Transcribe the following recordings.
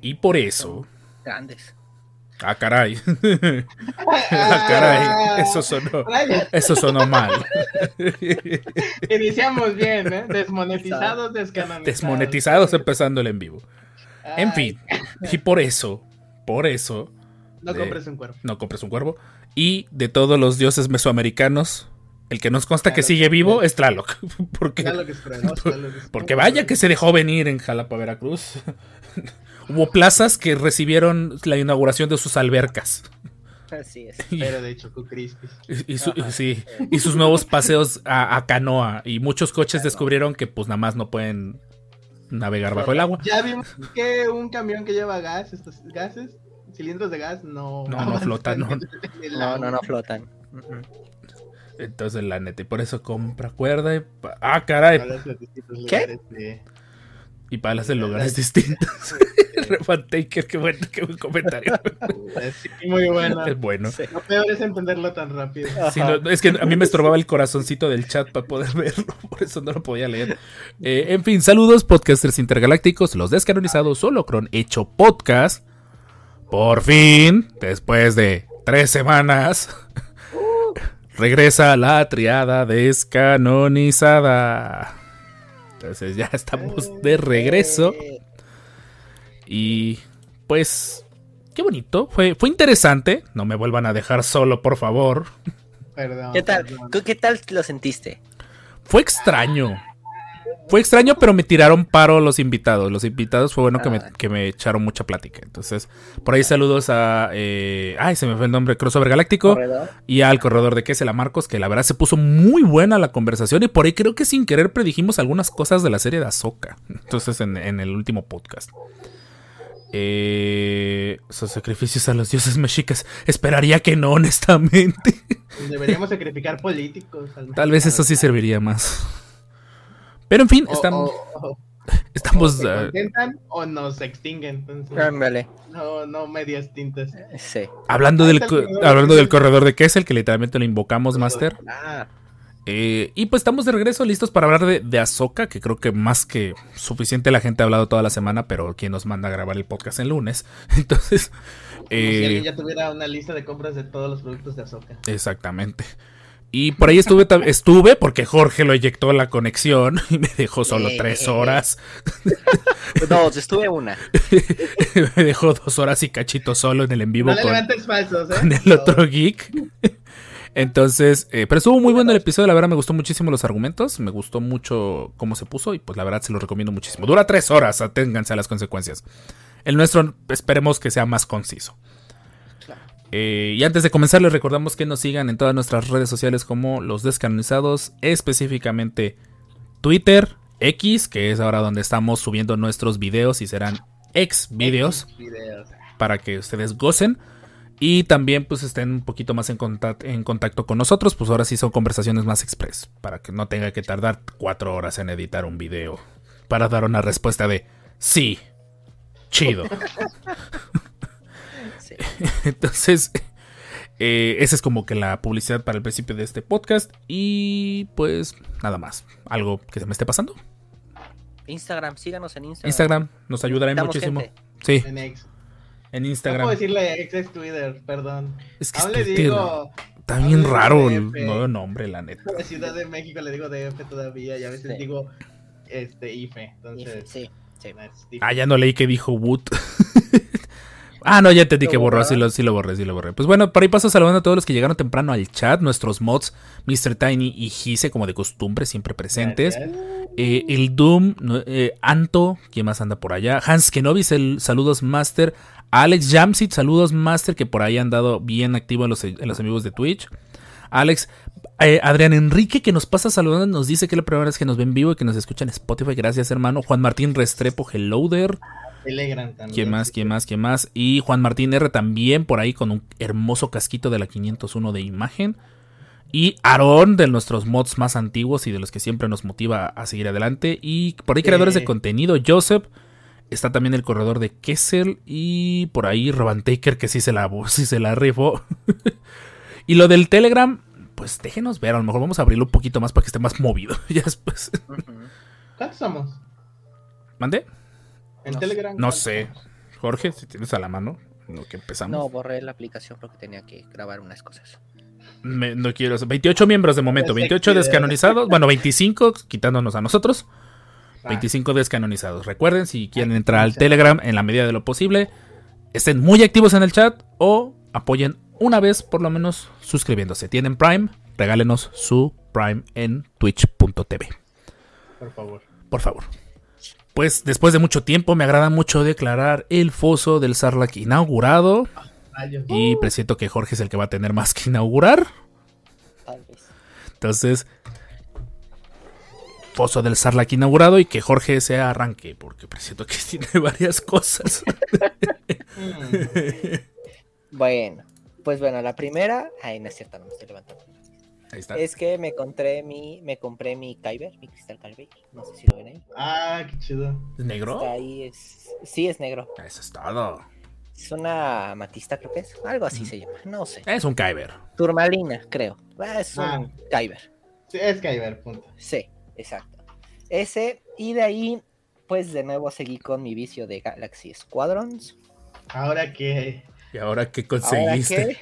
Y por eso. Grandes. Ah, caray. ah, caray. Eso sonó. Eso sonó mal. Iniciamos bien, ¿eh? Desmonetizados, descanonizados. Desmonetizados empezando el en vivo. En fin. Y por eso. Por eso. No de- compres un cuervo. No compres un cuervo. Y de todos los dioses mesoamericanos, el que nos consta que sigue vivo es Tlaloc. Porque, Tlaloc es. Tlaloc porque vaya que se dejó venir en Jalapa, Veracruz. Hubo plazas que recibieron la inauguración de sus albercas. Así es. Pero de Choco Crispis. Y, y su- sí, y sus nuevos paseos a, a canoa. Y muchos coches descubrieron que pues nada más no pueden navegar bajo el agua. Ya vimos que un camión que lleva gas, estos gases, cilindros de gas, no. No, no flotan, no. No, no, no flotan. Entonces la neta, y por eso compra cuerda y... Ah, caray. ¿Qué? Y palas en lugares distintos. Refan Taker, qué buen, qué buen comentario. Sí, muy bueno. Es bueno. Sí. Lo peor es entenderlo tan rápido. Sí, no, es que a mí me estorbaba el corazoncito del chat para poder verlo, por eso no lo podía leer. Eh, en fin, saludos, podcasters intergalácticos, los descanonizados, Holocron, hecho podcast. Por fin, después de tres semanas, regresa la triada descanonizada. Entonces ya estamos de regreso. Eh, Y pues, qué bonito, fue, fue interesante. No me vuelvan a dejar solo, por favor. Perdón. ¿Qué tal? perdón. ¿Tú qué tal lo sentiste? Fue extraño. Fue extraño, pero me tiraron paro los invitados. Los invitados fue bueno que me, Ah. que me echaron mucha plática. Entonces, por ahí saludos a... eh, ay, se me fue el nombre, Crossover Galáctico. ¿Corredor? Y al corredor de Quesel, a Marcos, que la verdad se puso muy buena la conversación. Y por ahí creo que sin querer predijimos algunas cosas de la serie de Ahsoka. Entonces, en, en el último podcast. Eh, sus sacrificios a los dioses mexicas. Esperaría que no, honestamente. Deberíamos sacrificar políticos. al Tal vez eso sí serviría más. Pero en fin, O- estamos, o- o- estamos o ah, contentan o nos extinguen. Entonces, Ándale. no, no medias tintas. Sí. hablando, del, Ahí está co- el corredor. hablando del corredor de Kessel, que literalmente lo invocamos, Master. Ah, Eh, y pues estamos de regreso listos para hablar de, de Ahsoka, que creo que más que suficiente la gente ha hablado toda la semana, pero quien nos manda a grabar el podcast el lunes. Entonces, Como si eh, alguien ya tuviera una lista de compras de todos los productos de Azoka. exactamente. Y por ahí estuve, estuve porque Jorge lo eyectó la conexión y me dejó solo tres horas. dos, estuve una. me dejó dos horas y cachito solo en el en vivo No le con, levantes falsos, ¿eh? con el otro geek. Entonces, eh, pero estuvo muy bueno el episodio, la verdad me gustó muchísimo los argumentos, me gustó mucho cómo se puso y pues la verdad se lo recomiendo muchísimo. Dura tres horas, aténganse a las consecuencias. El nuestro esperemos que sea más conciso. Eh, y antes de comenzar les recordamos que nos sigan en todas nuestras redes sociales como los descanonizados, específicamente Twitter, X, que es ahora donde estamos subiendo nuestros videos y serán ex videos Videos. para que ustedes gocen. Y también pues estén un poquito más en contacto, en contacto con nosotros. Pues ahora sí son conversaciones más express. Para que no tenga que tardar cuatro horas en editar un video. Para dar una respuesta de sí. Chido. Sí. Entonces, eh, esa es como que la publicidad para el principio de este podcast. Y pues nada más. ¿Algo que se me esté pasando? Instagram, síganos en Instagram. Instagram nos ayudará muchísimo. gente. Sí, En ex. en No puedo Instagram. decirle ex es Twitter, perdón. Es que Aún es le Twitter. digo. Está bien raro el nuevo nombre, la neta. A la Ciudad de México le digo DF todavía y a veces Sí. digo este IFE. Entonces, Sí, sí. difícil. Ah, ya no leí que dijo Wood. ah, no, ya entendí ¿Lo que borró, sí lo, sí lo borré, sí lo borré. Pues bueno, por ahí paso saludando a todos los que llegaron temprano al chat, nuestros mods, Mr. Tiny y Gise, como de costumbre, siempre presentes. Eh, el Doom, eh, Anto, ¿quién más anda por allá? Hans Kenovis, el saludos Master. Alex Jamsit, saludos Master, que por ahí han dado bien activo en los, en los amigos de Twitch. Alex, eh, Adrián Enrique, que nos pasa saludando, nos dice que es la primera vez que nos ven vivo y que nos escucha en Spotify. Gracias, hermano. Juan Martín Restrepo, hello there. Telegram también. ¿Quién más? ¿Quién más? ¿Quién más? Y Juan Martín R también por ahí con un hermoso casquito de la 501 de imagen. Y Aarón, de nuestros mods más antiguos y de los que siempre nos motiva a seguir adelante. Y por ahí creadores de contenido, Joseph. Está también el corredor de Kessel. Y por ahí Roban Taker, que sí se la, sí se la rifó. y lo del Telegram, pues déjenos ver. A lo mejor vamos a abrirlo un poquito más para que esté más movido. ya después. ¿Cuántos somos? ¿Mande? En No Telegram. No ¿cuántos sé. Jorge, si tienes a la mano. Lo que empezamos. No, borré la aplicación porque tenía que grabar unas cosas. Me- no quiero. 28 miembros de momento, Pensé 28 que- descanonizados. Bueno, 25 quitándonos a nosotros. Ah, 25 descanonizados. Recuerden, si quieren entrar al Telegram en la medida de lo posible, estén muy activos en el chat o apoyen una vez por lo menos suscribiéndose. Tienen Prime, regálenos su Prime en twitch.tv. Por favor. Por favor. Pues después de mucho tiempo me agrada mucho declarar el foso del Sarlacc inaugurado y presiento que Jorge es el que va a tener más que inaugurar. Entonces, Foso del Sarlacc inaugurado y que Jorge se arranque, porque presiento que tiene varias cosas. Bueno, pues bueno, la primera. Ay, no es cierto, no me estoy levantando. Ahí está. Es que me compré mi, me compré mi Kyber, mi cristal Kyber. No sé si lo ven ahí. Ah, qué chido. ¿Es negro? Está ahí, es. Sí, es negro. Eso es todo. Es una matista, creo que es. Algo así se llama. No sé. Es un Kyber. Turmalina, creo. Ah, Es un Ah. Kyber. Sí, es Kyber, punto. Sí, exacto. Ese, y de ahí, pues de nuevo seguí con mi vicio de Galaxy Squadrons. Ahora que. ¿Y ahora qué Ahora conseguiste?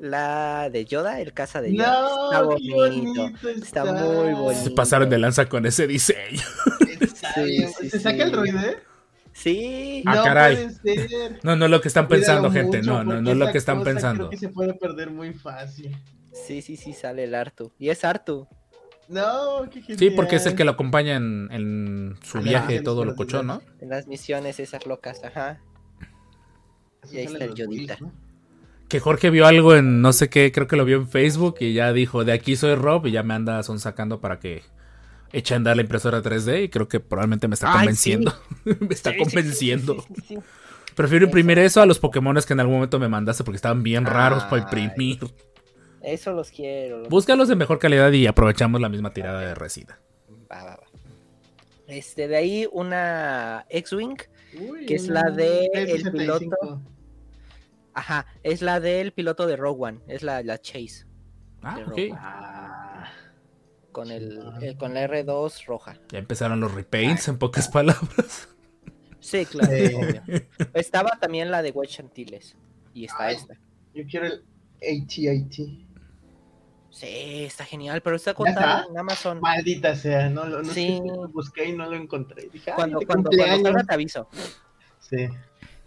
La de Yoda, el casa de Yoda, No, está qué bonito. bonito Está muy bonito. Se pasaron de lanza con ese diseño. Sí, bien. sí, ¿Se saca el droide? Sí, Ah, no caray. puede ser. No, no es lo que están pensando, Cuídalo gente. No, no, no es lo que están pensando. Creo que se puede perder muy fácil. sí, sí, sí, sale el Artu. Y es Artu. No, qué genial. Sí, porque es el que lo acompaña en, en su viaje Sí, todo lo cochón. ¿no? En las misiones esas locas, ajá. Y ahí está el Yodita. Que Jorge vio algo en no sé qué, creo que lo vio en Facebook y ya dijo, de aquí soy Rob y ya me anda son sacando para que eche a andar la impresora 3D y creo que probablemente me está Ay, convenciendo. me está Sí, sí, sí, convenciendo. sí, sí, sí. Prefiero imprimir eso a los Pokémones que en algún momento me mandaste porque estaban bien raros para Ay. imprimir. Eso los quiero. los- Búscalos de mejor calidad y aprovechamos la misma tirada de resina. Va, va, va. Este, de ahí una X-Wing. Que es la de el 365. piloto. Ajá, es la del piloto de Rogue One. Es la, la Chase. Ah, De ok. Ah, Con, el, el- con la R2 roja. Ya empezaron los repaints en pocas palabras. Sí, claro. Sí. obvio. Estaba también la de Wedge Antilles. Y está Ay. esta. yo quiero el AT-AT. Sí, está genial, pero está ¿Ya contada está? en Amazon. Maldita sea, no lo no Sí. sé, lo busqué y no lo encontré. Dije, Cuando, cuando, cuando salga te aviso. Sí.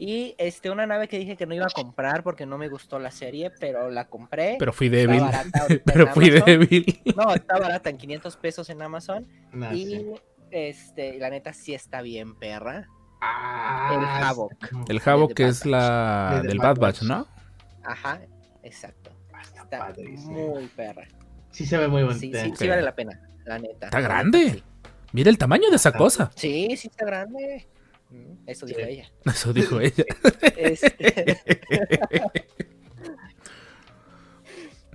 Y este, una nave que dije que no iba a comprar porque no me gustó la serie, pero la compré. Pero fui débil. barata Pero fui Amazon. débil. No, está barata en 500 pesos en Amazon. Y sí. este, la neta sí está bien perra. Ah, el Havoc. El De que es la del De Bad Batch, Batch. ¿no? Ajá, exacto. Ah, Está Está padrísimo. muy perra. Sí se ve muy bonita. sí, sí vale la pena, la neta. Está grande. neta, sí. Mira el tamaño de esa cosa. Sí, sí está grande. Eso dijo Sí. ella. Eso dijo ella. Este,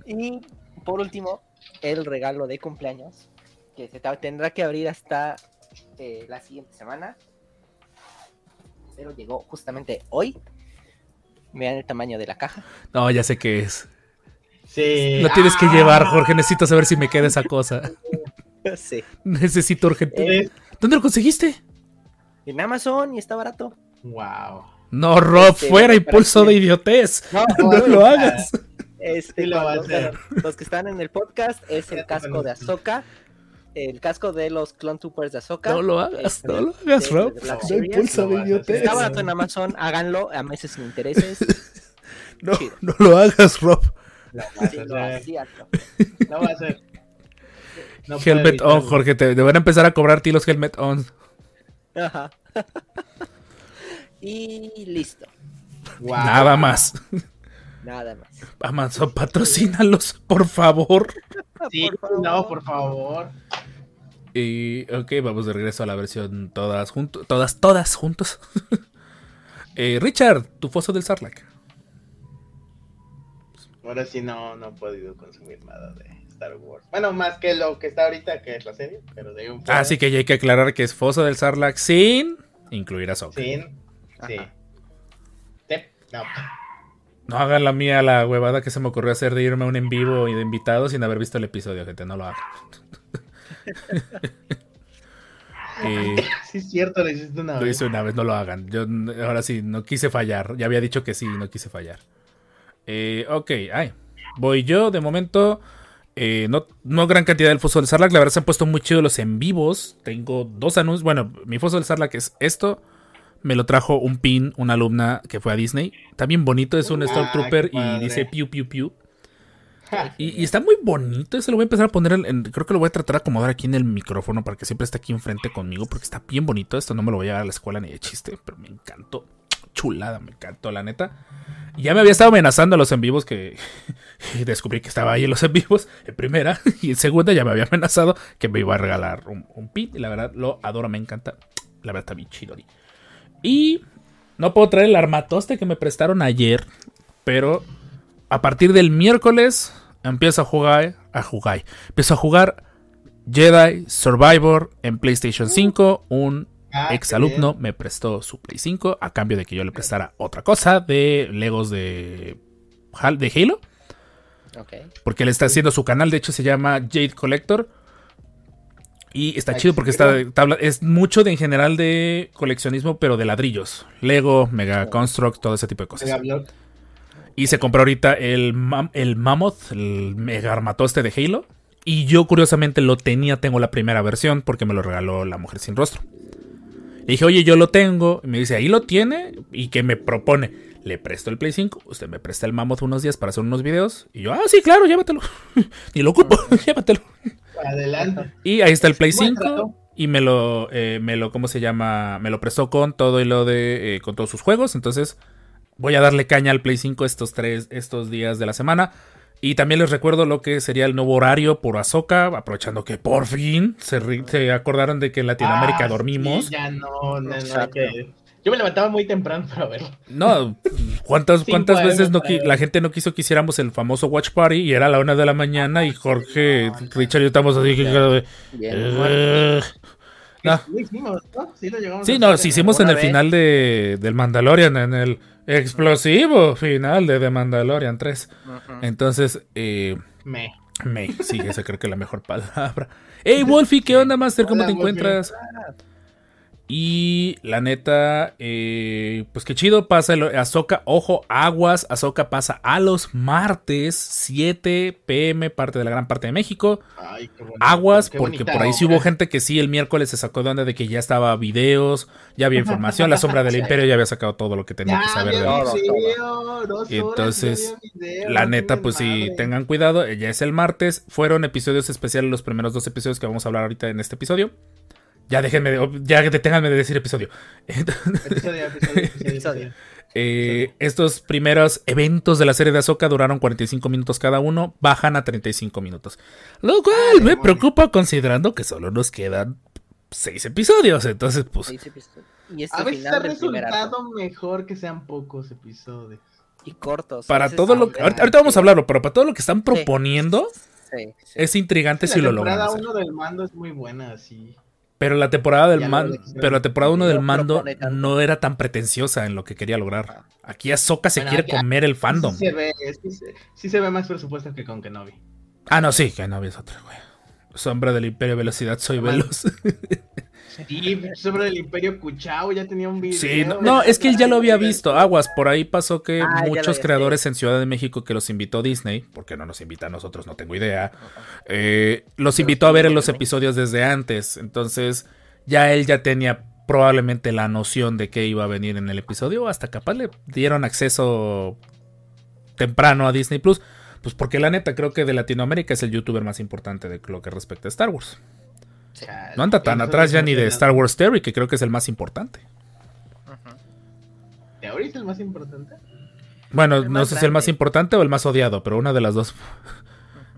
y por último, el regalo de cumpleaños, que se tendrá que abrir hasta eh, la siguiente semana. Pero llegó justamente hoy. Vean el tamaño de la caja. No, ya sé qué es. Sí. Lo tienes que Ah, llevar, Jorge. Necesito saber si me queda esa cosa. sí. Necesito urgente. Eh, ¿Dónde lo conseguiste? En Amazon y está barato. Wow. No, Rob, Este, fuera impulso que- de idiotez. No, No lo hagas. Este, Sí lo va a cuando- hacer. bueno, los que están en el podcast es el casco de. Ahsoka. El casco de los Clone Troopers de Ahsoka. No lo hagas, este, no lo hagas, de- Rob. No impulso Lo de idiotez. Está barato en Amazon, háganlo a meses sin intereses. No, chido. no lo hagas, Rob. No Sí, lo hacía, ¿no? Va a ser. No helmet on. Jorge. Te, te van a empezar a cobrar ti los helmet on. Ajá. y listo. Wow. Nada más. Nada más. Amazon, patrocínalos, por favor. Sí, Por favor. no, por favor. Y ok, vamos de regreso a la versión todas juntos. Todas, todas juntos. Eh, Richard, tu foso del Sarlacc. Ahora sí no, no he podido consumir nada de Star Wars. Bueno, más que lo que está ahorita, que es la serie, pero de ahí un Así que ya hay que aclarar que es foso del Sarlacc sin incluir a Ahsoka. Sí, sí. No. No hagan la mía la huevada que se me ocurrió hacer de irme a un en vivo y de invitado sin haber visto el episodio, gente. No lo hagan. Eh, Sí, es cierto, lo hiciste una lo vez. hice una vez, no lo hagan. Yo ahora sí, no quise fallar. Ya había dicho que sí, no quise fallar. Eh, ok, ay. Voy yo, de momento. Eh, no, no gran cantidad del foso del Sarlacc. La verdad se han puesto muy chidos los en vivos. Tengo dos anuncios. Bueno, mi foso del Sarlacc es esto. Me lo trajo un pin, una alumna que fue a Disney. Está bien bonito, es un Ah, Stormtrooper y dice piu piu piu. Y, y está muy bonito. Ese lo voy a empezar a poner. en- creo que lo voy a tratar de acomodar aquí en el micrófono para que siempre esté aquí enfrente conmigo. Porque está bien bonito. Esto no me lo voy a llevar a la escuela ni de chiste. Pero me encantó. Chulada, me encantó, la neta. Ya me había estado amenazando a los en vivos que. descubrí que estaba ahí en los en vivos. En primera. Y en segunda ya me había amenazado que me iba a regalar un, un pin. Y la verdad lo adoro, me encanta. La verdad está bien chido. Y no puedo traer el armatoste que me prestaron ayer. Pero a partir del miércoles empiezo a jugar. A jugar. Empiezo a jugar Jedi Survivor en PlayStation 5. Un Ah, ex qué alumno me prestó su Play 5 a cambio de que yo le prestara otra cosa de Legos de, de Halo. Porque él está haciendo su canal, de hecho se llama Jade Collector. Y está Ay, chido porque está, tabla- es mucho de en general de coleccionismo, pero de ladrillos. Lego, Mega Construct, todo ese tipo de cosas. Y se compró ahorita el, el Mammoth, el mega armatoste de Halo. Y yo curiosamente lo tenía, tengo la primera versión porque me lo regaló la mujer sin rostro. Le dije, oye, yo lo tengo. Y me dice, ahí lo tiene. Y que me propone, le presto el Play 5. Usted me presta el Mammoth unos días para hacer unos videos. Y yo, ah, sí, claro, llévatelo. Ni lo ocupo, llévatelo. Adelante. Y ahí está el Play Buen 5. trato. Y me lo, eh, me lo, ¿cómo se llama? Me lo prestó con todo y lo de, eh, con todos sus juegos. Entonces, voy a darle caña al Play 5 estos tres, estos días de la semana. Y también les recuerdo lo que sería el nuevo horario por Azoka, aprovechando que por fin se, se acordaron de que en Latinoamérica Ah, dormimos. sí, ya no, no, no hay que- Yo me levantaba muy temprano para verlo. No, ¿cuántas, cuántas veces no la gente no quiso que hiciéramos el famoso Watch Party y era la una de la mañana y Jorge, Richard y yo estamos así que... Bien. eh, no. Lo hicimos, ¿no? Sí, lo Sí, a no, sí en hicimos en el vez. final de, del Mandalorian, en el explosivo final de The Mandalorian 3. Ujú. Entonces, eh, Me. me, sí, esa creo que es la mejor palabra. Hey, Wolfie, ¿qué onda, Master? ¿Cómo Hola, te Wolfie. Y la neta, eh, pues qué chido, pasa el Azoka, ojo, aguas, Azoka pasa a los martes, 7 pm, parte de la gran parte de México. Ay, qué bonito, Aguas, qué porque bonita por ahí sí hubo gente que sí, el miércoles se sacó de onda de que ya estaba videos, ya había información, la sombra del Sí. imperio ya había sacado todo lo que tenía que saber de horas, entonces, video, La neta, pues sí, tengan cuidado, ya es el martes, fueron episodios especiales los primeros dos episodios que vamos a hablar ahorita en este episodio. Ya déjenme, de- ya deténganme de decir episodio. Episodio, episodio, episodio, episodio. Eh, estos primeros eventos de la serie de Ahsoka duraron 45 minutos cada uno, bajan a 35 minutos. Lo cual Ay, me preocupa considerando que solo nos quedan 6 episodios. Entonces, pues, Seis episodios. Y es A veces ha resultado mejor que sean pocos episodios. Y cortos. para todo lo que... Ahorita, ahorita vamos a hablarlo, pero para todo lo que están proponiendo, Sí, sí. es intrigante la si lo logran temporada hacer. 1 del mando es muy buena, así. Pero la temporada del mando, pero la temporada 1 del No mando no era tan pretenciosa en lo que quería lograr. Aquí Ahsoka se Bueno, quiere aquí- comer el fandom. Sí se ve, sí se, sí se ve más presupuesto que con Kenobi. Ah, no, sí, no es otra, güey. Sombra del Imperio Velocidad, soy veloz. Sí, sobre el Imperio Kuchao ya tenía un video. Sí, no, no, es que él ya lo había visto. Aguas, por ahí pasó que Ah, muchos creadores en Ciudad de México que los invitó Disney, porque no nos invita a nosotros, no tengo idea, eh, los invitó a ver en los episodios desde antes. Entonces, ya él ya tenía probablemente la noción de que iba a venir en el episodio, hasta capaz le dieron acceso temprano a Disney Plus. Pues porque la neta creo que de Latinoamérica es el youtuber más importante de lo que respecta a Star Wars. No anda tan atrás ya ni de. Star Wars Theory, que creo que es el más importante. ¿De ahorita el más importante? Bueno, El no sé si el más grande. importante o el más odiado, pero una de las dos.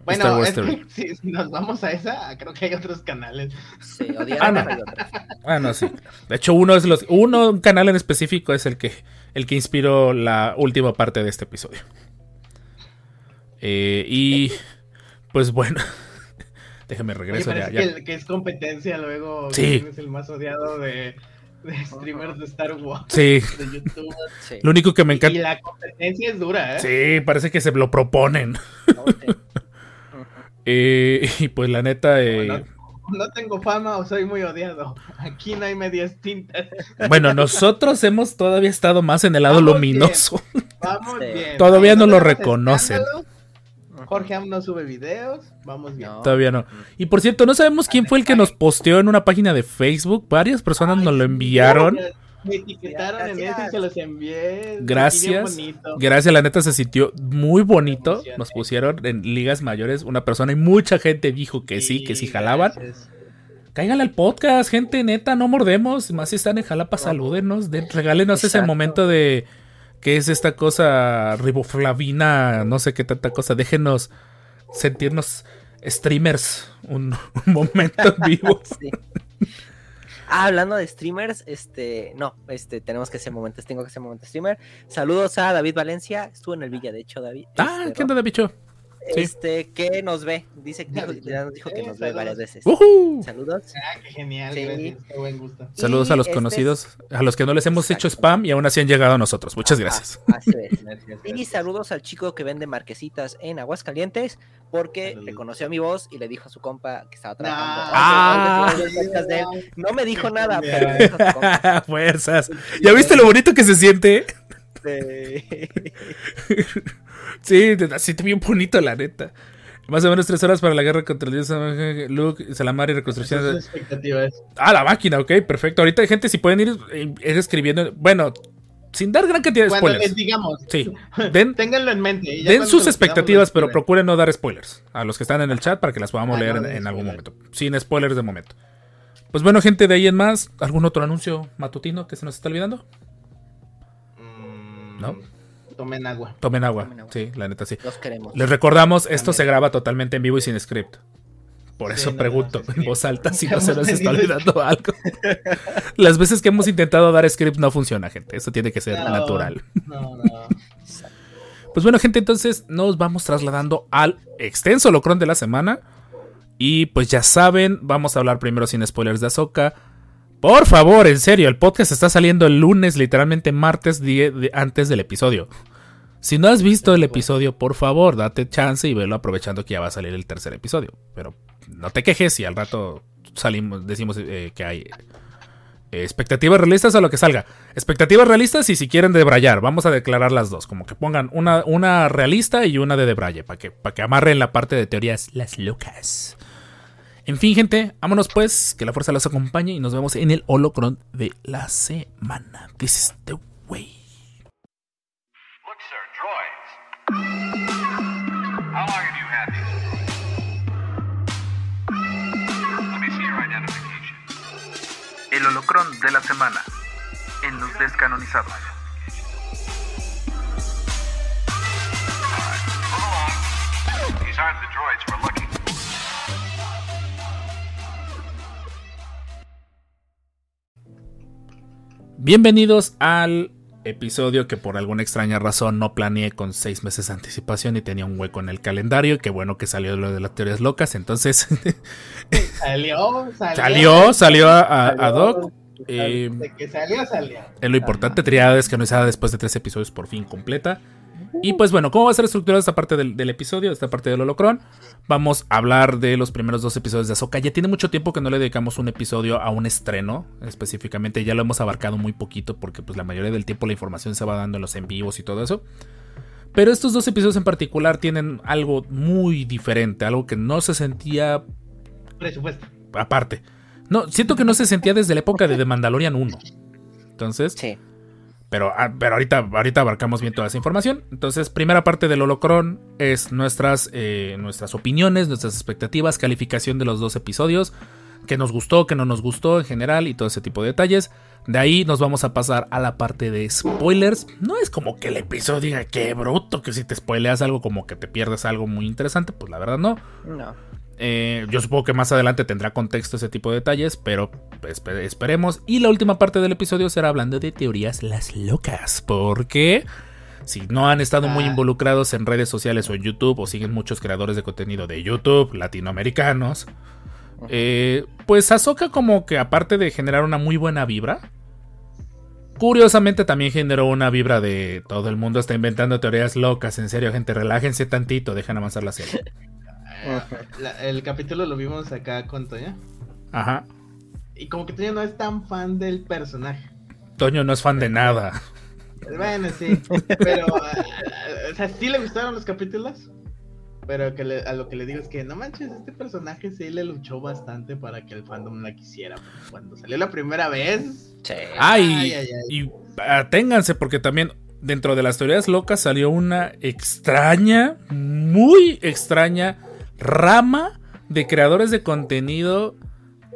Bueno, Star Wars es que si, si nos vamos a esa, creo que hay otros canales. Sí, Ah, no. Ah, no, sí. De hecho, uno es los. Uno, un canal en específico es el que. el que inspiró la última parte de este episodio. Eh, y pues bueno, déjame Oye, regreso ya. parece ya. Que, que es competencia luego. Sí. Es el más odiado de, de streamers de Star Wars. Sí, De YouTube. Sí. lo único que me Y encanta. la competencia es dura, ¿eh? Sí, parece que se lo proponen. No. Eh, y pues la neta, eh, No, no tengo fama o soy muy odiado. Aquí no hay medias tintas. bueno, nosotros hemos todavía estado más en el lado Vamos luminoso. Vamos Sí. bien. Todavía no lo reconocen. escándalos. Jorge Am no sube videos. Vamos bien. No. Todavía no. Y por cierto, no sabemos quién fue el que nos posteó en una página de Facebook. Varias personas nos lo enviaron. Me etiquetaron en eso y se los envié. Gracias. Gracias, la neta se sintió muy bonito. Nos pusieron en ligas mayores una persona y mucha gente dijo que sí, que sí jalaban. gracias. Cáiganle al podcast, gente, neta, no mordemos. Más si están en Jalapa, salúdenos. den- regálenos ese momento de. ¿Qué es esta cosa? Riboflavina, no sé qué tanta cosa. Déjenos sentirnos streamers un, un momento en vivo. Sí. Ah, hablando de streamers, este, no, este, tenemos que hacer momentos, tengo que hacer momento streamer. Saludos a David Valencia, estuvo en el Villa, de hecho, David. Ah, este, ¿qué onda bicho? Sí. Este, que nos ve, dice que ya nos dijo que nos ve varias veces. Saludos. Ah, qué genial. Sí. Gracias. Qué buen gusto. Saludos a los este conocidos, a los que no les hemos hecho spam y aún así han llegado a nosotros. Muchas gracias. Ah, así es. Gracias, Y gracias. saludos al chico que vende marquesitas en Aguascalientes, porque Saludos. reconoció mi voz y le dijo a su compa que estaba trabajando. Ah. De él. No me dijo nada, pero le dijo a su compa. Fuerzas. ¿Ya viste lo bonito que se siente? Este, Sí, te- así te bien bonito, la neta. Más o menos tres horas para la guerra contra el dios Luke, Salamar y reconstrucción. expectativas. Ah, la máquina, ok, perfecto. Ahorita, gente, si pueden ir, eh, ir escribiendo. Bueno, sin dar gran cantidad de Cuando les spoilers. digamos, Sí, den, ténganlo en mente. y ya den sus expectativas, pero procuren no dar spoilers a los que están en el chat para que las podamos Ah, leer no en, algún momento. Sin spoilers de momento. Pues bueno, gente, de ahí en más, ¿algún otro anuncio matutino que se nos está olvidando? Mm, ¿No? Tomen agua. Tomen agua. Tomen agua. Sí, la neta sí. los queremos. Les recordamos, esto se graba totalmente en vivo y sin script. Por Sí, eso no, pregunto no, sí, en voz alta si no se nos está olvidando algo. Las veces que hemos intentado dar script no funciona, gente. Eso tiene que ser No. natural. No, no. Pues bueno, gente, entonces nos vamos trasladando al extenso locrón de la semana. Y pues ya saben, vamos a hablar primero sin spoilers de Ahsoka. Por favor, en serio, el podcast está saliendo el lunes, literalmente martes antes del episodio. Si no has visto el episodio, por favor, date chance y velo aprovechando que ya va a salir el tercer episodio. Pero no te quejes si al rato salimos, decimos eh, que hay expectativas realistas a lo que salga. Expectativas realistas y si quieren debrayar, vamos a declarar las dos. Como que pongan una, una realista y una de debraye, para que, que amarren la parte de teorías las locas. En fin, gente, vámonos pues, que la fuerza los acompañe y nos vemos en el holocron de la semana. This is the way. Look, sir, droids. How long have you had these? Let me see your identification. El holocron de la semana en los descanonizados. Move along. These aren't the droids we're looking Bienvenidos al episodio que por alguna extraña razón no planeé con seis meses de anticipación y tenía un hueco en el calendario. Qué bueno que salió lo de las teorías locas. Entonces Salió, salió. salió, salió a, a- a Salió. Doc. Eh, De que salió, salió. Es lo importante, Triada descanonizada después de tres episodios por fin completa. Y pues bueno, ¿cómo va a ser estructurada esta parte del, del episodio, esta parte del holocron? Vamos a hablar de los primeros dos episodios de Ahsoka. Ya tiene mucho tiempo que no le dedicamos un episodio a un estreno, específicamente. Ya lo hemos abarcado muy poquito porque pues la mayoría del tiempo la información se va dando en los en vivos y todo eso. Pero estos dos episodios en particular tienen algo muy diferente, algo que no se sentía Presupuesto. aparte. No, siento que no se sentía desde la época de The Mandalorian 1. Entonces, Sí. Pero, ah, pero ahorita, ahorita abarcamos bien toda esa información. Entonces, primera parte del holocron es nuestras, eh, nuestras opiniones, nuestras expectativas, calificación de los dos episodios, que nos gustó, que no nos gustó en general y todo ese tipo de detalles. De ahí nos vamos a pasar a la parte de spoilers. No es como que el episodio diga qué bruto, que si te spoileas algo como que te pierdes algo muy interesante, pues la verdad no. No. Eh, yo supongo que más adelante tendrá contexto ese tipo de detalles, pero espe- esperemos. Y la última parte del episodio será hablando de teorías las locas, porque si no han estado muy Ah. involucrados en redes sociales o en YouTube o siguen muchos creadores de contenido de YouTube latinoamericanos, eh, pues Ahsoka como que aparte de generar una muy buena vibra, curiosamente también generó una vibra de todo el mundo está inventando teorías locas. En serio, gente, relájense tantito, dejan avanzar la serie. La- el capítulo lo vimos acá con Toño. Ajá. Y como que Toño no es tan fan del personaje. Toño no es fan de nada. Bueno, sí. Pero, ah, o sea, sí le gustaron los capítulos. Pero que le- a lo que le digo es que no manches, este personaje sí le luchó bastante para que el fandom la quisiera. Cuando salió la primera vez. Sí. Ay, Ay, ay, ay. y aténganse porque también dentro de las teorías locas salió una extraña, muy extraña rama de creadores de contenido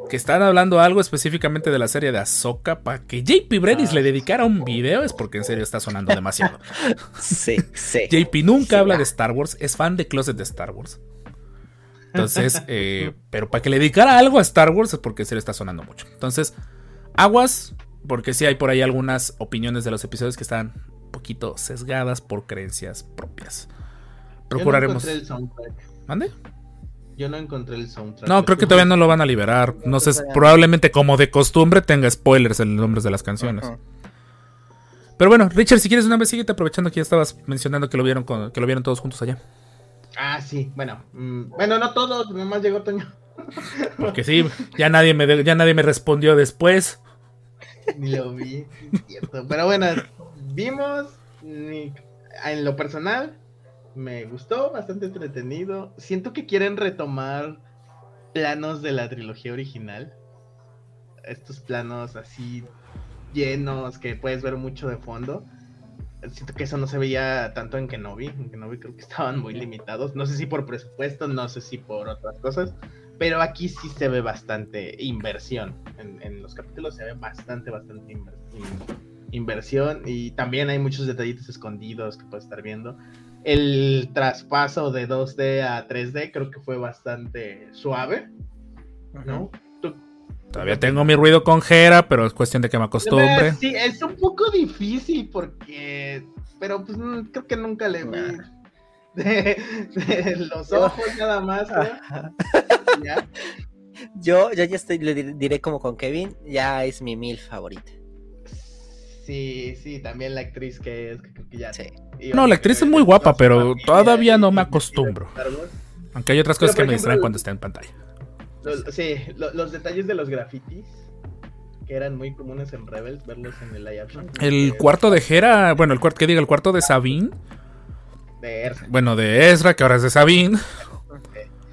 que están hablando algo específicamente de la serie de Ahsoka para que JP Bredis le dedicara un video es porque en serio está sonando demasiado. Sí, sí. JP nunca habla de Star Wars, es fan de Closet de Star Wars. Entonces, eh, pero para que le dedicara algo a Star Wars es porque en serio está sonando mucho. Entonces, aguas, porque sí hay por ahí algunas opiniones de los episodios que están un poquito sesgadas por creencias propias. Procuraremos. Yo no encontré el soundtrack. ¿Mande? Yo no encontré el soundtrack. No, creo que todavía no lo van a liberar. No sé, probablemente como de costumbre tenga spoilers en los nombres de las canciones. Pero bueno, Richard, si quieres una vez síguete aprovechando que ya estabas mencionando que lo vieron con- que lo vieron todos juntos allá. Ah, sí, bueno. mm, bueno, no todos, nomás llegó Toño. Porque sí, ya nadie me ya nadie me respondió después. Ni lo vi, es cierto. Pero bueno, vimos. ni- En lo personal, me gustó, bastante entretenido. Siento que quieren retomar planos de la trilogía original. Estos planos así llenos que puedes ver mucho de fondo. Siento que eso no se veía tanto en Kenobi. En Kenobi creo que estaban muy limitados. No sé si por presupuesto, no sé si por otras cosas. Pero aquí sí se ve bastante inversión. En, en los capítulos se ve bastante, bastante inver- in- inversión. Y también hay muchos detallitos escondidos que puedes estar viendo. El traspaso de 2D a 3D creo que fue bastante suave, ¿no? Tú- Todavía tengo mi ruido con Jera, pero es cuestión de que me acostumbre. Sí, es un poco difícil porque. Pero pues mm, creo que nunca le vi. De, de los ojos nada más, ¿no? Ya. Yo, yo ya estoy, le di- diré como con Kevin, ya es mi mil favorita. Sí, sí, también la actriz que es, que creo que ya. Sí. No, la actriz es muy guapa, pero todavía no me acostumbro. Aunque hay otras cosas que me distraen cuando está en pantalla. Los- sí, lo- los detalles de los grafitis que eran muy comunes en Rebels, verlos en el live action. El cuarto de Jera, bueno, el cuarto que diga, el cuarto de Sabine, de Ersa. bueno, de Ezra, que ahora es de Sabine,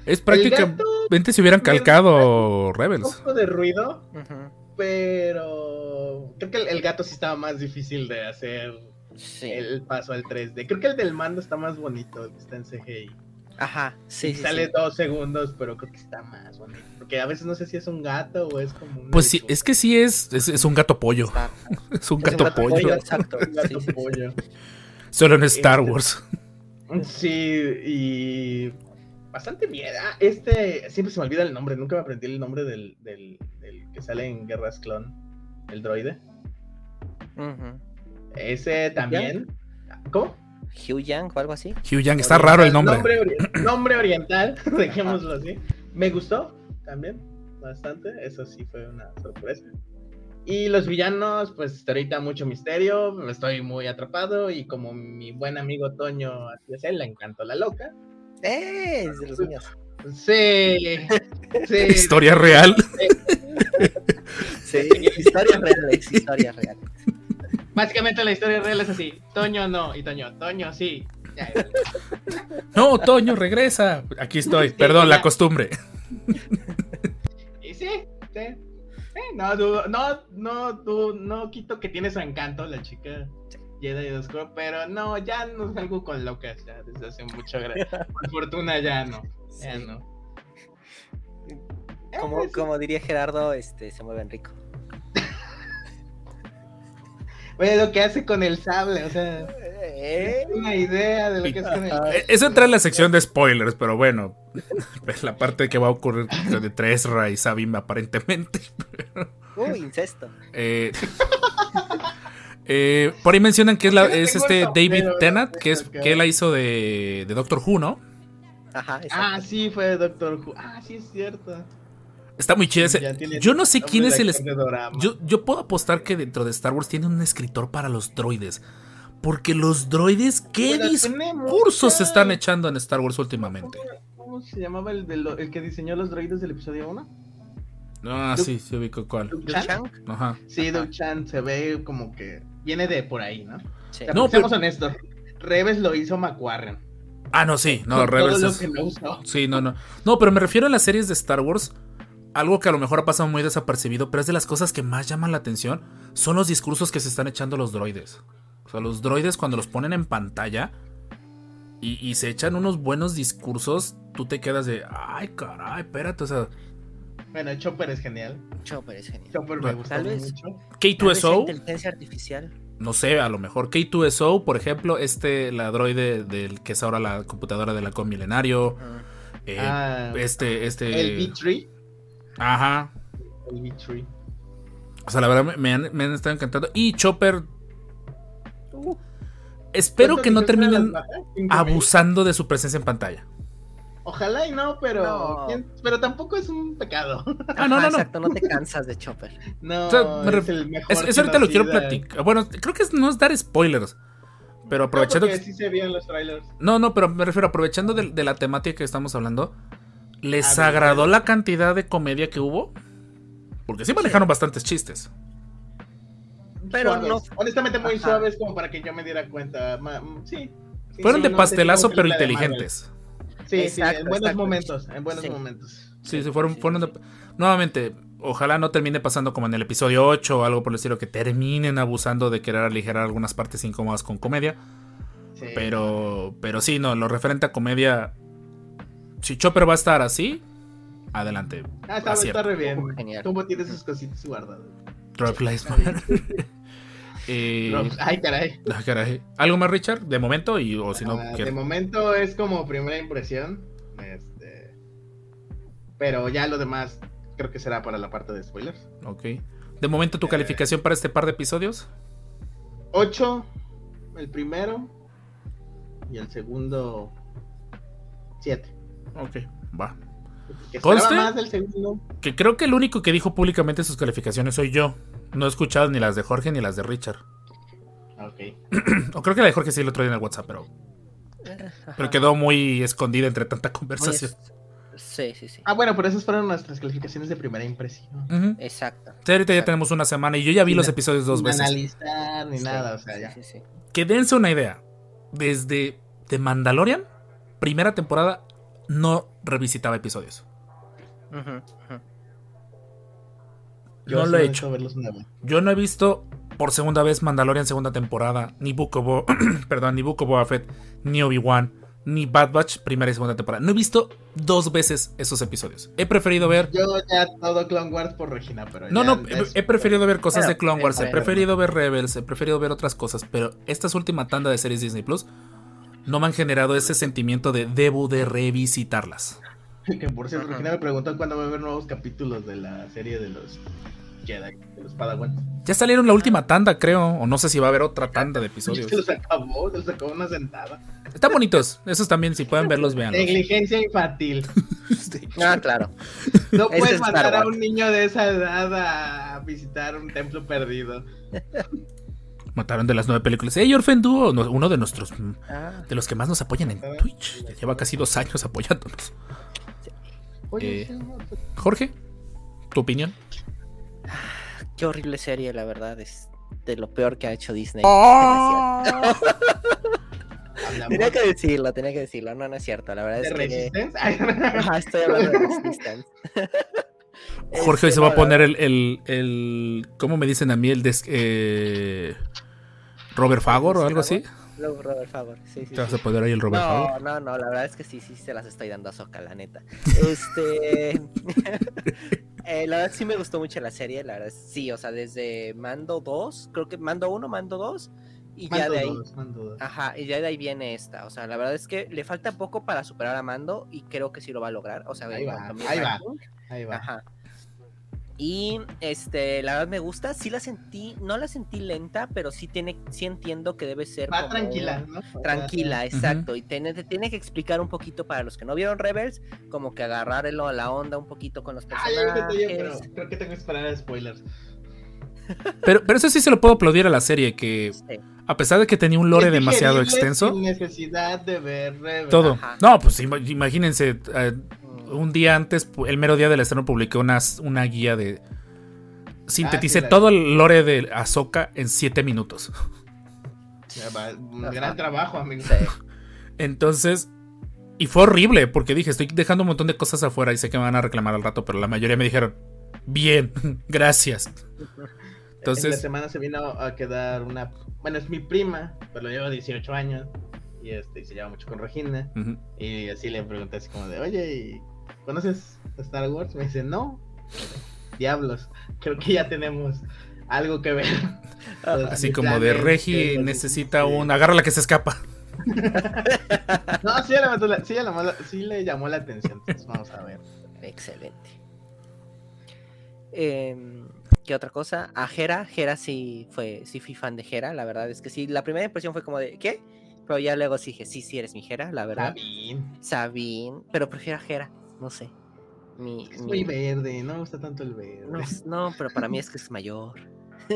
es prácticamente si hubieran calcado Un Rebels. poco de ruido, Ujú. Pero creo que el, el gato sí estaba más difícil de hacer Sí. el paso al 3D. Creo que el del mando está más bonito, el que está en CGI. Ajá, sí, Y sí, sale sí. dos segundos, pero creo que está más bonito. Porque a veces no sé si es un gato o es como un. Pues sí, es que sí es, es, es un gato pollo. Es un Es gato un gato pollo. pollo. exacto. Un gato Sí, sí, sí. pollo. Solo en Star Este- Wars. Sí, y bastante bien. Ah, este, siempre se me olvida el nombre, nunca me aprendí el nombre del, del, del que sale en Guerras Clon, el droide. Ese también. ¿Cómo? Hugh Yang o algo así. Hugh Yang, está raro el nombre. Nombre, ori- nombre oriental, dejémoslo así. Me gustó también, bastante. Eso sí fue una sorpresa. Y los villanos, pues ahorita mucho misterio. Estoy muy atrapado. Y como mi buen amigo Toño, así es él, le encantó la loca. ¡Eh! Es de los míos. Sí, sí. Historia real. Sí, historias reales, historias reales. Básicamente la historia real es así. Toño no, y Toño, Toño sí. No, Toño, regresa. Aquí estoy. Perdón, la costumbre. Y sí, sí. Eh, no, dudo- no, no, no quito que tiene su encanto la chica Jedi Oscuro, pero no, ya no salgo con locas ya desde hace mucho. gra- Por fortuna ya no, ya Sí. no. Como, Eh, sí. como diría Gerardo, este, se mueven rico. Oye, lo que hace con el sable, o sea, ¿Eh? una idea de lo que es con el Eh, Eso entra en la sección de spoilers, pero bueno. la parte que va a ocurrir de Tresra y Sabim aparentemente. Uy, incesto. Eh, eh, por ahí mencionan que es, la- este el David Tennant, que, es, que él la hizo de, de Doctor Who, ¿no? Ajá. Ah, sí, fue Doctor Who. Ah, sí, es cierto. Está muy chido ese. Yo no sé quién de es el... de. Yo, yo puedo apostar que dentro de Star Wars tiene un escritor para los droides. Porque los droides, ¿qué Pero tiene discursos se están echando en Star Wars últimamente? ¿Cómo se llamaba el, de lo- el que diseñó los droides del episodio 1? Ah, Duke- sí, sí ubico cuál. Duke Chan. Chang, Ajá. Sí, Duke Chan se ve como que viene de por ahí, ¿no? sí. O sea, No, pero- honestos. Reves lo hizo McQuarren. Ah, no, sí. No, Con Rebels todo lo es- que no usó. Sí, no, no. No, pero me refiero a las series de Star Wars. Algo que a lo mejor ha pasado muy desapercibido, pero es de las cosas que más llaman la atención. Son los discursos que se están echando los droides. O sea, los droides cuando los ponen en pantalla y, y se echan unos buenos discursos, tú te quedas de, ay, caray, espérate. O sea, Bueno, Chopper es genial. Chopper es genial. Chopper me vez. mucho. Tal vez sea K2SO, inteligencia artificial. no sé, a lo mejor K2SO, por ejemplo, este, la droide del que es ahora la computadora del halcón milenario. Ah, eh, Ah, este, este. El B3. Ajá. El B3. O sea, la verdad me- han, me han estado encantando. Y Chopper. Espero ¿Cuánto que no terminen abusando de su presencia en pantalla. Ojalá y no, pero. No. ¿quién- Pero tampoco es un pecado. Ah, no, no, no. Exacto, no te cansas de Chopper. No, O sea, me es el mejor. Es, eso ahorita lo quiero platicar. Bueno, creo que es- no es dar spoilers. Pero No, aprovechando. que- sí se vieron los trailers. No, no, pero me refiero, aprovechando de, de la temática que estamos hablando. ¿Les ver, agradó la cantidad de comedia que hubo? Porque sí manejaron bastantes chistes. Pero Suaves. no- Honestamente, muy Ajá. suaves como para que yo me diera cuenta. Ma- mm, sí. Sí, Fueron sí, de no pastelazo, pero inteligentes. Sí, sí, en buenos exacto. momentos. En buenos Sí. momentos. Sí, sí, fueron, fueron de- Nuevamente, ojalá no termine pasando como en el episodio 8 o algo por el estilo, que terminen abusando de querer aligerar algunas partes incómodas con comedia. Sí. Pero, pero sí, no, lo referente a comedia. Si Chopper va a estar así, adelante. Ah, está, está re bien. Genial. Cómo tiene sus cositas guardadas. Drop Lies Eh, Ay, caray. caray. ¿Algo más, Richard? De momento, y o si no, Ah, de momento es como primera impresión. Este. Pero ya lo demás creo que será para la parte de spoilers. ok. De momento, tu calificación para este par de episodios. 8 el primero. Y el segundo 7. Ok, va. Que ¿Conste? esperaba más del segundo. Que creo que el único que dijo públicamente sus calificaciones soy yo. No he escuchado ni las de Jorge ni las de Richard. Ok. O creo que la de Jorge sí el otro día en el WhatsApp, pero, pero quedó muy escondida entre tanta conversación. es- Sí, sí, sí. Ah, bueno, pero esas fueron nuestras calificaciones de primera impresión. Ujú. Exacto. Sí, ahorita ya tenemos una semana y yo ya vi los episodios dos Sin veces. analizar ni Sí, nada, o sea, sí, ya. sí, sí. Que dense una idea. Desde The Mandalorian, primera temporada, no revisitaba episodios. Yo no lo he hecho. meto a verlos una vez. Yo no he visto por segunda vez Mandalorian segunda temporada, ni Book perdón, ni Book of Boba Fett, ni Obi-Wan, ni Bad Batch primera y segunda temporada. No he visto dos veces esos episodios. He preferido ver Yo ya todo Clone Wars por Regina, pero No, ya no, he, he preferido ver cosas de Clone Wars, he preferido ver Rebels, he preferido ver otras cosas, pero estas última tanda de series Disney Plus no me han generado ese sentimiento de debo de revisitarlas. Que por cierto. Regina me preguntó cuándo va a haber nuevos capítulos de la serie de los Jedi, de los Padawan. Ya salieron la última tanda, creo, o no sé si va a haber otra tanda de episodios. Se los acabó, se los acabó una sentada. Están bonitos, esos también, si pueden verlos, vean. Negligencia infantil. Ah, claro. No puedes es mandar a un niño de esa edad a visitar un templo perdido. Mataron de las nueve películas. Hey, Orphan Duo, no- uno de nuestros, Ah, de los que más nos apoyan en Twitch. Ya lleva casi dos años apoyándonos. Oye, Eh, pues, Jorge, ¿tu opinión? qué horrible serie, la verdad. Es de lo peor que ha hecho Disney. hablamos Tenía que decirlo, tenía que decirlo. No, no es cierto. La verdad de es que. Estoy hablando de Resistance. Jorge hoy Este, se va a poner el, el, el- ¿Cómo me dicen a mí? El des- eh, Robert Fagor o algo así. Robert Favor. Sí, sí, Te vas a poner ahí el Robert Fagor. No, no, no, la verdad es que sí, sí se las estoy dando a Soca, la neta. Este. eh, la verdad sí me gustó mucho la serie, la verdad sí, o sea, desde Mando 2, creo que Mando 1, Mando 2 Y ya de ahí. dos, mando dos. Ajá, y ya de ahí viene esta. O sea, la verdad es que le falta poco para superar a Mando y creo que sí lo va a lograr. O sea, Ahí va, ahí va. Ahí va. Ajá. Y este, la verdad me gusta. Sí la sentí, no la sentí lenta, pero sí tiene, sí entiendo que debe ser Va como- tranquila, ¿no? Tranquila, exacto. Y tiene, te tiene que explicar un poquito para los que no vieron Rebels, como que agarrar el- la onda un poquito con los Ah, ya lo intenté yo, personajes. pero creo que tengo que esperar a spoilers. Pero, pero eso sí se lo puedo aplaudir a la serie, que Sí. a pesar de que tenía un lore demasiado extenso, Sin necesidad de ver Rebels. todo. Ajá. No, pues ima- imagínense, eh, un día antes, el mero día del estreno, publiqué una guía de... Sinteticé Ah, sí, todo el lore de Ahsoka en 7 minutos. Un gran trabajo, amigo. Entonces... Y fue horrible, porque dije, estoy dejando un montón de cosas afuera y sé que me van a reclamar al rato, pero la mayoría me dijeron, bien, gracias. En la Entonces, semana se vino a quedar una. Bueno, es mi prima, pero lleva 18 años. Y este, y se lleva mucho con Regina. Y así le pregunté así como de, oye, ¿y ¿conoces Star Wars? Me dice, no. Diablos, creo que ya tenemos algo que ver. Entonces, así como plan de Regi es- necesita sí. un... Agarra la que se escapa. No, sí, le, sí, le llamó la- sí le llamó la atención. Entonces vamos a ver. Excelente. Em, ¿Qué otra cosa? A Jera, Jera sí fue, sí fui fan de Jera, la verdad es que sí, la primera impresión fue como de, ¿qué? Pero ya luego sí dije, sí, sí eres mi Jera, la verdad. Sabine, Sabine, pero prefiero a Jera, no sé. Mi, es mi- muy verde, no me gusta tanto el verde. no, no, pero para mí es que es mayor.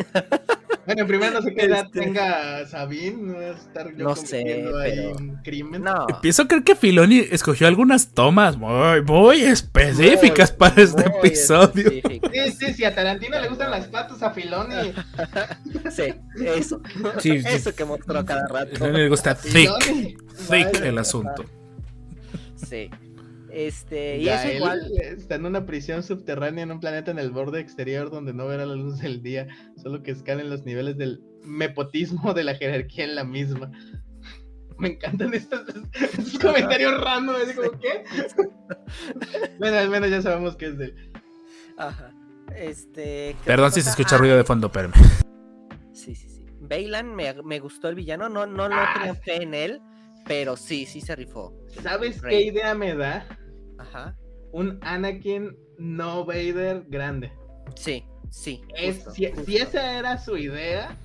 Bueno, primero no sé qué edad Este- tenga Sabine, no voy a estar yo No sé, pero- un crimen. No. Empiezo a creer que Filoni escogió algunas tomas muy, muy específicas Muy, para este episodio. específico. Sí, sí, sí, a Tarantino le gustan las patas a Filoni. Sí, eso. Sí, sí. Eso que mostró cada rato. Le gusta thick, Filoni. thick el asunto. Sí. Este, y Ya eso él igual. está en una prisión subterránea en un planeta en el borde exterior donde no verá la luz del día, solo que escalen los niveles del nepotismo de la jerarquía en la misma. Me encantan estos, estos comentarios random, así como, ¿qué? bueno, al menos ya sabemos que es de... Ajá. Este. ¿qué Perdón si se escucha Ah, ruido de fondo, pero Sí, sí, sí. Bailan me, me gustó el villano. No, no, no Ah. tenía fe en él. Pero sí, sí se rifó. ¿Sabes qué idea me da? Ajá. Un Anakin no Vader grande. Sí, sí. Es, justo, si, justo. si esa era su idea,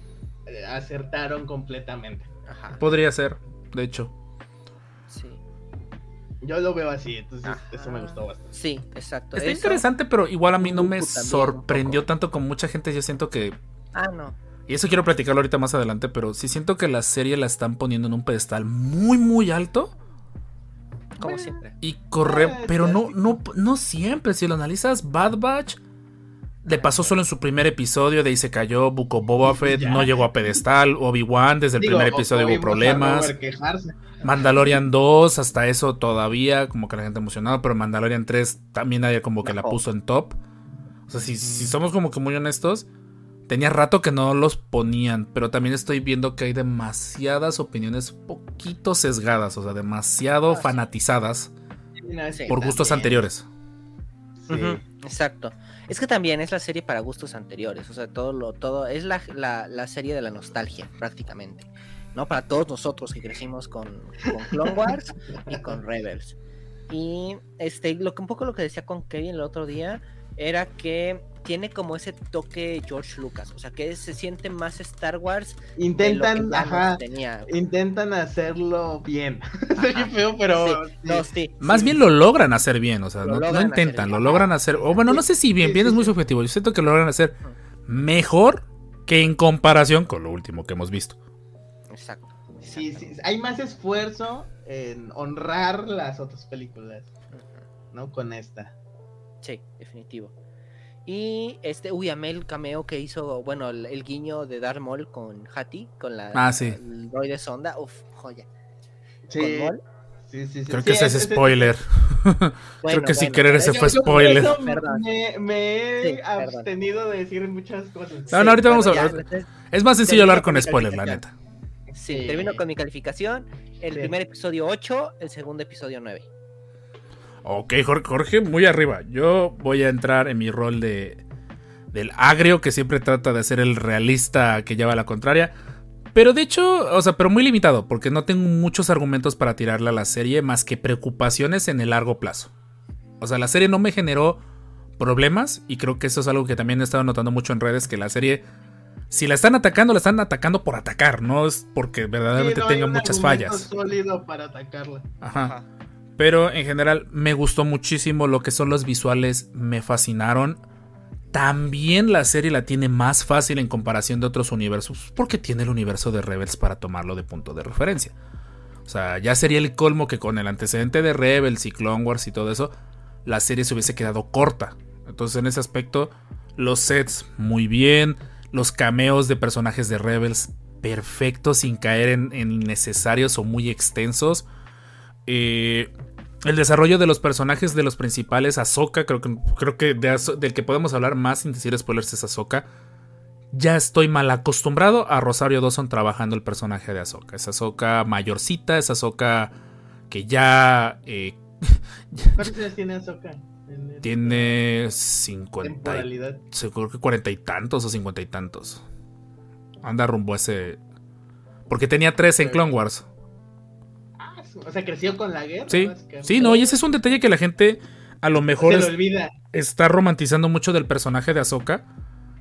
eh, acertaron completamente. Ajá. podría ser, de hecho. Sí. Yo lo veo así, entonces Ajá. eso me gustó bastante. Sí, exacto. Está eso. interesante, pero igual a mí no me sorprendió tanto como mucha gente. Yo siento que. Ah, no. Y eso quiero platicarlo ahorita más adelante, pero sí siento que la serie la están poniendo en un pedestal muy, muy alto. Como siempre. Y corre, Ah, pero no, no, no siempre. Si lo analizas, Bad Batch le pasó solo en su primer episodio, de ahí se cayó. Buco Boba Fett Ya. no llegó a pedestal. Obi-Wan, desde el Digo, primer episodio hubo problemas. Mandalorian 2, hasta eso todavía, como que la gente emocionada, pero Mandalorian 3 también nadie como que la puso en top. O sea, si, si somos como que muy honestos, tenía rato que no los ponían, pero también estoy viendo que hay demasiadas opiniones poquito sesgadas, o sea, demasiado Ah, sí. fanatizadas Sí, no, es Sí, que por gustos también, anteriores. sí. Exacto. Es que también es la serie para gustos anteriores. O sea, todo lo, todo, es la, la, la serie de la nostalgia, prácticamente. ¿No? Para todos nosotros que crecimos con, con Clone Wars y con Rebels. Y este, lo que un poco lo que decía con Kevin el otro día era que tiene como ese toque George Lucas. O sea, que se siente más Star Wars. de lo que Intentan, ajá, tenía. intentan hacerlo bien. Feo, pero Sí, sí. no, sí, Más sí, bien lo logran hacer bien, o sea, Lo no, no intentan, lo logran hacer. O bueno, no sé si bien, Sí, bien sí, es muy sí. subjetivo. Yo siento que lo logran hacer mejor que en comparación con lo último que hemos visto. Exacto. Sí, sí, hay más esfuerzo en honrar las otras películas, ¿no? Con esta. Sí, definitivo. Y este, uy, amé el cameo que hizo, bueno, el, el guiño de Darth Maul con Hattie, con la Ah, sí. el droide sonda, uf, joya. Sí, Con Maul, sí, sí, sí. Creo Sí, que ese es spoiler. Creo bueno, que sin bueno, querer ese yo- fue yo spoiler. Me, me he perdón. abstenido de decir muchas cosas. No, no, ahorita vamos a hablar. Es más sencillo hablar con spoiler, la neta. Sí, Sí. termino con mi calificación. El Sí. primer episodio 8, el segundo episodio 9. Ok, Jorge, Jorge, muy arriba. Yo voy a entrar en mi rol de del agrio que siempre trata de ser el realista que lleva la contraria. Pero de hecho, o sea, pero muy limitado, porque no tengo muchos argumentos para tirarle a la serie más que preocupaciones en el largo plazo. O sea, la serie no me generó problemas y creo que eso es algo que también he estado notando mucho en redes, que la serie, si la están atacando, la están atacando por atacar, no es porque verdaderamente Sí, no hay tenga un muchas fallas. sólido para atacarla. Ajá. Ajá. Pero en general me gustó muchísimo lo que son los visuales, me fascinaron. También la serie la tiene más fácil en comparación de otros universos porque tiene el universo de Rebels para tomarlo de punto de referencia. O sea, ya sería el colmo que con el antecedente de Rebels y Clone Wars y todo eso, la serie se hubiese quedado corta. Entonces en ese aspecto, los sets muy bien, los cameos de personajes de Rebels perfectos sin caer en, en innecesarios o muy extensos. Eh, el desarrollo de los personajes de los principales, Ahsoka, creo que, creo que de del que podemos hablar más sin decir spoilers es Ahsoka. Ya estoy mal acostumbrado a Rosario Dawson trabajando el personaje de Ahsoka. Es Ahsoka mayorcita, es Ahsoka que ya eh, ¿Cuántos años tiene Ahsoka? En esta tiene 50, y- temporalidad. seguro que cuarenta y tantos o cincuenta y tantos. Anda rumbo a ese... Porque tenía tres en Clone Wars. O sea, creció con la guerra. Sí, sí, no, y ese es un detalle que la gente a lo mejor Se es- le olvida. está romantizando mucho del personaje de Ahsoka.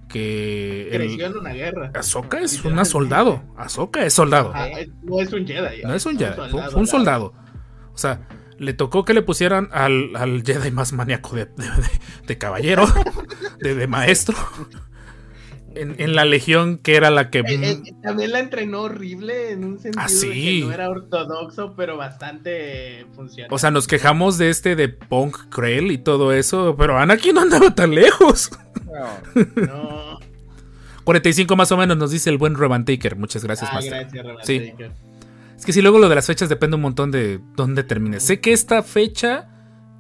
Que el- Creció en una guerra. Ahsoka es una soldado. Ahsoka es soldado. Ah, es- no es un Jedi. No es un Jedi, fue, soldado fue un soldado. O sea, le tocó que le pusieran al, al Jedi más maníaco de, de- de- de caballero, de maestro. En, en la legión que era la que... Eh, eh, también la entrenó horrible en un sentido Ah, de que no era ortodoxo, pero bastante funcional. O sea, nos quejamos de este de Punk Krell y todo eso, pero Anakin no andaba tan lejos. No. no. 45 más o menos nos dice el buen Revan Taker. Muchas gracias, Ah, Master. gracias, Revan Sí. Taker. Es que si luego lo de las fechas depende un montón de dónde termine. Sé que esta fecha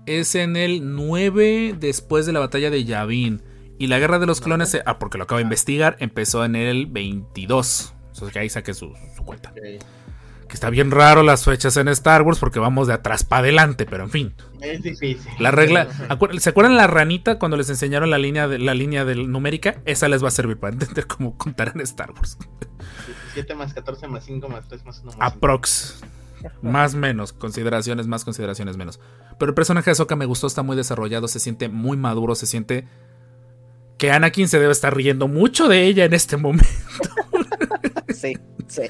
es en el 9 después de la batalla de Yavin. Y la guerra de los clones, ah, porque lo acabo de investigar, empezó en el 22. O sea, que ahí saqué su, su cuenta. Que está bien raro las fechas en Star Wars porque vamos de atrás para adelante, pero en fin. Es difícil. La regla. acuer- ¿Se acuerdan la ranita cuando les enseñaron la línea, de, la línea del numérica? Esa les va a servir para entender cómo contar en Star Wars. 7 más 14 más 5 más 3 más 1 más 5. Aprox. Más menos. Consideraciones más, consideraciones menos. Pero el personaje de Ahsoka me gustó, está muy desarrollado, se siente muy maduro, se siente que Anakin se debe estar riendo mucho de ella en este momento. Sí, sí.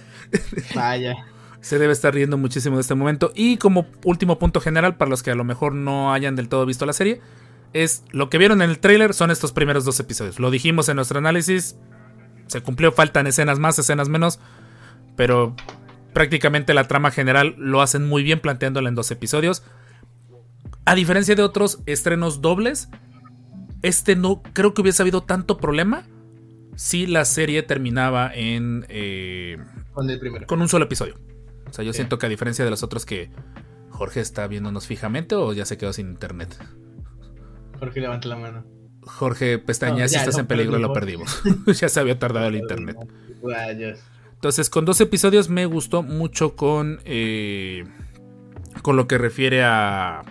Vaya. Se debe estar riendo muchísimo de este momento. Y como último punto general, para los que a lo mejor no hayan del todo visto la serie, es lo que vieron en el tráiler son estos primeros dos episodios. Lo dijimos en nuestro análisis. Se cumplió, faltan escenas más, escenas menos. Pero prácticamente la trama general lo hacen muy bien planteándola en dos episodios. A diferencia de otros estrenos dobles, este no creo que hubiese habido tanto problema si la serie terminaba en eh, Con el primero. con un solo episodio. O sea, yo Sí. siento que a diferencia de los otros que Jorge está viéndonos fijamente o ya se quedó sin internet. Jorge levanta la mano. Jorge pestaña, No, si estás en peligro lo perdimos. ya se había tardado el internet. Entonces, con dos episodios me gustó mucho con. eh, con lo que refiere a.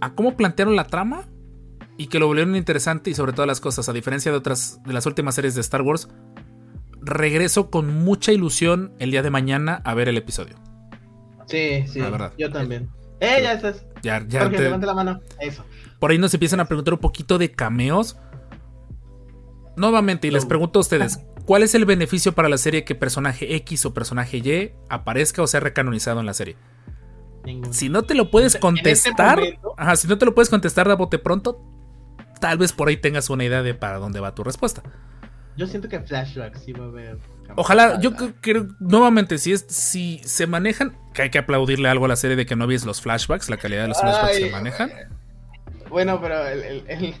a cómo plantearon la trama. Y que lo volvieron interesante. Y sobre todas las cosas. A diferencia de otras. de las últimas series de Star Wars. Regreso con mucha ilusión el día de mañana a ver el episodio. Sí, sí. La verdad. Yo también. ¡Eh, ya estás! Ya, ya Jorge, te- levanta la mano. Eso. por ahí nos empiezan a preguntar un poquito de cameos. Nuevamente, y les pregunto a ustedes, ¿cuál es el beneficio para la serie que personaje X o personaje Y aparezca o sea recanonizado en la serie? Ninguno. Si no te lo puedes este contestar, momento- ajá, si no te lo puedes contestar de bote pronto, tal vez por ahí tengas una idea de para dónde va tu respuesta. Yo siento que flashbacks sí va a haber. Ojalá, yo cre- creo, nuevamente, si es, si se manejan, que hay que aplaudirle algo a la serie de que no ves los flashbacks, la calidad de los flashbacks se manejan. Bueno, pero el, el, el,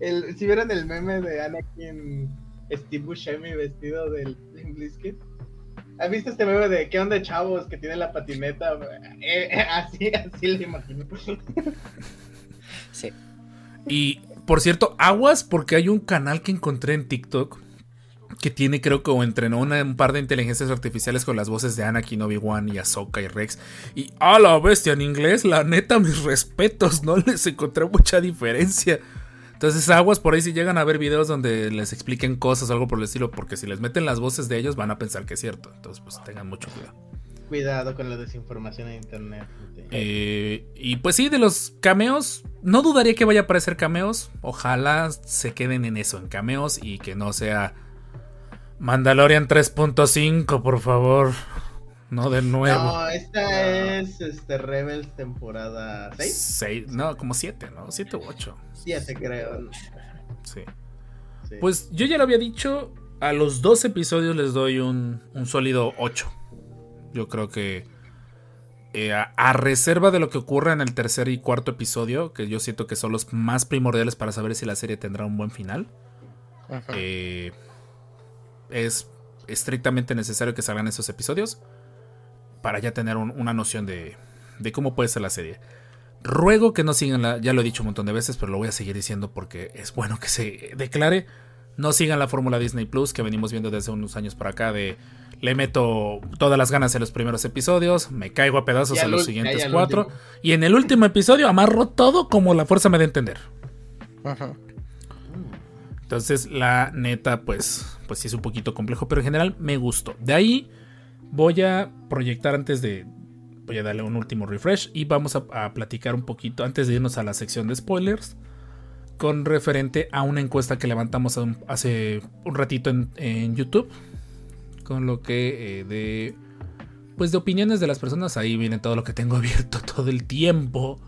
el- si vieron el meme de Anakin Steve Buscemi vestido del Bizkit? ¿Has visto este meme de qué onda chavos que tiene la patineta? Eh, eh, así, así lo imagino. Sí. Y por cierto, aguas porque hay un canal que encontré en TikTok que tiene creo que o entrenó una- un par de inteligencias artificiales con las voces de Anakin, Obi-Wan y Ahsoka y Rex. Y a la bestia en inglés, la neta, mis respetos, no les encontré mucha diferencia. Entonces, aguas por ahí si llegan a ver videos donde les expliquen cosas algo por el estilo, porque si les meten las voces de ellos van a pensar que es cierto. Entonces, pues tengan mucho cuidado. Cuidado con la desinformación en internet. Eh, y pues sí, de los cameos, no dudaría que vaya a aparecer cameos. Ojalá se queden en eso, en cameos, y que no sea Mandalorian 3.5, por favor. No de nuevo. No, esta es este Rebels temporada 6. Seis- no, como 7, ¿no? 7 u 8. 7 creo. Sí. Sí. Pues yo ya lo había dicho, a los dos episodios les doy un, un sólido 8. Yo creo que eh, a, a reserva de lo que ocurra en el tercer y cuarto episodio, que yo siento que son los más primordiales para saber si la serie tendrá un buen final, eh, es estrictamente necesario que salgan esos episodios para ya tener un- una noción de, de cómo puede ser la serie. Ruego que no sigan la, ya lo he dicho un montón de veces, pero lo voy a seguir diciendo porque es bueno que se declare. No sigan la fórmula Disney Plus que venimos viendo desde unos años para acá de le meto todas las ganas en los primeros episodios, me caigo a pedazos al los siguientes cuatro último. y en el último episodio amarro todo como la fuerza me da a entender. Ujú. Entonces, la neta, pues, pues sí es un poquito complejo, pero en general me gustó. De ahí voy a proyectar antes de. Voy a darle un último refresh y vamos a, a platicar un poquito antes de irnos a la sección de spoilers. Con referente a una encuesta que levantamos un- hace un ratito en, en YouTube. Con lo que eh, de. Pues de opiniones de las personas. Ahí viene todo lo que tengo abierto todo el tiempo.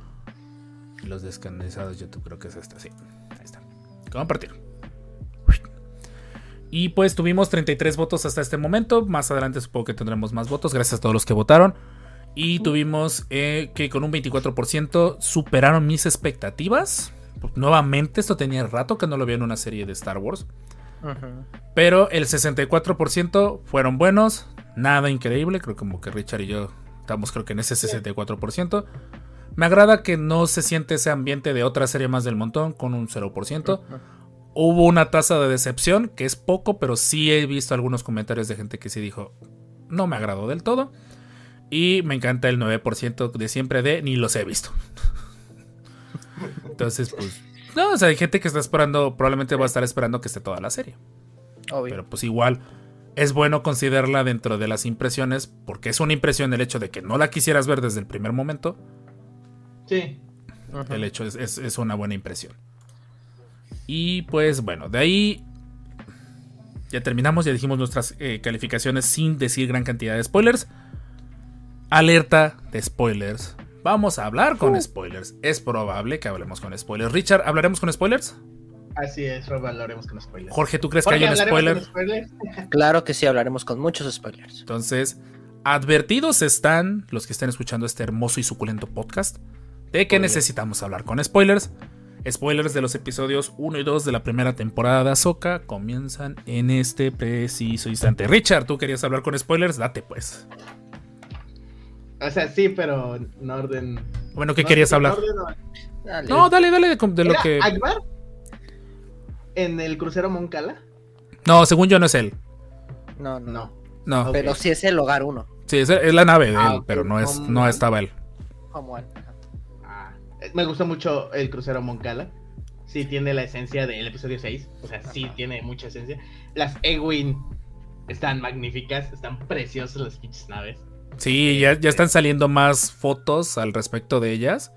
Los descansados YouTube, creo que es esta, sí. Ahí está. Compartir. Y pues tuvimos 33 votos hasta este momento. Más adelante supongo que tendremos más votos. Gracias a todos los que votaron. Y tuvimos eh, que con un 24% superaron mis expectativas. Nuevamente, esto tenía rato que no lo vi en una serie de Star Wars. Pero el 64% fueron buenos. Nada increíble. Creo como que Richard y yo estamos creo que en ese 64%. Me agrada que no se siente ese ambiente de otra serie más del montón con un 0%. Hubo una tasa de decepción, que es poco, pero sí he visto algunos comentarios de gente que sí dijo, no me agradó del todo. Y me encanta el 9% de siempre de ni los he visto. Entonces, pues, no, o sea, hay gente que está esperando, probablemente va a estar esperando que esté toda la serie. Obvio. Pero pues igual es bueno considerarla dentro de las impresiones, porque es una impresión el hecho de que no la quisieras ver desde el primer momento. Sí. El hecho es, es- es una buena impresión. Y pues bueno, de ahí ya terminamos, ya dijimos nuestras eh, calificaciones sin decir gran cantidad de spoilers. Alerta de spoilers. Vamos a hablar con spoilers. Es probable que hablemos con spoilers. Richard, ¿hablaremos con spoilers? Así es, Rob, hablaremos con spoilers. Jorge, ¿tú crees que hay un ¿hablaremos spoiler? con spoilers? Claro que sí, hablaremos con muchos spoilers. Entonces, advertidos están los que estén escuchando este hermoso y suculento podcast de que necesitamos hablar con spoilers. Spoilers de los episodios 1 y 2 de la primera temporada de Ahsoka comienzan en este preciso instante. Richard, tú querías hablar con spoilers, date pues. O sea, sí, pero en orden. Bueno, ¿qué no, querías hablar? orden no. Dale. No, dale, dale de, de lo ¿Era que... Akbar? ¿En el crucero Moncala? No, según yo no es él. no, no, No. Pero sí es el hogar uno. sí, es, es la nave de Ah, él, pero no, es, no estaba él. Como al- Ah, me gustó mucho el crucero Moncala. Sí tiene la esencia del episodio 6. O sea, sí tiene mucha esencia. Las Ewin están magníficas, están preciosas las pinches naves. Sí, ya, ya están saliendo más fotos al respecto de ellas.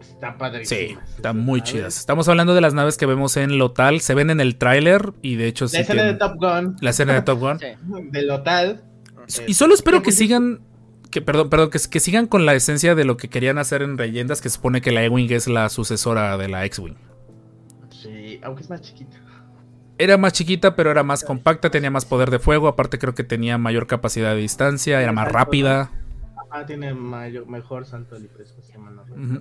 Están Sí, padrísimas. están muy naves. chidas. Estamos hablando de las naves que vemos en Lotal. Se ven en el tráiler y de hecho sí La escena de Top Gun, la escena de Top Gun. Sí. de Lotal. Y solo espero Qué que sigan. Que, perdón, perdón, que, que sigan con la esencia de lo que querían hacer en Leyendas, que se supone que la E-Wing es la sucesora de la X-Wing. Sí, aunque es más chiquita. Era más chiquita, pero era más compacta, tenía más poder de fuego, aparte creo que tenía mayor capacidad de distancia, era más rápida. Ah, tiene mayor, mejor salto se llama, no. Ujú.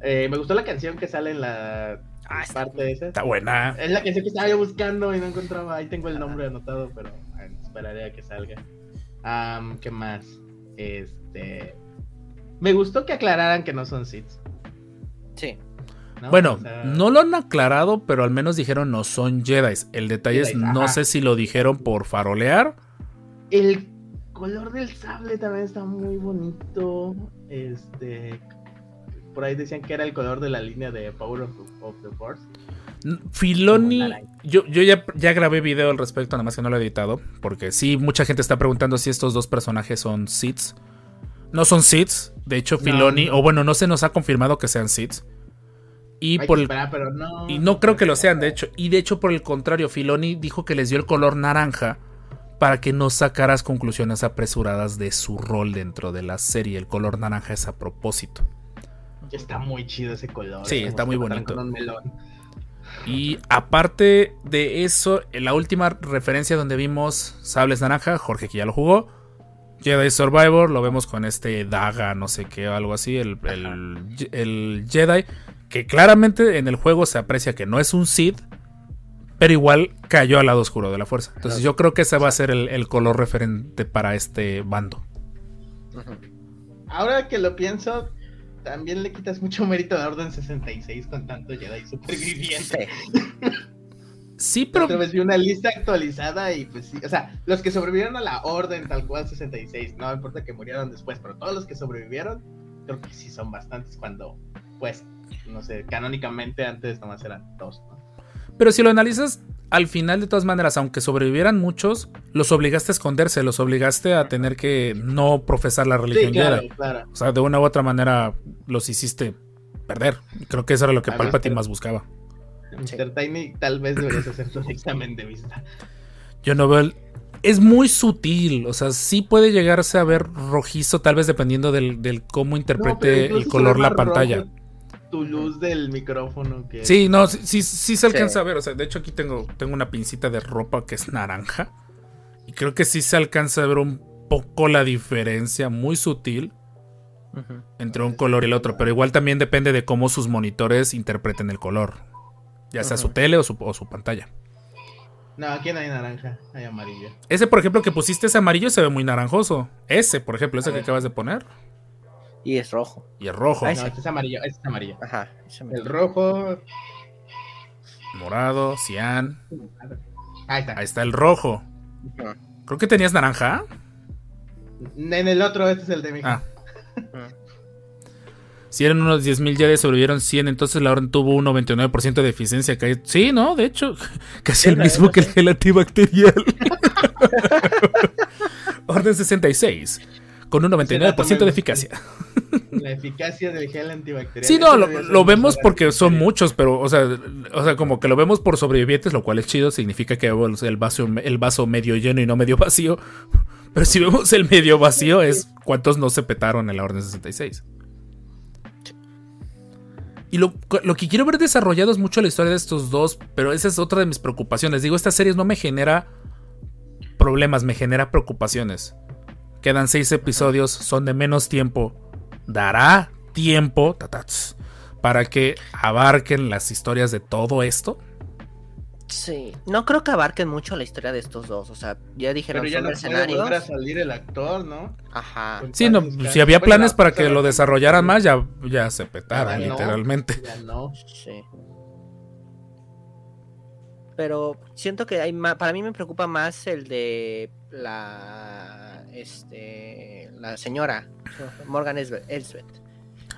Eh, me gustó la canción que sale en la Ah, está- parte de esa. Está buena. Es la canción que estaba yo buscando y no encontraba. Ahí tengo el nombre anotado, pero eh, esperaré a que salga. Am, ¿Qué más? Este. Me gustó que aclararan que no son Sith. Sí. ¿No? Bueno, O sea, no lo han aclarado, pero al menos dijeron no son Jedi. El detalle es, no ajá. sé si lo dijeron por farolear. El color del sable también está muy bonito. Este. por ahí decían que era el color de la línea de Power of, of the Force. Filoni, yo, yo ya, ya grabé video al respecto, nada más que no lo he editado, porque sí, mucha gente está preguntando si estos dos personajes son Siths. No son Siths, de hecho No, Filoni, no. o bueno, no se nos ha confirmado que sean Siths. Y Hay por el- esperar, pero no. y no creo que lo sean, de hecho. Y de hecho, por el contrario, Filoni dijo que les dio el color naranja para que no sacaras conclusiones apresuradas de su rol dentro de la serie. El color naranja es a propósito. Está muy chido ese color. Sí, está muy bonito. con un melón. Y aparte de eso, en la última referencia donde vimos Sables Naranja, Jorge que ya lo jugó. Jedi Survivor, lo vemos con este Daga, no sé qué, algo así, el, el- el Jedi, que claramente en el juego se aprecia que no es un Sith, pero igual cayó al lado oscuro de la fuerza. Entonces yo creo que ese va a ser el, el color referente para este bando. Ahora que lo pienso, también le quitas mucho mérito a Orden 66 con tanto Jedi superviviente. Sí. Pero otra vez vi una lista actualizada y pues sí, o sea, los que sobrevivieron a la Orden tal cual 66, no importa que murieron después, pero todos los que sobrevivieron, creo que sí son bastantes cuando, pues, no sé, canónicamente antes nomás eran dos, ¿no? Pero si lo analizas, al final de todas maneras, aunque sobrevivieran muchos, los obligaste a esconderse, los obligaste a tener que no profesar la Sí, religión claro, Jedi. claro. O sea, de una u otra manera los hiciste perder. Creo que eso era lo que Además, Palpatine más buscaba. Mr. Tiny, tal vez deberías hacer tu examen de vista. Yo no veo el... Es muy sutil, o sea, sí puede llegarse a ver rojizo, tal vez dependiendo del, del cómo interprete el color la pantalla. rojo Tu luz del micrófono que Sí, no, sí, sí, sí se alcanza Sí. a ver. O sea, de hecho aquí tengo, tengo una pincita de ropa que es naranja. Y creo que sí se alcanza a ver un poco la diferencia, muy sutil, entre un color y el otro. Pero igual también depende de cómo sus monitores interpreten el color. Ya sea su tele o su, o su pantalla. No, aquí no hay naranja, hay amarillo. Ese, por ejemplo, que pusiste ese amarillo se ve muy naranjoso. Ese, por ejemplo, ese A que ver. acabas de poner. Y es rojo. Y el rojo, No, este es amarillo, este es amarillo. Ajá. El rojo. morado, cian. Ahí está. Ahí está el rojo. Creo que tenías naranja. En el otro, este es el de mi. Ah. Si eran unos 10.000 Jedi, sobrevivieron 100, entonces la orden tuvo un 99% de eficiencia. que- Sí, ¿no? De hecho, casi el mismo que el gel antibacterial. orden 66, con un 99% de eficacia. La eficacia del gel antibacterial. Sí, no, lo, vemos porque son muchos, pero, o sea, o sea, como que lo vemos por sobrevivientes, lo cual es chido, significa que vemos el vaso, el vaso medio lleno y no medio vacío. Pero si vemos el medio vacío, es cuántos no se petaron en la Orden 66. Y lo, lo que quiero ver desarrollado es mucho la historia de estos dos, pero esa es otra de mis preocupaciones. Digo, estas series no me genera problemas, me genera preocupaciones. Quedan seis episodios, son de menos tiempo. ¿Dará tiempo tatats, para que abarquen las historias de todo esto? Sí. No creo que abarquen mucho la historia de estos dos. O sea, ya dijeron Pero ya no puede mercenarios. volver a salir el actor, ¿no? Ajá. Con Sí, no, si había planes la- para que la- lo desarrollaran más, ya, ya se petaron, Ya no, literalmente. Ya no. Sí. Pero siento que hay más, para mí me preocupa más el de la este la señora Morgan Elsbeth,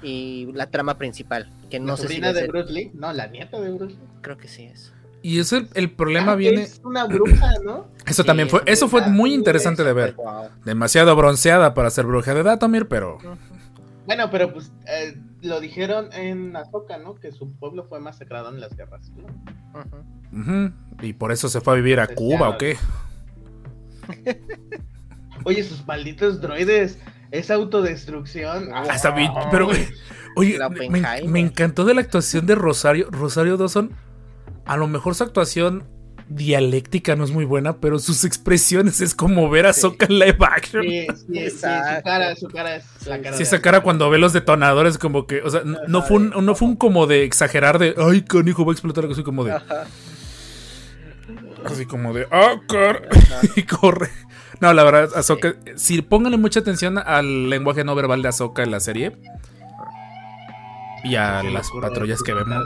y la trama principal, que La no sé si de ser- Bruce Lee. No, la nieta de Bruce Lee. creo que sí es. Y eso el, el problema Ah, viene. Es una bruja, ¿no? Eso Sí, también fue. es Eso fue muy interesante de ver. Wow. Demasiado bronceada para ser bruja de Datomir, pero. Bueno, pero pues eh, lo dijeron en Azoka, ¿no? Que su pueblo fue masacrado en las guerras. ¿no? Y por eso se fue a vivir a Pues Cuba, ya. ¿o qué? Oye, sus malditos droides. Es autodestrucción. Ah, Hasta vi- pero, oye, me, encantó de la actuación de Rosario. Rosario Dawson. A lo mejor su actuación dialéctica no es muy buena, pero sus expresiones es como ver a Sí. Sokka en live action. Sí, sí, sí, su cara, su cara es la cara Sí, esa cara cuando ve los detonadores, como que, o sea, no fue un, no fue un como de exagerar de, ay, canijo, va a explotar algo así como de, Ajá. así como de, ah, car, y corre. No, la verdad, Ahsoka, si pónganle mucha atención al lenguaje no verbal de Ahsoka en la serie y a las patrullas que vemos,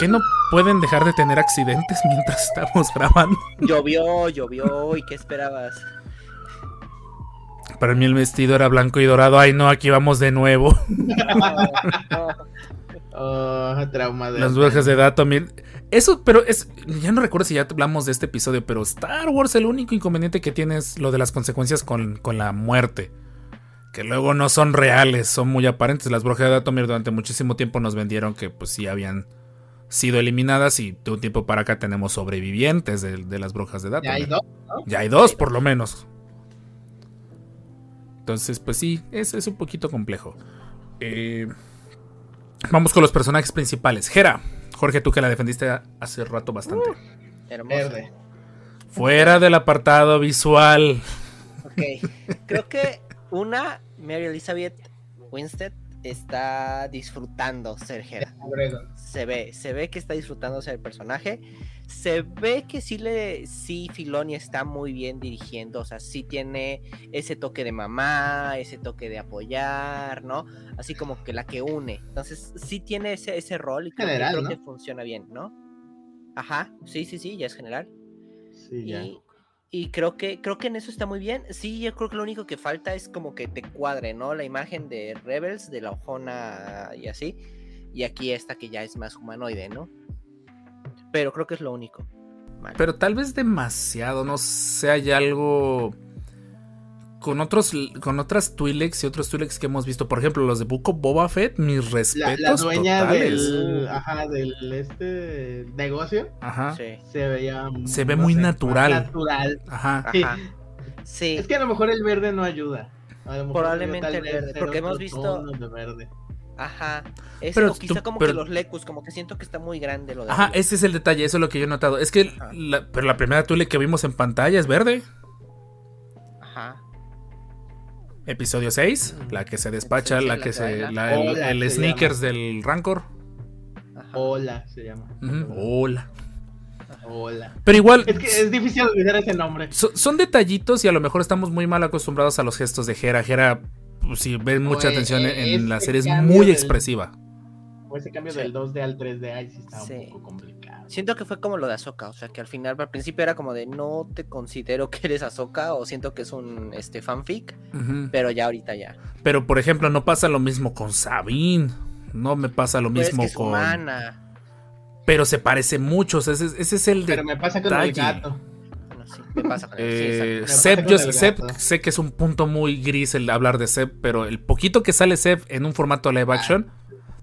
que, no pueden dejar de tener accidentes mientras estamos grabando. Llovió, llovió, ¿y qué esperabas? para mí el vestido era blanco y dorado. Ay, no, aquí vamos de nuevo. No, Oh, trauma de. Las brujas de Datomir. Eso, pero es. Ya no recuerdo si ya hablamos de este episodio, pero Star Wars, el único inconveniente que tiene es lo de las consecuencias con, con la muerte. Que luego no son reales, son muy aparentes. Las brujas de Datomir durante muchísimo tiempo nos vendieron que, pues sí, habían sido eliminadas y de un tiempo para acá tenemos sobrevivientes de, de las brujas de Datomir. Ya hay dos. Ya hay dos, por lo menos. Entonces, pues sí, es, es un poquito complejo. Eh, vamos con los personajes principales. Jera, Jorge, tú que la defendiste hace rato bastante. hermoso. Verde. Fuera del apartado visual. Ok. Creo que una, Mary Elizabeth Winstead está disfrutando ser Hera. Obregón. Se ve, se ve que está disfrutando ser el personaje. Se ve que sí le, sí Filoni está muy bien dirigiendo, o sea, sí tiene ese toque de mamá, ese toque de apoyar, ¿no? Así como que la que une. Entonces, sí tiene ese, ese rol y creo, que- creo ¿no? que funciona bien, ¿no? Ajá, sí, sí, sí, ya es general. Sí, ya. Y, y creo que creo que en eso está muy bien. Sí, yo creo que lo único que falta es como que te cuadre, ¿no? La imagen de Rebels, de la ojona y así. Y aquí esta que ya es más humanoide, ¿no? Pero creo que es lo único. Vale. Pero tal vez demasiado, no sé, hay algo con otros con otras Twi'leks y otros Twi'leks que hemos visto, por ejemplo, los de Buco Boba Fett, mis respetos la dueña totales. del, ajá, del este negocio Ajá. Sí. se veía Se ve no muy sé, natural. natural. Ajá. Sí. Ajá. Sí. Es que a lo mejor el verde no ayuda. A lo mejor Probablemente el verde, porque hemos visto- tonos de verde. Ajá. Es, Pero o quizá tú- como pero- que los lecus, como que siento que está muy grande lo de Ajá, ese es el detalle, eso es lo que yo he notado. Es que, la, pero la primera Twi'lek que vimos en pantalla es verde. Ajá. Episodio 6, la que se despacha, la la que se. la- el Hola, el se sneakers del Rancor. Ajá. Hola se llama. Hola. Hola. Pero igual, Es que es difícil olvidar ese nombre. so- son detallitos y a lo mejor estamos muy mal acostumbrados a los gestos de Hera. Hera, pues, si ven mucha Oye, atención en, en la serie, es muy del- expresiva. O ese cambio Sí. del 2D al 3D, ahí sí está Sí. un poco complicado. Siento que fue como lo de Ahsoka, o sea que al final, al principio era como de no te considero que eres Ahsoka o siento que es un este fanfic, Ujú. pero ya ahorita ya. Pero, por ejemplo, no pasa lo mismo con Sabine. No me pasa lo Pero es mismo que es con. humana. Pero se parece mucho. o sea, ese, ese es el de. Pero me pasa con el gato. Bueno, sí, me pasa con él, sí, Eh. Me Seb, yo Seb, sé que es un punto muy gris el hablar de Seb, pero el poquito que sale Seb en un formato live action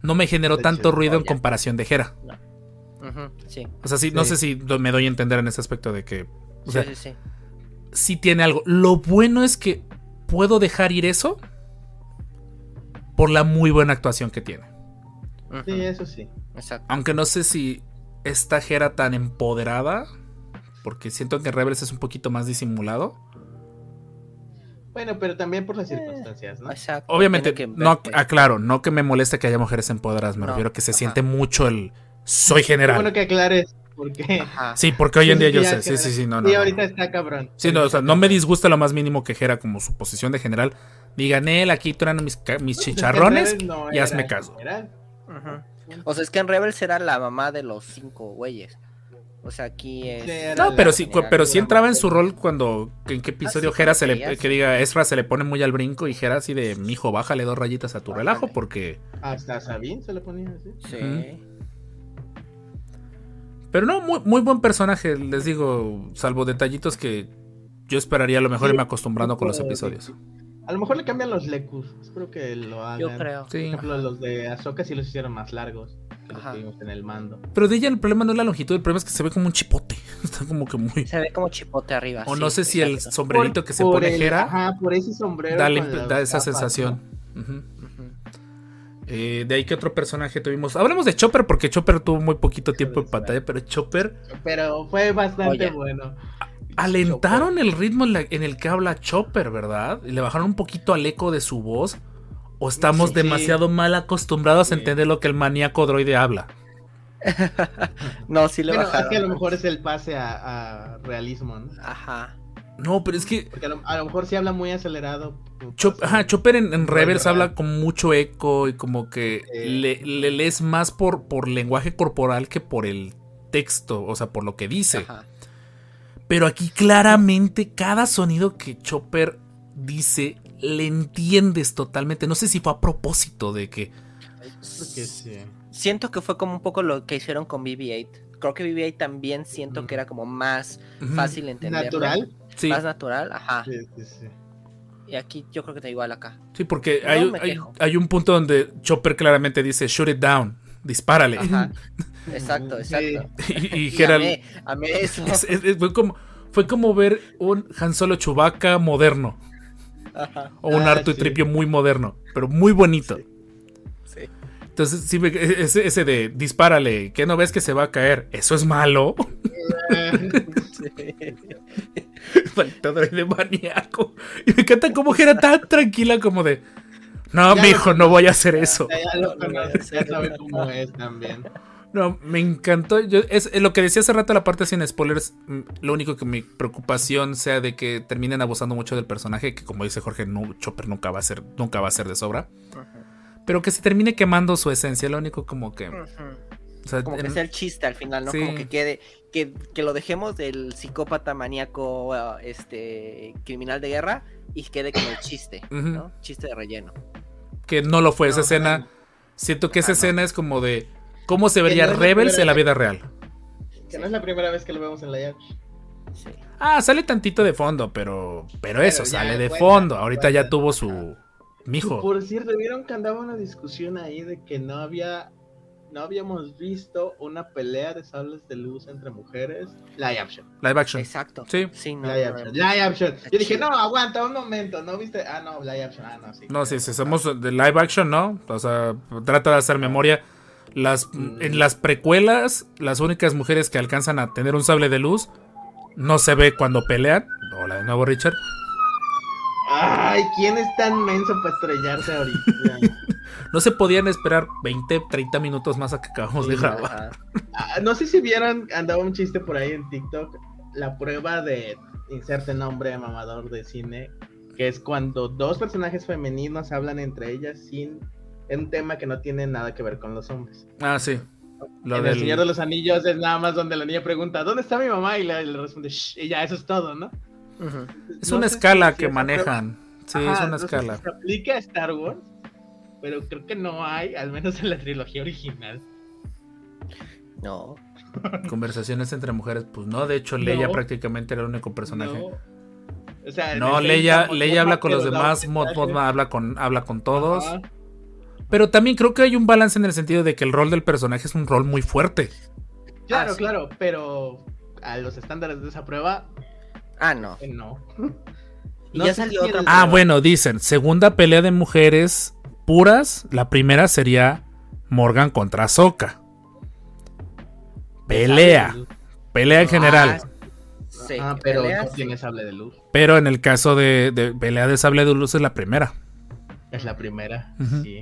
no me generó tanto ruido en comparación de sí, O sea, sí, no Sí. sé si me doy a entender en ese aspecto de que. O sí, sea, sí, sí. sí tiene algo. Lo bueno es que puedo dejar ir eso por la muy buena actuación que tiene. Sí, eso sí. Exacto. Aunque no sé si esta Hera tan empoderada, porque siento que Rebels es un poquito más disimulado. Bueno, pero también por las circunstancias, ¿no? exacto. Obviamente, Tiene que ver, no, pues. aclaro, no que me moleste que haya mujeres empoderadas, me No, refiero que se ajá. siente mucho el soy general. bueno que aclares, porque... Ajá. Sí, porque hoy en día Sí, yo sé, sí, sí, sí, no, no. Sí, ahorita no. está cabrón. Sí, no, o sea, no me disgusta lo más mínimo que Jera como su posición de general. Digan, él, aquí truenan mis, mis chicharrones y hazme caso. O sea, es que en Rebels era la mamá de los cinco güeyes. O sea, aquí es. No, pero sí, pero sí entraba en su rol cuando, en qué episodio Ah, sí, Jera se le, que diga, Ezra se le pone muy al brinco y Jera así de, mijo, bájale dos rayitas a tu Bájale. relajo porque... Hasta Sabine se le ponía así. Sí. Pero no, muy, muy buen personaje, les digo, salvo detallitos que yo esperaría a lo mejor Sí, irme acostumbrando con los episodios. A lo mejor le cambian los lecus. Espero que lo hagan. Yo creo. Por Sí. ejemplo, los de Ahsoka sí los hicieron más largos que en el mando. Pero de ella el problema no es la longitud, el problema es que se ve como un chipote. Está como que muy... Se ve como chipote arriba. O sí, no sé si el sombrerito que se pone el- Jera Ajá, por ese sombrero. da, la esa sensación. Eh, de ahí que otro personaje tuvimos. Hablemos de Chopper porque Chopper tuvo muy poquito tiempo en pantalla, pero Chopper. Pero fue bastante Oye. bueno. alentaron el ritmo en, la- en el que habla Chopper, ¿verdad? Y le bajaron un poquito al eco de su voz. ¿O estamos Sí. demasiado mal acostumbrados a entender lo que el maníaco droide habla? No, sí le Bueno, es bajaron. que a lo mejor es el pase a, a realismo, ¿no? Ajá. No, pero es que Porque a lo, a lo mejor sí habla muy acelerado. Chop- ajá, Chopper en, real. habla con mucho eco y como que le lees más por, por lenguaje corporal que por el texto, o sea, por lo que dice. Ajá. Pero aquí claramente cada sonido que Chopper dice le entiendes totalmente. No sé si fue a propósito de que. Creo que sí. Siento que fue como un poco lo que hicieron con BB-8. Creo que BB-8 también siento que era como más Ujú. fácil de entender. Natural. Sí, Más natural, ajá. Sí, sí, sí. Y aquí yo creo que está igual acá. sí, porque No hay, hay- un punto donde Chopper claramente dice: Shoot it down, dispárale. Ajá. Exacto, exacto. y, y Y Geralt- amé, amé eso. es- es- es- fue, como, fue como ver un Han Solo Chewbacca moderno. Ajá. O un Ah, Artu y sí. Tripio muy moderno, pero muy bonito. Sí. Entonces, sí, me- ese, ese de dispárale, que no ves que se va a caer, eso es malo. Maldito droide maníaco. Y me encanta cómo que era tan tranquila como de. No, Ya mijo, lo no voy a hacer eso. Ya lo conoces, ya sabe cómo es también. No, me encantó. Yo, es, es lo que decía hace rato la parte sin spoilers. mm, Lo único que mi preocupación sea de que terminen abusando mucho del personaje, que como dice Jorge, no, Chopper nunca va a ser, nunca va a ser de sobra. Pero que se termine quemando su esencia, lo único como que. O sea, Como que sea el chiste al final, ¿no? Sí. Como que quede, que, que lo dejemos del psicópata maníaco, uh, este, criminal de guerra y quede como el chiste. ¿no? Chiste de relleno. que no lo fue esa No, escena. no. Siento que esa Ah, no. escena es como de cómo se vería no Rebels en la vida real. Que no es la primera vez que lo vemos en la Yacht. Sí. Ah, sale tantito de fondo, pero pero eso, sale de cuenta, fondo. Ahorita ya tuvo su mijo. Por cierto, vieron que andaba una discusión ahí de que no había, no habíamos visto una pelea de sables de luz entre mujeres. Live action. Live action. Exacto. Sí. Sí, no, Live no, action. no. Live action. Yo dije, no, aguanta un momento, ¿no viste? Ah, no, live action. Ah, no, sí. No, si si somos de live action, ¿no? O sea, trata de hacer memoria. Las, Mm. En las precuelas, las únicas mujeres que alcanzan a tener un sable de luz no se ve cuando pelean. Hola de nuevo, Richard. Ay, ¿quién es tan menso para estrellarse ahorita? No se podían esperar 20, 30 minutos más a que acabamos de grabar. Ah, no sé si vieron, andaba un chiste por ahí en TikTok, la prueba de inserte nombre mamador de cine, que es cuando dos personajes femeninos hablan entre ellas sin un tema que no tiene nada que ver con los hombres. Ah, sí. Lo en del- El Señor de los Anillos es nada más donde la niña pregunta, ¿dónde está mi mamá? Y le, le responde, "Shh", y ya, eso es todo, ¿no? Es No una escala si que manejan. Sí, es una no escala. si se aplica a Star Wars, pero creo que no hay, al menos en la trilogía original. No. Conversaciones entre mujeres, pues no. De hecho, Leia No. prácticamente era el único personaje. No. O sea, en No, el Leia, Mod Leia habla con los demás, Mod. Mothma habla con, habla con todos. Ajá. Pero también creo que hay un balance en el sentido de que el rol del personaje es un rol muy fuerte. Claro, Ah, sí. claro, pero a los estándares de esa prueba, Ah, no. eh, no. Y No ya salió otra. Ah, bueno, dicen, segunda pelea de mujeres puras, la primera sería Morgan contra Soka. Pelea, pelea en general. Sí, Ah, pero peleas, no tiene sable de luz. Pero en el caso de, de pelea de sable de luz es la primera. Es la primera, sí.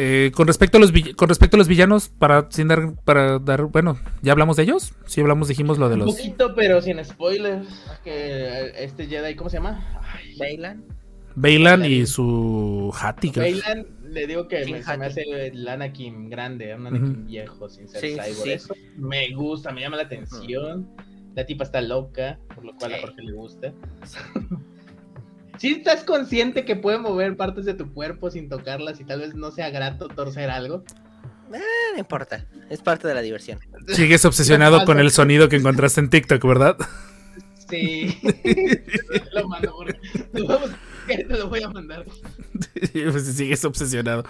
Eh, con respecto a los con respecto a los villanos, para sin dar, para dar, bueno, ya hablamos de ellos. Sí hablamos, dijimos lo de Un los. poquito, pero sin spoilers. Que este Jedi, ¿cómo se llama? Bailan. Bailan y su Hattie. creo. Bailan, le digo que Sí, me, se me hace el Anakin grande, un Anakin viejo, sin ser Sí, cyborg. sí. Eso me gusta, me llama la atención. La tipa está loca, por lo cual a. Jorge le gusta. Si estás consciente que puede mover partes de tu cuerpo sin tocarlas y tal vez no sea grato torcer algo. Ah, no importa. Es parte de la diversión. Sigues obsesionado con el sonido que encontraste en TikTok, ¿verdad? Sí. lo mando, vamos- Te lo voy a mandar. Pues Sigues obsesionado.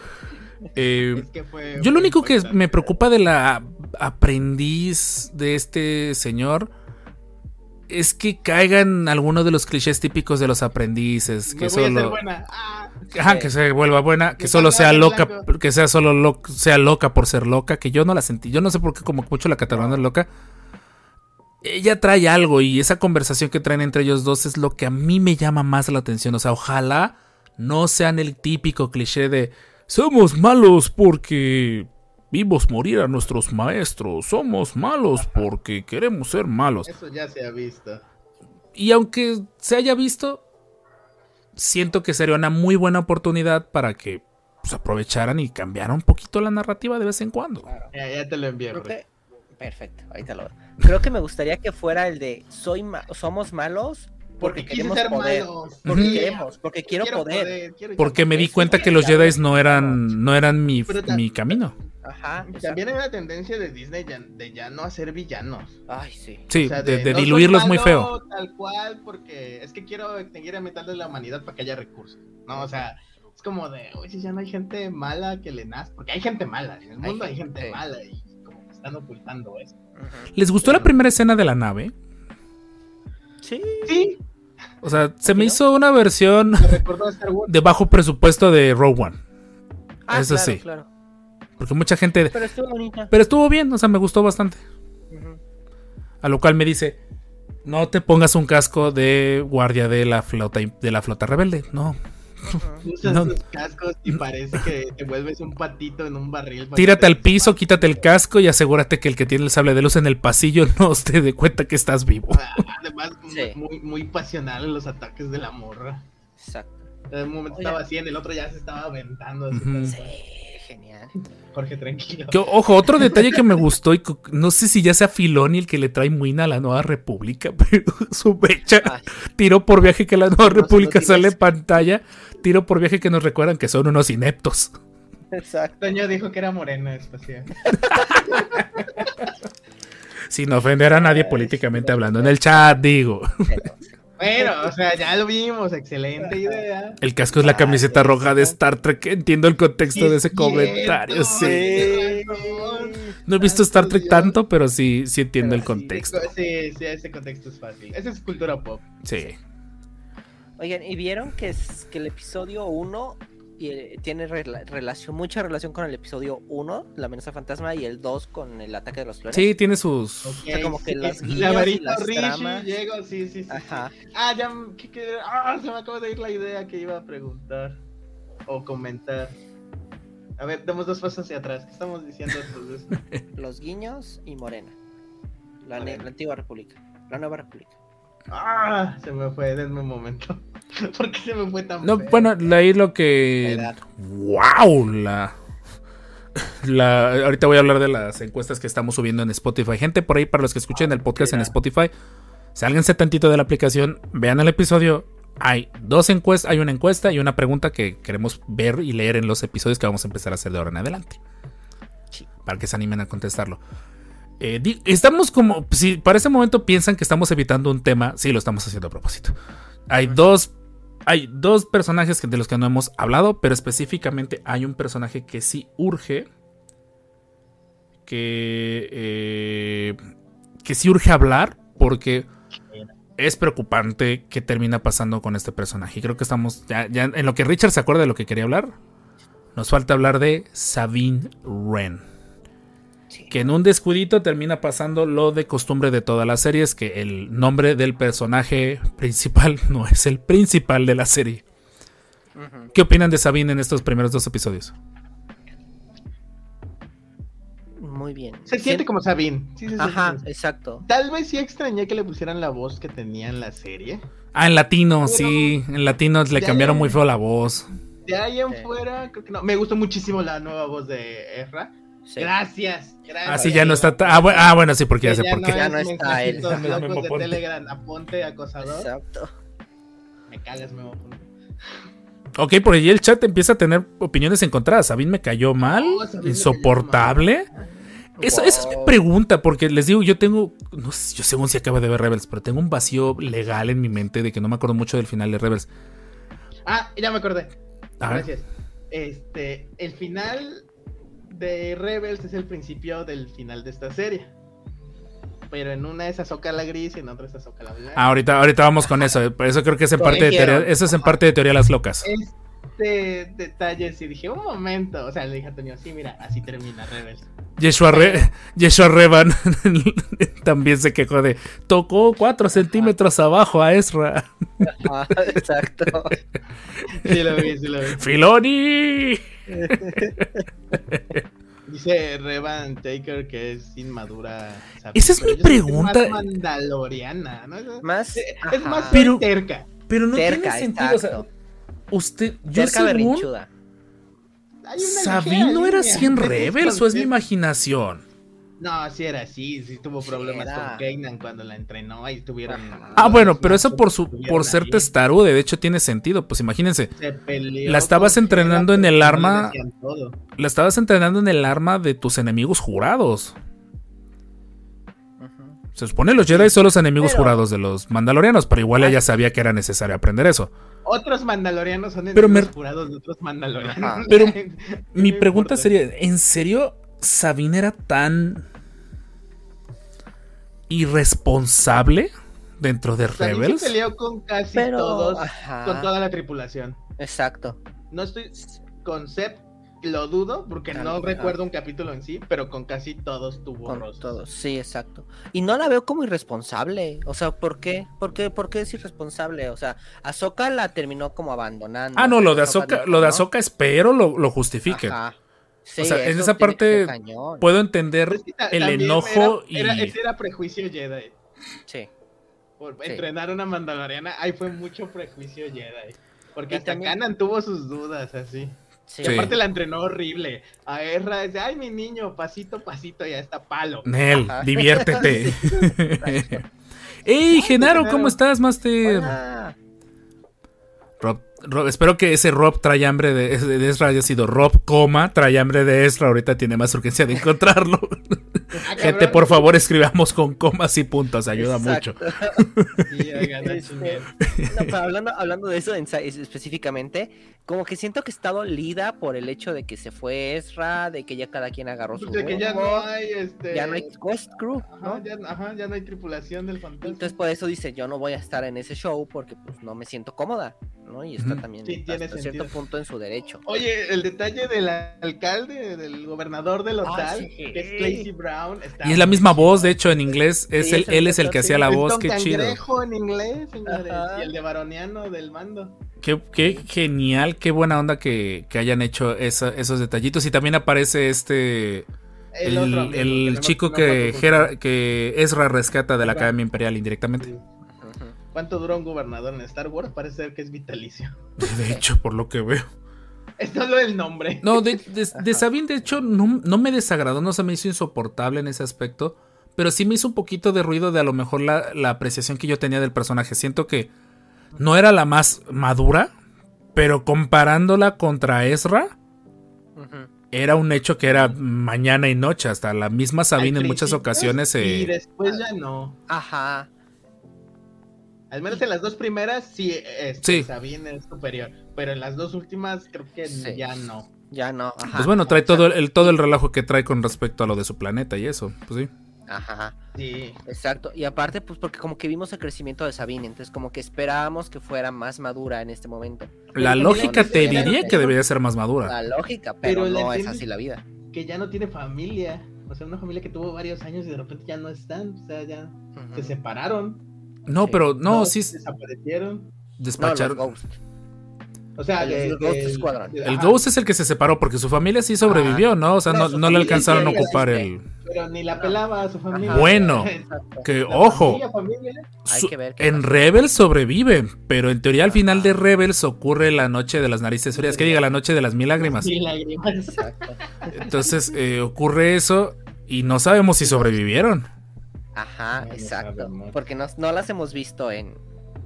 Eh, Es que fue Yo lo único que me preocupa de la aprendiz de este señor es que caigan algunos de los clichés típicos de los aprendices, que solo buena. Ah, Ajá, que se vuelva buena, que solo sea loca, blanco. que sea solo lo- sea loca por ser loca, que yo no la sentí, yo no sé por qué como mucho la catalana es loca. Ella trae algo y esa conversación que traen entre ellos dos es lo que a mí me llama más la atención, o sea, ojalá no sean el típico cliché de somos malos porque vimos morir a nuestros maestros, somos malos porque queremos ser malos. Eso ya se ha visto. Y aunque se haya visto, siento que sería una muy buena oportunidad para que pues, aprovecharan y cambiaran un poquito la narrativa de vez en cuando. Ya, ya te lo envié. Que... Perfecto, ahorita lo Creo que me gustaría que fuera el de soy ma- somos malos Porque quise queremos ser poder. malo. Porque Sí, queremos, porque quiero, poder. quiero Porque me di cuenta poder. que los Jedi no eran, no eran mi, mi camino. Ajá. También hay una tendencia de Disney ya- de ya no hacer villanos. Ay, sí. Sí, O sea, de, de no soy diluirlos muy feo. Tal cual, porque es que quiero extinguir a mitad de la humanidad para que haya recursos. No, o sea, es como de, oye, ya no hay gente mala que le nace. Porque hay gente mala, en el mundo hay gente, gente. mala y como que están ocultando eso. ¿Les gustó la primera escena de la nave? Sí. Sí, O sea, se me ¿No? hizo una versión de bajo presupuesto de Rogue One. Ah, Eso claro, sí. Claro. Porque mucha gente... Pero estuvo bonita. Pero estuvo bien, o sea, me gustó bastante. A lo cual me dice, no te pongas un casco de guardia de la flota de la flota rebelde. No, Usas No. tus cascos y parece que te vuelves un patito en un barril. tírate te al piso, quítate el casco y asegúrate que el que tiene el sable de luz en el pasillo no se dé cuenta que estás vivo. Ah, Además, Sí. muy, muy pasional en los ataques de la morra. Exacto. En un momento Oye. estaba así, en el otro ya se estaba aventando. así. Sí, genial. Jorge, tranquilo. Que, ojo, otro detalle que me gustó y no sé si ya sea Filoni el que le trae muina a la Nueva República, pero su mecha Ay, tiro por viaje que la Nueva No, República sale en pantalla, tiro por viaje que nos recuerdan que son unos ineptos. exacto. Toño dijo que era morena espacial. Sin ofender a nadie políticamente hablando. En el chat digo. Bueno, o sea, ya lo vimos, excelente idea. El casco es la camiseta roja de Star Trek. Entiendo el contexto de ese comentario. Sí. No he visto Star Trek tanto, pero sí, sí entiendo el contexto. Sí, sí, ese contexto es fácil. Esa es cultura pop. Sí. Oigan, ¿y vieron que, es, que el episodio 1 tiene rela- relación, mucha relación con el episodio 1, La amenaza fantasma, y el 2 con el ataque de los clones? Sí, tiene sus. Ok, sea, como que sí, las la y varita Rishi, llego, sí, sí, sí. Ajá. sí. Ah, ya, ¿qué, qué- ah, se me acaba de ir la idea que iba a preguntar o comentar. A ver, damos dos pasos hacia atrás. ¿Qué estamos diciendo después de esto? Los guiños y Morena. La, ne- Morena. la antigua república. La nueva república. Ah, se me fue, denme un momento. ¿Por qué se me fue tan No, feo? bueno, ahí lo que. ¡Wow! La. La, ahorita voy a hablar de las encuestas que estamos subiendo en Spotify. Gente, por ahí, para los que escuchen el podcast en. Spotify, sálganse tantito de la aplicación, vean el episodio. Hay dos encuestas, hay una encuesta y una pregunta que queremos ver y leer en los episodios que vamos a empezar a hacer de ahora en adelante. Sí. Para que se animen a contestarlo. Eh, di- estamos como, si para ese momento piensan que estamos evitando un tema, sí lo estamos haciendo a propósito. Hay dos, hay dos personajes de los que no hemos hablado, pero específicamente hay un personaje que sí urge, que, eh, que sí urge hablar, porque es preocupante qué termina pasando con este personaje. Y creo que estamos, ya, ya en lo que Richard se acuerda de lo que quería hablar, nos falta hablar de Sabine Wren Sí. que en un descuidito termina pasando lo de costumbre de todas las series, que el nombre del personaje principal no es el principal de la serie. ¿Qué opinan de Sabine en estos primeros dos episodios? Muy bien. Se siente Sien- como Sabine. Sí, sí, sí, Ajá, exacto. Tal vez sí extrañé que le pusieran la voz que tenía en la serie. Ah, en latino, sí, en latino le cambiaron muy feo la voz. De ahí en Sí. fuera, creo que no. Me gustó muchísimo la nueva voz de Ezra. Sí. Gracias, gracias. Ah, sí, ya no está. Ah, bueno, ah, bueno, sí, porque ya sé por qué. Ya no es está él. locos de. Telegram, aponte acosador. Exacto. Me cagas, Memo Ponte. Ok, por ahí el chat empieza a tener opiniones encontradas. Sabine me cayó mal, cayó insoportable. Esa, esa es mi pregunta, porque les digo, yo tengo, no sé, yo según si acaba de ver Rebels, pero tengo un vacío legal en mi mente de que no me acuerdo mucho del final de Rebels. Ah, ya me acordé. A ver. Gracias. Este, el final de Rebels es el principio del final de esta serie. Pero en una es Azoka la gris y en otra es Azoka la blanca. Ah, ahorita, ahorita vamos con eso. Por eso creo que es en parte de teoría, eso es en parte de teoría las locas. Este detalle sí dije, un momento. O sea, le dije a Antonio, sí, mira, así termina Rebels. Yeshua, Re- Yeshua Revan también se quejó de tocó 4 centímetros abajo a Ezra. Ajá, exacto. Sí lo vi, sí lo vi. Filoni. Dice Revan Taker que es inmadura. Esa es pero mi pregunta. Es más mandaloriana, ¿no? Es, Más. es más Pero- terca. Pero no Terca, tiene sentido. O sea, exacto. Usted, yo Cerca según berrinchuda. Hay una Sabine ligera no era línea así en de Rebels o es mi imaginación. No, sí era así, sí tuvo problemas con Kanan cuando la entrenó, ahí tuvieron... Ajá. Ah, bueno, pero eso por su por ser ahí. testarude, de hecho tiene sentido. Pues imagínense, La estabas entrenando en el arma. la estabas entrenando en el arma de tus enemigos jurados. Se supone los Jedi son los enemigos Pero- jurados de los mandalorianos, pero igual ella sabía que era necesario aprender eso. Otros mandalorianos son Pero me- jurados de otros mandalorianos. Ajá. Pero Mi pregunta importa. sería, ¿en serio Sabine era tan irresponsable dentro de Sabine se Rebels? peleó con casi Pero, todos, ajá. con toda la tripulación. Exacto. No estoy con Sep, lo dudo, porque no recuerdo un capítulo en sí, pero con casi todos tuvo Con rostros. todos, sí, exacto. Y no la veo como irresponsable. O sea, ¿por qué? ¿Por qué, ¿Por qué es irresponsable? O sea, Ahsoka la terminó como abandonando. Ah, no, lo de Ahsoka lo de ¿no? Ahsoka espero lo, lo justifiquen. Ajá. Sí, O sea, en esa parte. Puedo entender el enojo era, y... era- ese era prejuicio Jedi. Sí. Por Sí. entrenar a una mandaloriana, ahí fue mucho prejuicio Jedi. Porque Y hasta también- Kanan tuvo sus dudas, así. Sí. Y aparte la entrenó horrible. A Erra dice, ay, mi niño, pasito, pasito, ya está palo. Nel, Ajá. diviértete. ¡Ey, Genaro! ¿Cómo estás, Master? Hola. Rob, Rob- espero que ese Rob trae hambre de, de Ezra haya sido Rob, coma, trae hambre de Ezra. Ahorita tiene más urgencia de encontrarlo. Ah, Gente, por favor, escribamos con comas y puntos, ayuda Exacto. mucho. Sí, oigan, no Este. No, pero hablando, hablando de eso en sa- es- específicamente, como que siento que está dolida por el hecho de que se fue Ezra, de que ya cada quien agarró su De que ya no hay, este... ya no hay Ghost Crew, ¿no? Ajá, ya, ajá, ya no hay tripulación del fantasma. Entonces por eso dice, yo no voy a estar en ese show porque pues no me siento cómoda, ¿no? Y está también Sí, tiene hasta cierto punto en su derecho. Oye, el detalle del alcalde, del gobernador del Ah, hotel, sí. que es Clancy Brown. está Y es la misma voz, de hecho, en inglés. Es Sí, el, él es el que sí. hacía la voz, Don qué chido. En inglés, señores. Ajá. Y el de baroniano del mando. Qué, qué genial, qué buena onda que, que hayan hecho esa- esos detallitos. Y también aparece este. El, otro no chico no que, Hera- que Ezra rescata de la. Academia Imperial indirectamente. ¿Cuánto dura un gobernador en Star Wars? Parece ser que es vitalicio. De hecho, por lo que veo. Es solo el nombre. No, de, de, de Sabine, de hecho, no, no me desagradó, no se me hizo insoportable en ese aspecto. Pero sí me hizo un poquito de ruido de a lo mejor la, la apreciación que yo tenía del personaje. Siento que no era la más madura, pero comparándola contra Ezra, era un hecho que era mañana y noche. Hasta la misma Sabine en muchas ocasiones Y se. después ya no. Ajá. Al menos en las dos primeras sí, este, Sí. Sabine es superior. Pero en las dos últimas creo que Sí. ya no. Ya no. Ajá. Pues bueno, trae todo el, todo el relajo que trae con respecto a lo de su planeta y eso. Pues sí. Ajá. Sí. Exacto. Y aparte, pues porque como que vimos el crecimiento de Sabine, entonces como que esperábamos que fuera más madura en este momento. La Pero lógica te diría que debería ser más madura. La lógica, pero, no es así la vida. Que ya no tiene familia. O sea, una familia que tuvo varios años y de repente ya no están. O sea, ya se separaron. No, pero no, sí Desaparecieron. No, los despacharon. Ghost. O sea, El- de- el Ghost Squadron. El Ghost es el que se separó porque su familia sí sobrevivió, ¿no? O sea, No, no, su no le alcanzaron a ocupar existe. el. Pero ni la pelaba a su familia. Bueno, Exacto. Que La ojo, familia, familia, Hay su- que ver en. Rebels sobrevive, pero en teoría al final de Rebels ocurre la noche de las narices frías, que diga la noche de las mil lágrimas. ni lágrimas. Exacto. Entonces eh, ocurre eso y no sabemos si sobrevivieron. Ajá, No, exacto. Porque no, no las hemos visto en.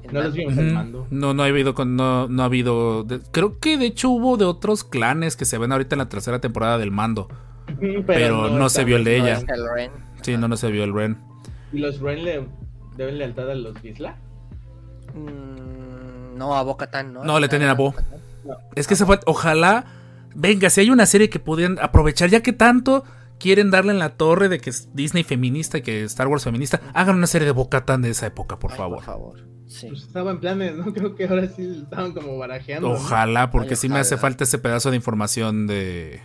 en No Mando. vimos Ujú. mando. No, no ha habido, con- no, no ha habido. de- creo que de hecho hubo de otros clanes que se ven ahorita en la tercera temporada del mando. Ujú, Pero no se vio el de No ella. es el Ren. Sí, no, no se vio el Ren. ¿Y los Ren le deben lealtad a los Bisla? Mm, no, a Boca Tan, ¿no? No, le tenían a Bo. Es que se fue. Ojalá. Venga, si hay una serie que podrían aprovechar, ya que tanto quieren darle en la torre de que es Disney feminista y que Star Wars feminista, hagan una serie de Bocatan de esa época, por Ay, favor. Por favor. Sí. Pues estaba en planes, ¿no? Creo que ahora sí estaban como barajeando. ¿no? Ojalá, porque Ay, sí me hace falta ese pedazo de información de.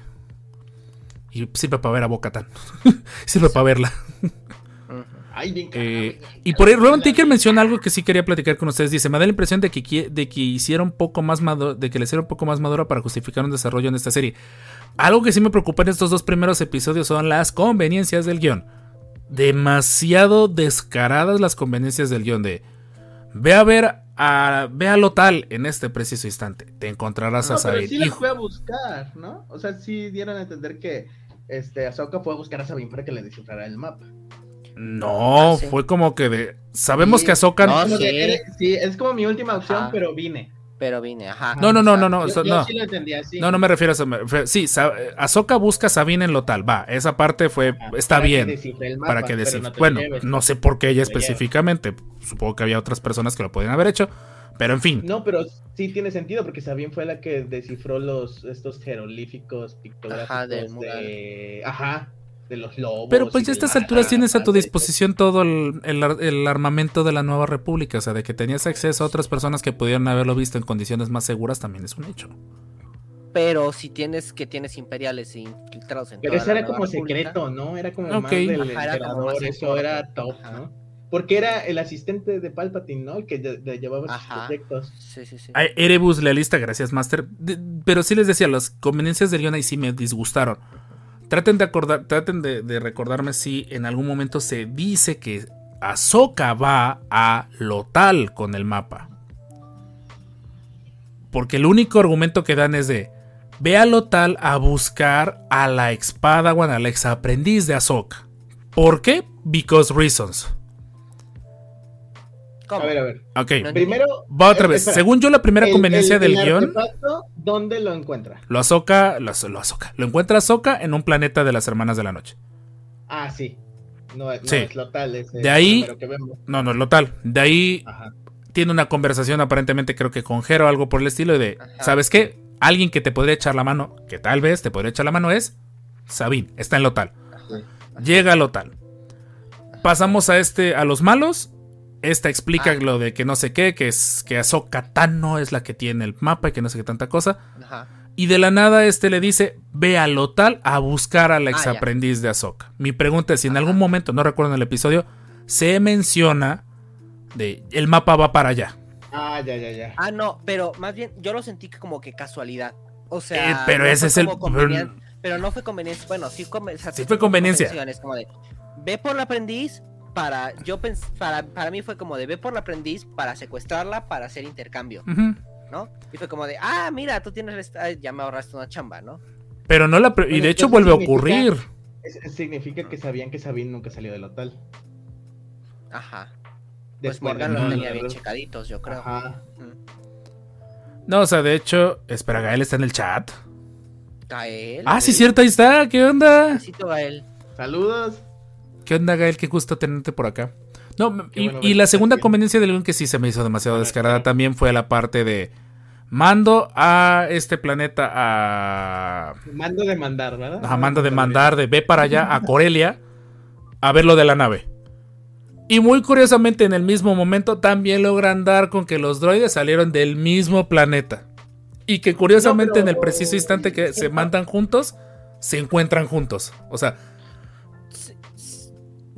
Y sirve para ver a Bocatan. sirve para verla. Ay, bien Eh, y por ahí Ron Ticker menciona algo que sí quería platicar con ustedes. Dice, me da la impresión de que, de que hicieron poco más madura, de que le hicieron un poco más madura para justificar un desarrollo en esta serie. Algo que sí me preocupa en estos dos primeros episodios son las conveniencias del guion. Demasiado descaradas las conveniencias del guion de ve a ver a ve a lo tal en este preciso instante. Te encontrarás No, a pero saber. sí las fue a buscar, ¿no? O sea, sí dieron a entender que este, Ahsoka fue a buscar a Sabine para que le descifrara el mapa. No, Ah, sí. fue como que de. Sabemos Sí, que Ahsoka. no, sí. que sí, es como mi última opción, Ajá. pero vine. Pero vine, ajá. No, no, no, no, no, yo- o sea, yo no. sí lo entendía así. no, me refiero a eso. Sí, Sa- Ahsoka busca a Sabine en lo tal. Va, esa parte fue. Ajá, Está para que bien. descifre el mapa, para que decir. no bueno, lleves. no sé por qué ella específicamente. Supongo que había otras personas que lo podían haber hecho. Pero en fin. No, pero sí tiene sentido porque Sabine fue la que descifró los estos jeroglíficos pictográficos Ajá, mural. de ajá, de los lobos. Pero pues ya a estas alturas tienes a tu disposición todo el, el ar- el armamento de la nueva república. O sea, de que tenías acceso a otras personas que pudieran haberlo visto en condiciones más seguras también es un hecho. Pero si tienes que tienes imperiales infiltrados en Pero toda eso la era como república, secreto, ¿no? Era como Ok. más del Ajá, era como emperador, más en eso era top, Ajá. ¿no? Porque era el asistente de Palpatine, ¿no? El que lle- le llevaba sus Ajá. proyectos. Sí, sí, Erebus Lealista, gracias, Master. De- pero sí les decía, las conveniencias del guion ahí sí me disgustaron. Traten de acordar, traten de, recordarme si en algún momento se dice que Ahsoka va a Lotal con el mapa. Porque el único argumento que dan es de ve a Lotal a buscar a la espada o a la aprendiz de Ahsoka. ¿Por qué? Because reasons. ¿Cómo? A ver, a ver. Ok, No Primero. va otra vez. espera. Según yo, la primera El- conveniencia el- del el guion. artefacto, ¿Dónde lo encuentra? Lo Ahsoka, lo, lo Ahsoka. Lo encuentra Ahsoka en un planeta de las Hermanas de la Noche. Ah, sí. No, es- no Sí. es Lotal, es De ahí- número que vemos. No, no es lo tal. De ahí Ajá. tiene una conversación aparentemente creo que con Jero o algo por el estilo de, Ajá. ¿sabes qué? Alguien que te podría echar la mano, que tal vez te podría echar la mano es Sabine, está en lo tal. Ajá. Llega a lo tal. Pasamos a este a los malos. Esta explica Ah. lo de que no sé qué, que es que Ahsoka Tano es la que tiene el mapa y que no sé qué tanta cosa. Ajá. Y de la nada este le dice, ve a lo tal a buscar a la ex Ah, ya. aprendiz de Ahsoka. Mi pregunta es si en Ajá. algún momento, no recuerdo en el episodio, se menciona de el mapa va para allá. Ah, ya, ya, ya. Ah, no, pero más bien yo lo sentí que como que casualidad. O sea, Eh, pero no ese fue es el... Pero no fue conveniencia. Bueno, sí, conven- o sea, Sí fue conveniencia. convenciones, como de, ve por la aprendiz para. Yo pens para, para mí fue como de ve por la aprendiz para secuestrarla para hacer intercambio. ¿no? Y fue como de, ah, mira, tú tienes. esta- Ya me ahorraste una chamba, ¿no? Pero no la... pre- y Bueno, de hecho vuelve a ocurrir. Significa que sabían que Sabine nunca salió del Lotal. Ajá. Pues Después Morgan de- los tenía bien checaditos, yo creo. Ajá. Ujú. No, o sea, de hecho... Espera, Gael está en el chat. Gael. Ah, sí, cierto, ahí está. ¿Qué onda? Gael. Saludos. ¿Qué onda, Gael? Qué gusto tenerte por acá. No, y, bueno y la segunda conveniencia del guion que sí se me hizo demasiado Bueno, descarada también fue la parte de... Mando a este planeta a... Mando de mandar, ¿verdad? Ajá, manda de mandar de ve para allá a Corelia a ver lo de la nave. Y muy curiosamente en el mismo momento también logran dar con que los droides salieron del mismo planeta. Y que curiosamente No, pero- en el preciso instante que se mandan juntos, se encuentran juntos. O sea,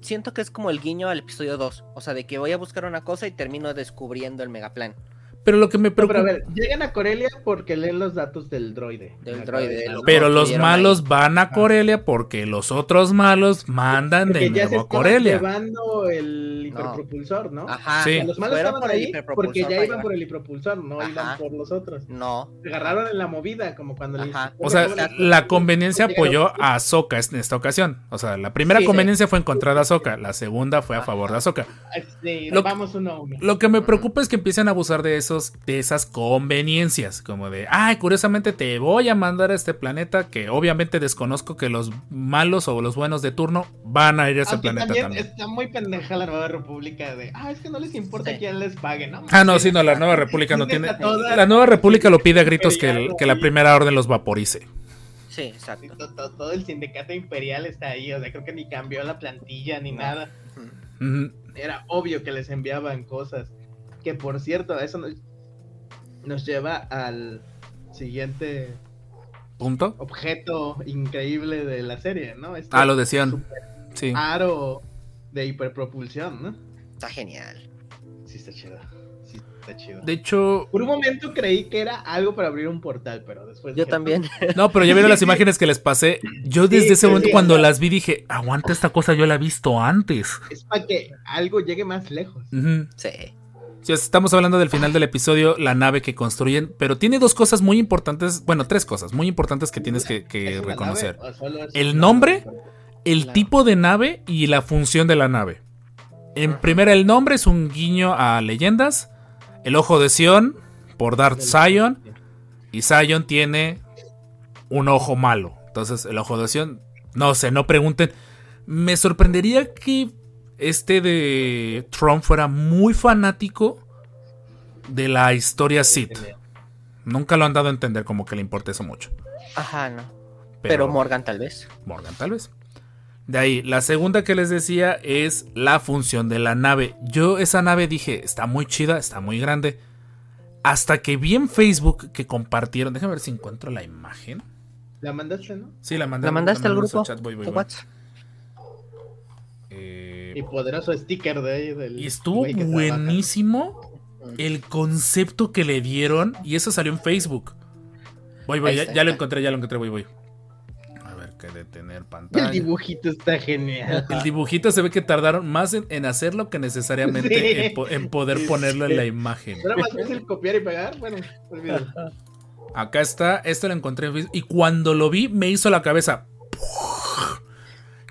Siento que es como el guiño al episodio 2. O sea, de que voy a buscar una cosa y termino descubriendo el megaplan. Pero lo que me No, pero preocupa... a ver, llegan a Corelia porque leen los datos del droide. Del Me droide, acaba de- de lo- Pero los malos ahí. van a Corelia porque los otros malos mandan de Porque ya se nuevo a Corelia. llevando el hiperpropulsor, ¿no? Ajá. Sí. O sea, los malos fueron estaban ahí porque hiperpropulsor ya iban por el hiperpulsor, no Ajá. iban por los otros. No. Se agarraron en la movida, como cuando le Ajá. O sea, la conveniencia apoyó a Ahsoka en esta ocasión. O sea, la primera Sí, sí. conveniencia fue en contra de Ahsoka, la segunda fue a favor de Ahsoka. Sí, Lo- vamos uno a uno. Lo que me preocupa es que empiecen a abusar de esos, de esas conveniencias, como de, ay, curiosamente te voy a mandar a este planeta que obviamente desconozco que los malos o los buenos de turno van a ir a ese Aunque planeta también, también. está muy pendeja la nueva república de, ah, es que no les importa Sí. quién les pague, ¿no? Ah, no, sí, no, la Nueva República no tiene. toda- La Nueva República lo pide a gritos que, el- que la primera orden los vaporice. Sí, exacto. To- to- Todo el sindicato imperial está ahí, o sea, creo que ni cambió la plantilla ni No. nada. Era obvio que les enviaban cosas. Que por cierto, eso nos, nos lleva al siguiente Punto. objeto increíble de la serie, ¿no? Este Ah, lo decían. Sí. Aro de hiperpropulsión, ¿no? Está genial. Sí, está chido. Sí, está chido. De hecho, Por un momento creí que era algo para abrir un portal, pero después. Yo dije, también. no, pero ya vieron las imágenes que les pasé. Yo desde Sí, ese momento sí, cuando las vi dije, aguanta esta cosa, yo la he visto antes. Es para que algo llegue más lejos. Ujú. Sí. Estamos hablando del final del episodio, la nave que construyen, pero tiene dos cosas muy importantes, bueno, tres cosas muy importantes que tienes que, que ¿Es una reconocer. El nombre? El tipo de nave y la función de la nave. En primera, el nombre es un guiño a leyendas. El ojo de Sion por Darth Zion. Y Zion tiene un ojo malo. Entonces, el ojo de Sion, no sé, no pregunten. Me sorprendería que este de Trump fuera muy fanático de la historia Sith. Nunca lo han dado a entender como que le importa eso mucho. Ajá, no. Pero, Morgan tal vez. Morgan, tal vez. De ahí, la segunda que les decía es la función de la nave. Yo esa nave dije, está muy chida, está muy grande. Hasta que vi en Facebook que compartieron, déjame ver si encuentro la imagen. La mandaste, ¿no? Sí, la mandé. ¿La mandaste al grupo? chat, voy, voy, ¿Por voy. Y poderoso sticker de ahí. Del y estuvo trabaja. buenísimo el concepto que le dieron. Y eso salió en Facebook. Voy, voy, ya, lo encontré, ya lo encontré, voy, voy. A ver, que detener pantalla. El dibujito está genial. El dibujito se ve que tardaron más en, en hacerlo que necesariamente Sí. en, po- en poder Sí, ponerlo sí. en la imagen. ¿Era más fácil copiar y pegar? Bueno, olvídalo. Acá está, esto lo encontré en Facebook, y cuando lo vi me hizo la cabeza.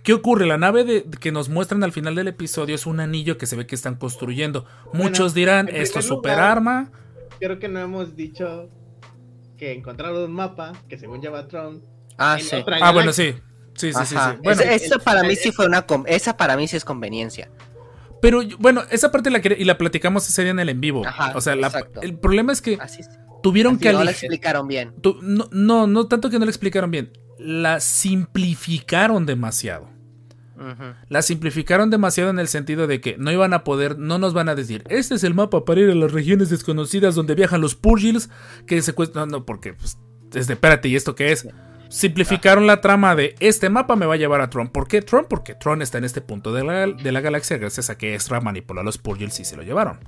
¿Qué ocurre? La nave de, que nos muestran al final del episodio es un anillo que se ve que están construyendo. Muchos dirán, esto es super arma. Creo que no hemos dicho que encontraron un mapa que según lleva Tron. Ah, sí. Ah, bueno, sí. Sí, sí, sí, Ajá. sí. Bueno, Esa- para mí sí fue una... Esa para mí sí es conveniencia. pero bueno, esa parte la y la platicamos ese día en el en vivo. Ajá, o sea, la- el problema es que Así es. tuvieron Así que no la explicaron bien. Tu- no, no, no tanto que no lo explicaron bien. La simplificaron demasiado. La simplificaron demasiado en el sentido de que no iban a poder, no nos van a decir, este es el mapa para ir a las regiones desconocidas donde viajan los Purgils que secuestran. No, no, porque pues, es de espérate, ¿y esto qué es? Simplificaron la trama de este mapa me va a llevar a Tron. ¿Por qué Tron? Porque Tron está en este punto de la, de la galaxia gracias a que Ezra manipuló a los Purgils y se lo llevaron.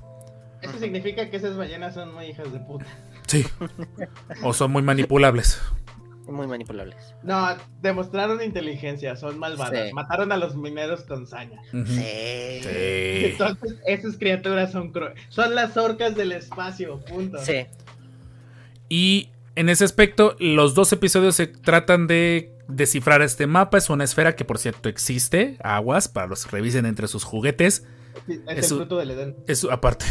Eso significa que esas ballenas son muy hijas de puta. Sí. o son muy manipulables. Muy manipulables. No, demostraron inteligencia, son malvadas. Sí. Mataron a los mineros con saña. Sí. Sí. Entonces, esas criaturas son cru- Son las orcas del espacio, punto. Sí. Y en ese aspecto, los dos episodios se tratan de descifrar este mapa. Es una esfera que, por cierto, existe. Aguas, para los que revisen entre sus juguetes. Sí, Es, Es el un- fruto del Edén. Es aparte.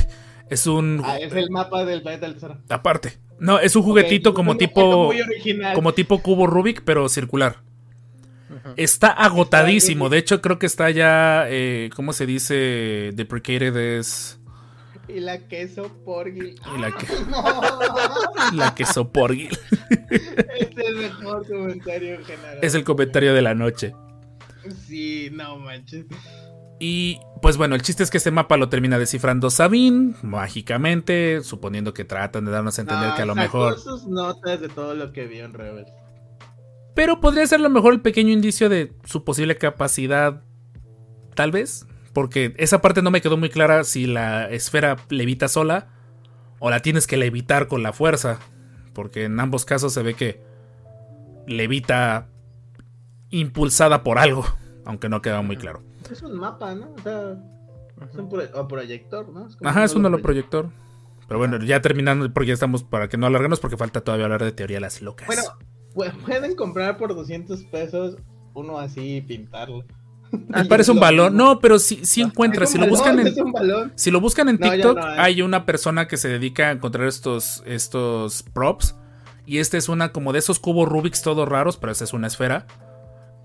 Es un. Ah, es el mapa del planeta del tesoro. Aparte. No, es un juguetito Ok, como un tipo. Muy original. Como tipo cubo Rubik, pero circular. Está agotadísimo. De hecho, creo que está ya. eh, ¿Cómo se dice? Deprecated es. Y la queso porgil. Y la que- No, La que soporgil. es el mejor comentario en general. Es el comentario de la noche. Sí, no manches. Y pues bueno, el chiste es que este mapa lo termina descifrando Sabine, mágicamente, suponiendo que tratan de darnos a entender No, que a lo mejor... sus notas de todo lo que vio en Rebels. Pero podría ser a lo mejor el pequeño indicio de su posible capacidad, tal vez. Porque esa parte no me quedó muy clara si la esfera levita sola o la tienes que levitar con la fuerza. Porque en ambos casos se ve que levita impulsada por algo, aunque no queda muy claro. Es un mapa, ¿no? O sea, es un pro- o proyector, ¿no? como Ajá, es un holoproyector. holoproyector. Pero bueno, ya terminando, porque ya estamos para que no alarguemos, porque falta todavía hablar de teoría de las locas. Bueno, pu- pueden comprar por 200 pesos uno así y pintarlo. Me parece un balón. No, pero sí, sí encuentras. Es Si lo buscan en, si lo buscan en TikTok, no hay. hay una persona que se dedica a encontrar estos, estos props. Y esta es una como de esos cubos Rubik's todos raros, pero esta es una esfera.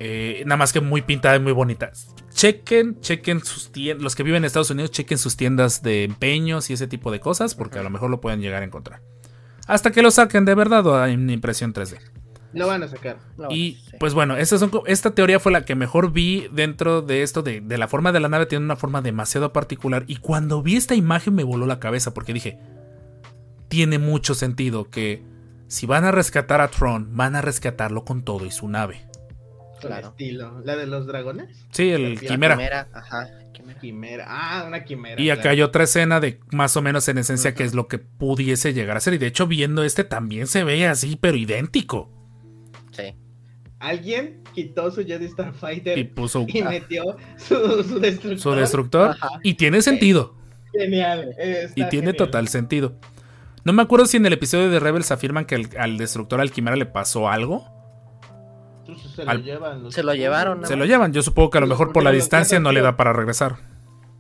Eh, nada más que muy pintada y muy bonita. Chequen, chequen sus tiendas. Los que viven en Estados Unidos, chequen sus tiendas de empeños y ese tipo de cosas, porque a lo mejor lo pueden llegar a encontrar. Hasta que lo saquen de verdad o en impresión 3D. Lo van a sacar. Y pues bueno, son esta teoría fue la que mejor vi dentro de esto, de, de la forma de la nave, tiene una forma demasiado particular. Y cuando vi esta imagen me voló la cabeza porque dije, tiene mucho sentido que si van a rescatar a Tron, van a rescatarlo con todo y su nave. Con Claro. estilo. ¿La de los dragones? Sí, el La quimera. Quimera, ajá. quimera. Quimera. Ah, una quimera. Y acá claro. hay otra escena de más o menos en esencia que es lo que pudiese llegar a ser. Y de hecho, viendo este también se ve así, pero idéntico. Sí. Alguien quitó su Jedi Starfighter Y y, puso metió su, su destructor. su destructor. Ajá. Y tiene sentido. Genial. Y tiene genial. total sentido. No me acuerdo si en el episodio de Rebels afirman que al, al destructor Alquimera le pasó algo. Entonces se lo al- llevan. los Se lo llevaron, Purgils. Se lo llevan. Yo supongo que a lo mejor por la distancia no le da para regresar.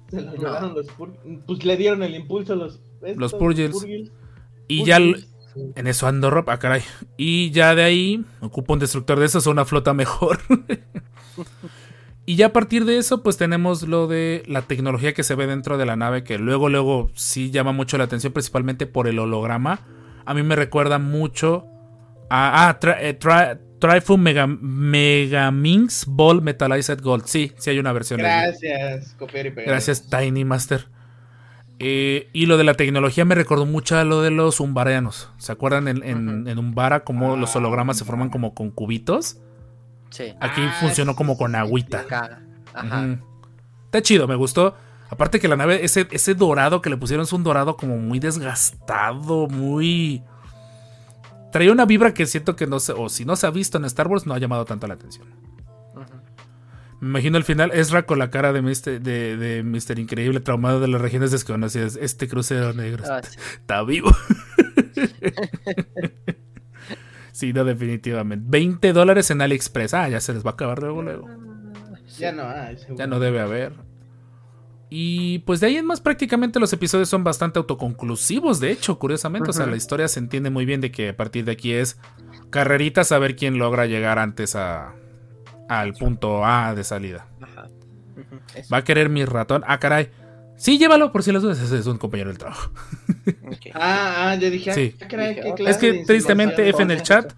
Se lo llevaron los Pur- Pues le dieron el impulso los. estos, Los Purgils. Y Purgils. ya l- Sí. en eso ando Rob, ah caray. Y ya de ahí ocupa un destructor de esos o una flota mejor. y ya a partir de eso, pues tenemos lo de la tecnología que se ve dentro de la nave, que luego, luego sí llama mucho la atención, principalmente por el holograma. A mí me recuerda mucho a. Ah, Tri- eh, Tri- Trifun Mega, Megaminx Ball Metallized Gold. Sí, sí hay una versión. de- Gracias, copiar y pegar. Gracias, Tiny Master. Eh, y lo de la tecnología me recordó mucho a lo de los umbarianos. ¿Se acuerdan en, en, Ujú. en Umbara cómo Ah, los hologramas se forman como con cubitos? Sí. Aquí Ah, funcionó como con agüita. Ajá. Está chido, me gustó. Aparte que la nave, ese, ese dorado que le pusieron es un dorado como muy desgastado, muy... Traía una vibra que siento que no se, o si no se ha visto en Star Wars, no ha llamado tanto la atención. Me imagino al final Ezra con la cara de Mr. De, de Mr. Increíble, traumado de las regiones desconocidas. Este crucero negro Ah, está, sí. está vivo. sí, no, definitivamente. 20 dólares en AliExpress. Ah, ya se les va a acabar luego, luego. Ya no hay. Ya no debe haber. Y pues de ahí en más prácticamente los episodios son bastante autoconclusivos, de hecho, curiosamente. O sea, la historia se entiende muy bien de que a partir de aquí es carreritas a ver quién logra llegar antes a, al punto A de salida. Ajá. Va a querer mi ratón. Ah, caray. Sí, llévalo por si las dudas. Ese es un compañero del trabajo. Ah, ah, yo dije. Sí. ah, caray, ¿qué Es que tristemente F en el chat,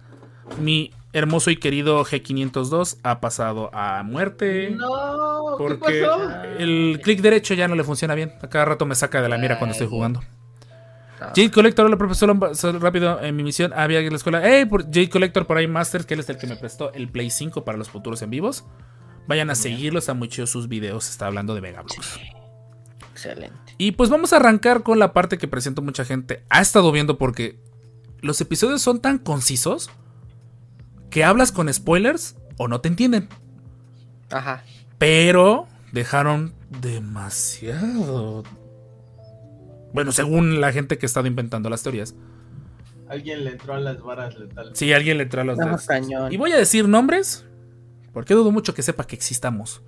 mi hermoso y querido G502 ha pasado a muerte. No, ¿qué Porque pasó? el clic derecho ya no le funciona bien. A cada rato me saca de la mira cuando estoy jugando. Ah. Jade Collector, hola profesor, rápido en mi misión había en la escuela. Hey, por Jade Collector por ahí Masters, que él es el que me prestó el Play 5 para los futuros en vivos. Vayan a seguirlo, están muy chidos sus videos, está hablando de Megablox. Excelente. Y pues vamos a arrancar con la parte que presento mucha gente. Ha estado viendo porque los episodios son tan concisos que hablas con spoilers o no te entienden. Ajá. Pero dejaron demasiado. Bueno, según la gente que ha estado inventando las teorías. Alguien le entró a las varas letales. Si alguien le los No, dedos. cañón. Y voy a decir nombres. Porque dudo mucho que sepa que existamos.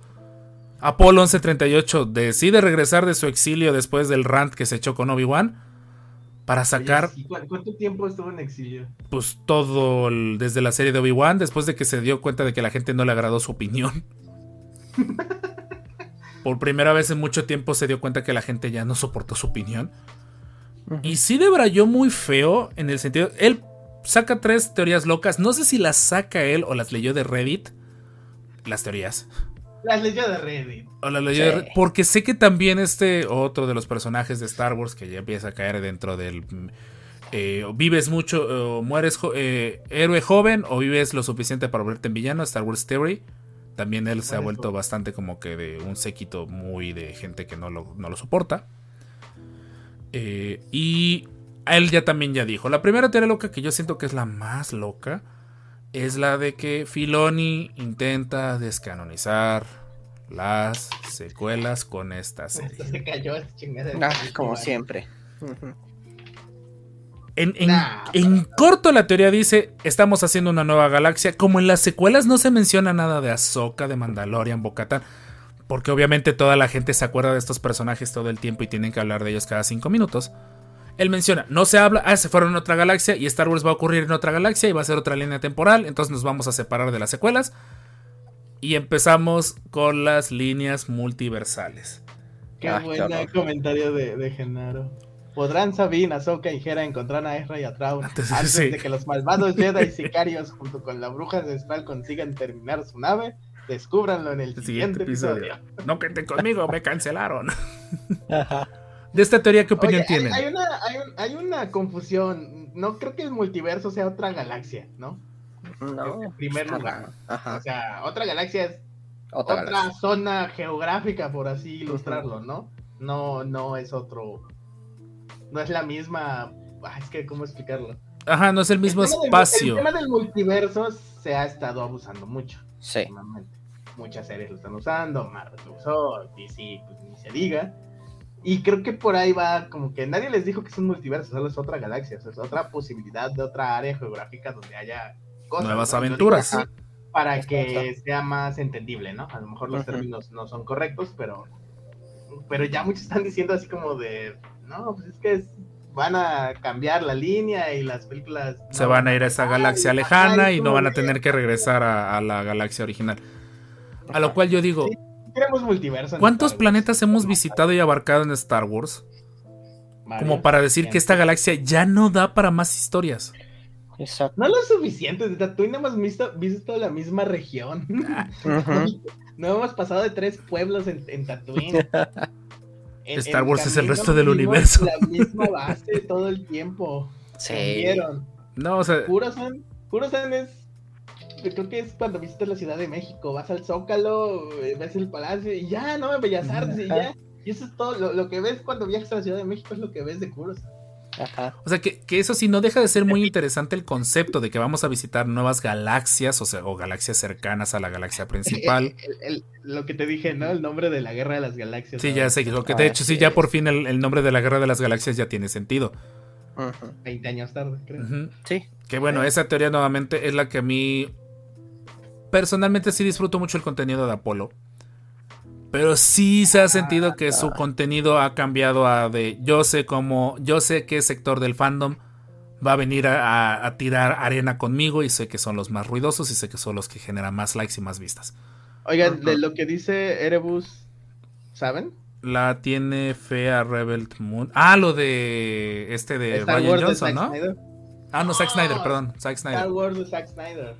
Apolo 1138 decide regresar de su exilio después del rant que se echó con Obi-Wan. Para sacar sí, ¿cu- ¿Cuánto tiempo estuvo en exilio? pues todo el- desde la serie de Obi-Wan, después de que se dio cuenta de que la gente no le agradó su opinión. Por primera vez en mucho tiempo se dio cuenta que la gente ya no soportó su opinión. Y sí debrayó muy feo en el sentido... Él saca tres teorías locas. No sé si las saca él o las leyó de Reddit. Las teorías. Las leyó de Reddit. O las leyó de Sí. Reddit, Porque sé que también este otro de los personajes de Star Wars que ya empieza a caer dentro del... eh, o vives mucho, o mueres jo- eh, héroe joven o vives lo suficiente para volverte en villano, Star Wars Theory. También él se ha vuelto bastante como que de un séquito muy de gente que no lo, no lo soporta. Eh, y a él ya también ya dijo. La primera teoría loca que yo siento que es la más loca es la de que Filoni intenta descanonizar las secuelas con esta serie. Se cayó chingada. Ah, como siempre. Ujú. En, en- Nah, en corto la teoría dice, estamos haciendo una nueva galaxia. Como en las secuelas no se menciona nada de Ahsoka, de Mandalorian, Bocatan. Porque obviamente toda la gente se acuerda de estos personajes todo el tiempo y tienen que hablar de ellos cada cinco minutos. Él menciona, no se habla, ah, se fueron a otra galaxia y Star Wars va a ocurrir en otra galaxia y va a ser otra línea temporal, entonces nos vamos a separar de las secuelas. Y empezamos con las líneas multiversales. Qué Ah, buen comentario de, de Genaro. ¿Podrán Sabine, Ahsoka y Hera encontrar a Ezra y a Traun Antes- antes sí. de que los malvados Jedi y sicarios junto con la bruja ancestral consigan terminar su nave? Descúbranlo en el El siguiente, episodio. No cuenten conmigo, me cancelaron. Ajá. De esta teoría, ¿qué opinión Oye, hay- tienen? Hay, una, hay, un- hay una confusión. No creo que el multiverso sea otra galaxia, ¿no? No. En primer lugar. O sea, otra galaxia es Otra, otra, galaxia. zona geográfica, por así ilustrarlo, ¿no? No, no es otro. No es la misma. ah, es que, ¿cómo explicarlo? Ajá, no es el mismo El tema del- espacio. el tema del multiverso se ha estado abusando mucho. Sí. últimamente. Muchas series lo están usando, Marvel lo usó, DC, pues ni se diga. Y creo que por ahí va, como que nadie les dijo que es un multiverso, solo es otra galaxia, o sea, es otra posibilidad de otra área geográfica donde haya cosas. Nuevas aventuras. Para que sea más entendible, ¿no? A lo mejor los términos no son correctos, pero, pero ya muchos están diciendo así como de, no, pues es que es- van a cambiar la línea y las películas... Se van a ir a esa galaxia ay, lejana y no van a tener que regresar a, a la galaxia original. A lo cual yo digo, Sí. Queremos multiverso. en ¿cuántos planetas hemos visitado y abarcado en Star Wars? Como para decir que esta galaxia ya no da para más historias. Exacto. No lo suficiente, de Tatooine hemos visto, visto la misma región. No hemos pasado de tres pueblos en, en Tatooine. En- Star Wars es el resto del universo. La misma base todo el tiempo. Sí. Cambiaron. No, o sea, Kurosan, Kurosan es. yo Creo que es cuando visitas la Ciudad de México. Vas al Zócalo, eh, ves el palacio y ya, ¿no? En Bellas Artes y ya. Y eso es todo. Lo, lo que ves cuando viajas a la Ciudad de México es lo que ves de Kurosan. Ajá. o sea que, que eso sí no deja de ser muy interesante el concepto de que vamos a visitar nuevas galaxias, o sea, o galaxias cercanas a la galaxia principal. El- el- lo que te dije, ¿no? El nombre de la Guerra de las Galaxias. Sí, ¿no? ya sé, lo que de hecho sí, ya por fin el, el nombre de la Guerra de las Galaxias ya tiene sentido. Ujú. 20 años tarde, creo. Sí. Que bueno, esa teoría nuevamente es la que a mí personalmente sí disfruto mucho el contenido de Apolo. Pero sí se ha sentido que su contenido ha cambiado a de yo sé cómo, yo sé qué sector del fandom va a venir a, a- a tirar arena conmigo y sé que son los más ruidosos y sé que son los que generan más likes y más vistas. Oigan, de lo que dice Erebus, ¿saben? La tiene fea Rebel Moon. Ah, lo de este de Star Ryan Wars Johnson, ¿no? Snyder. Ah, no, Zack Ah, Snyder, perdón, Zack Star. Wars de Zack Snyder.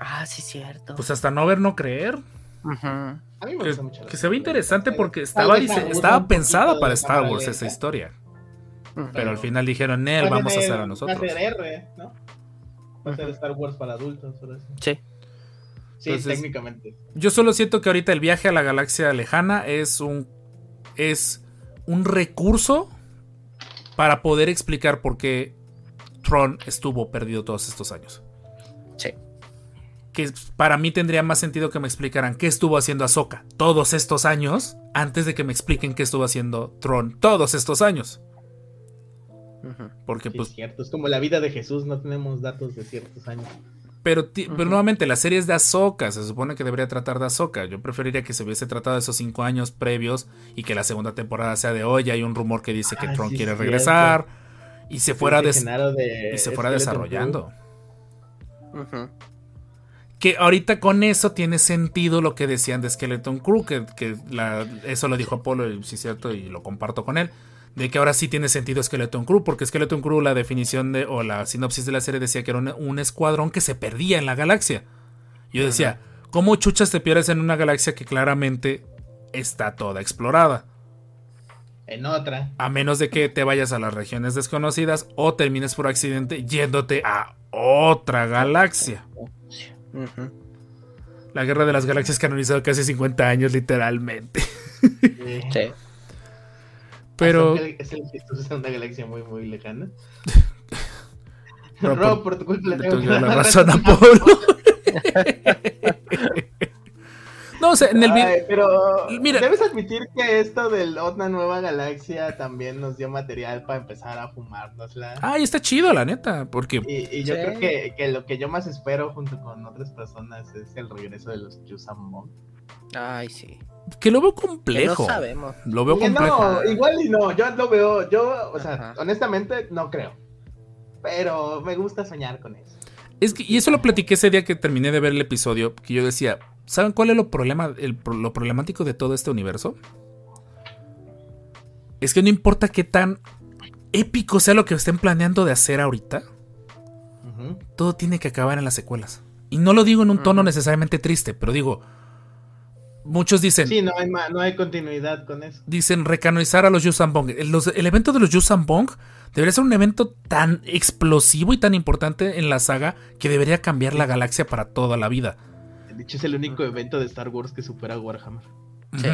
Ah, sí, cierto. Pues hasta no ver, no creer. A mí me Que, gusta mucho. que se ve interesante porque estaba, estaba pensada para Star Wars lenta. esa historia. Pero al final dijeron, Nel, Va vamos a hacer a Va a nosotros. ser R, ¿no? Va a ser. Star Wars para adultos. sí. Sí. Sí, Entonces- técnicamente. Yo solo siento que ahorita el viaje a la galaxia lejana es un es un recurso para poder explicar por qué Tron estuvo perdido todos estos años. Sí. Que para mí tendría más sentido que me explicaran qué estuvo haciendo Ahsoka todos estos años antes de que me expliquen qué estuvo haciendo Tron todos estos años. Porque Sí, pues es cierto. Es como la vida de Jesús, no tenemos datos de ciertos años. Pero, pero nuevamente, la serie es de Ahsoka. Se supone que debería tratar de Ahsoka. Yo preferiría que se hubiese tratado de esos cinco años previos y que la segunda temporada sea de hoy. Hay un rumor que dice que Ah, Tron sí, quiere es regresar y se fuera, de y se fuera desarrollando. Que ahorita con eso tiene sentido lo que decían de Skeleton Crew. Que, que la- eso lo dijo Apolo, y sí es cierto, y lo comparto con él. De que ahora sí tiene sentido Skeleton Crew. Porque Skeleton Crew, la definición de, o la sinopsis de la serie decía que era un, un escuadrón que se perdía en la galaxia. Yo decía, ¿cómo chuchas te pierdes en una galaxia que claramente está toda explorada? En otra. A menos de que te vayas a las regiones desconocidas o termines por accidente yéndote a otra galaxia. La guerra de las galaxias canonizado casi 50 años, literalmente. Sí. Pero. Es el es una galaxia muy, muy lejana. Rob, por- por tu culpa le tengo que que dar la razón a razón. No, o sea, en el video. Pero Mira. debes admitir que esto de otra nueva galaxia también nos dio material para empezar a fumárnosla. Ay, está chido, la neta. Porque. Y, y yo Sí. creo que, que lo que yo más espero junto con otras personas es el regreso de los Yusamon. Ay, sí. Que lo veo Que complejo. no sabemos. Lo veo Que complejo. no, igual y no, yo lo veo, yo, o sea, Ajá. honestamente no creo. Pero me gusta soñar con eso. Es que, y eso lo platiqué ese día que terminé de ver el episodio, que yo decía, ¿saben cuál es lo, problema, el, pro- lo problemático de todo este universo? Es que no importa qué tan épico sea lo que estén planeando de hacer ahorita, todo tiene que acabar en las secuelas. Y no lo digo en un tono necesariamente triste, pero digo, muchos dicen, Sí, no hay, no hay continuidad con eso. dicen recanonizar a los Yusambong. El, los- el evento de los Yusambong debería ser un evento tan explosivo y tan importante en la saga que debería cambiar la galaxia para toda la vida. De hecho, es el único evento de Star Wars que supera a Warhammer. Sí.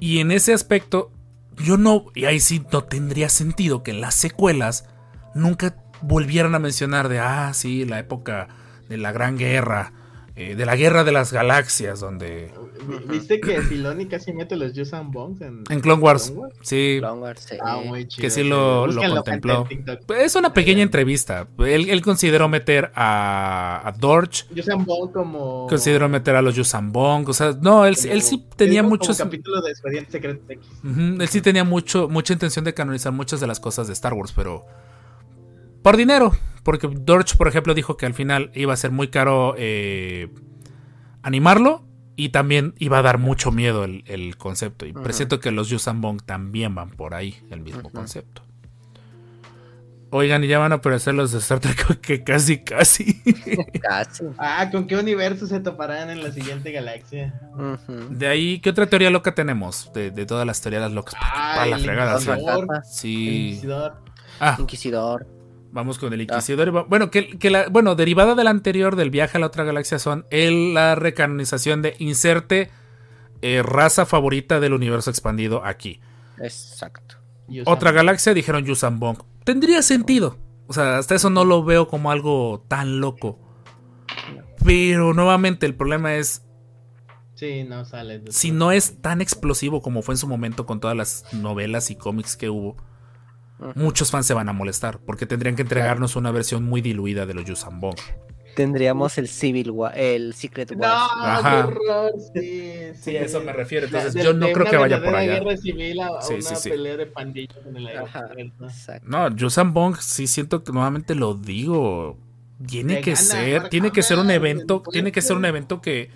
Y en ese aspecto, yo no, y ahí sí no tendría sentido que en las secuelas nunca volvieran a mencionar de, ah, sí, la época de la Gran Guerra, eh, de la guerra de las galaxias, donde Vi- ¿Viste que Filoni casi mete los Yusan Bongs en, en Clone Wars, sí, Clone Wars, sí. Ah, muy chido. que sí lo, lo contempló. Pues Es una pequeña entrevista. Él, él consideró meter a, a Dorch, Yusan Bong como. consideró meter a los Yusambong, o sea, no, él, él sí como- tenía como muchos... capítulo de Expediente Secreto X. Ujú, Él sí tenía mucho, mucha intención de canonizar muchas de las cosas de Star Wars, pero por dinero. Porque Dorch, por ejemplo, dijo que al final iba a ser muy caro eh, animarlo y también iba a dar mucho miedo el, el concepto. Y Ujú. presiento que los Yusambong también van por ahí, el mismo concepto. Oigan, y ya van a aparecer los de Star Trek que casi, casi. Casi. Ah, ¿con qué universo se toparán en la siguiente galaxia? De ahí, ¿qué otra teoría loca tenemos? De, de todas las teorías locas. Para Ay, la el fregada, sí. Inquisidor. Rakata, El Sí. Inquisidor. Ah, Inquisidor. Vamos con el Ah. Inquisidor. va- Bueno, que, que la, bueno, derivada del anterior, del viaje a la otra galaxia, son el, la recanonización de inserte eh, raza favorita del universo expandido aquí. Exacto. Yusan Otra galaxia dijeron Yusan Bong. Tendría sentido. O sea, hasta eso no lo veo como algo tan loco. Pero nuevamente el problema es Sí, no sale. si no es tan explosivo como fue en su momento con todas las novelas y cómics que hubo. Muchos fans se van a molestar porque tendrían que entregarnos una versión muy diluida de los Yusan Bong. Tendríamos el Civil War, el Secret No, Wars. Ajá. horror, sí, Sí, a eso me refiero. Entonces, de- yo no creo que vaya por allá. guerra civil a, Sí, una sí, sí. pelea de pandillas en el Ajá, aeropuerto. exacto. No, Yusan Bong, sí siento que nuevamente lo digo. Tiene que gana, ser, tiene que ser un evento, tiene que ser un evento que,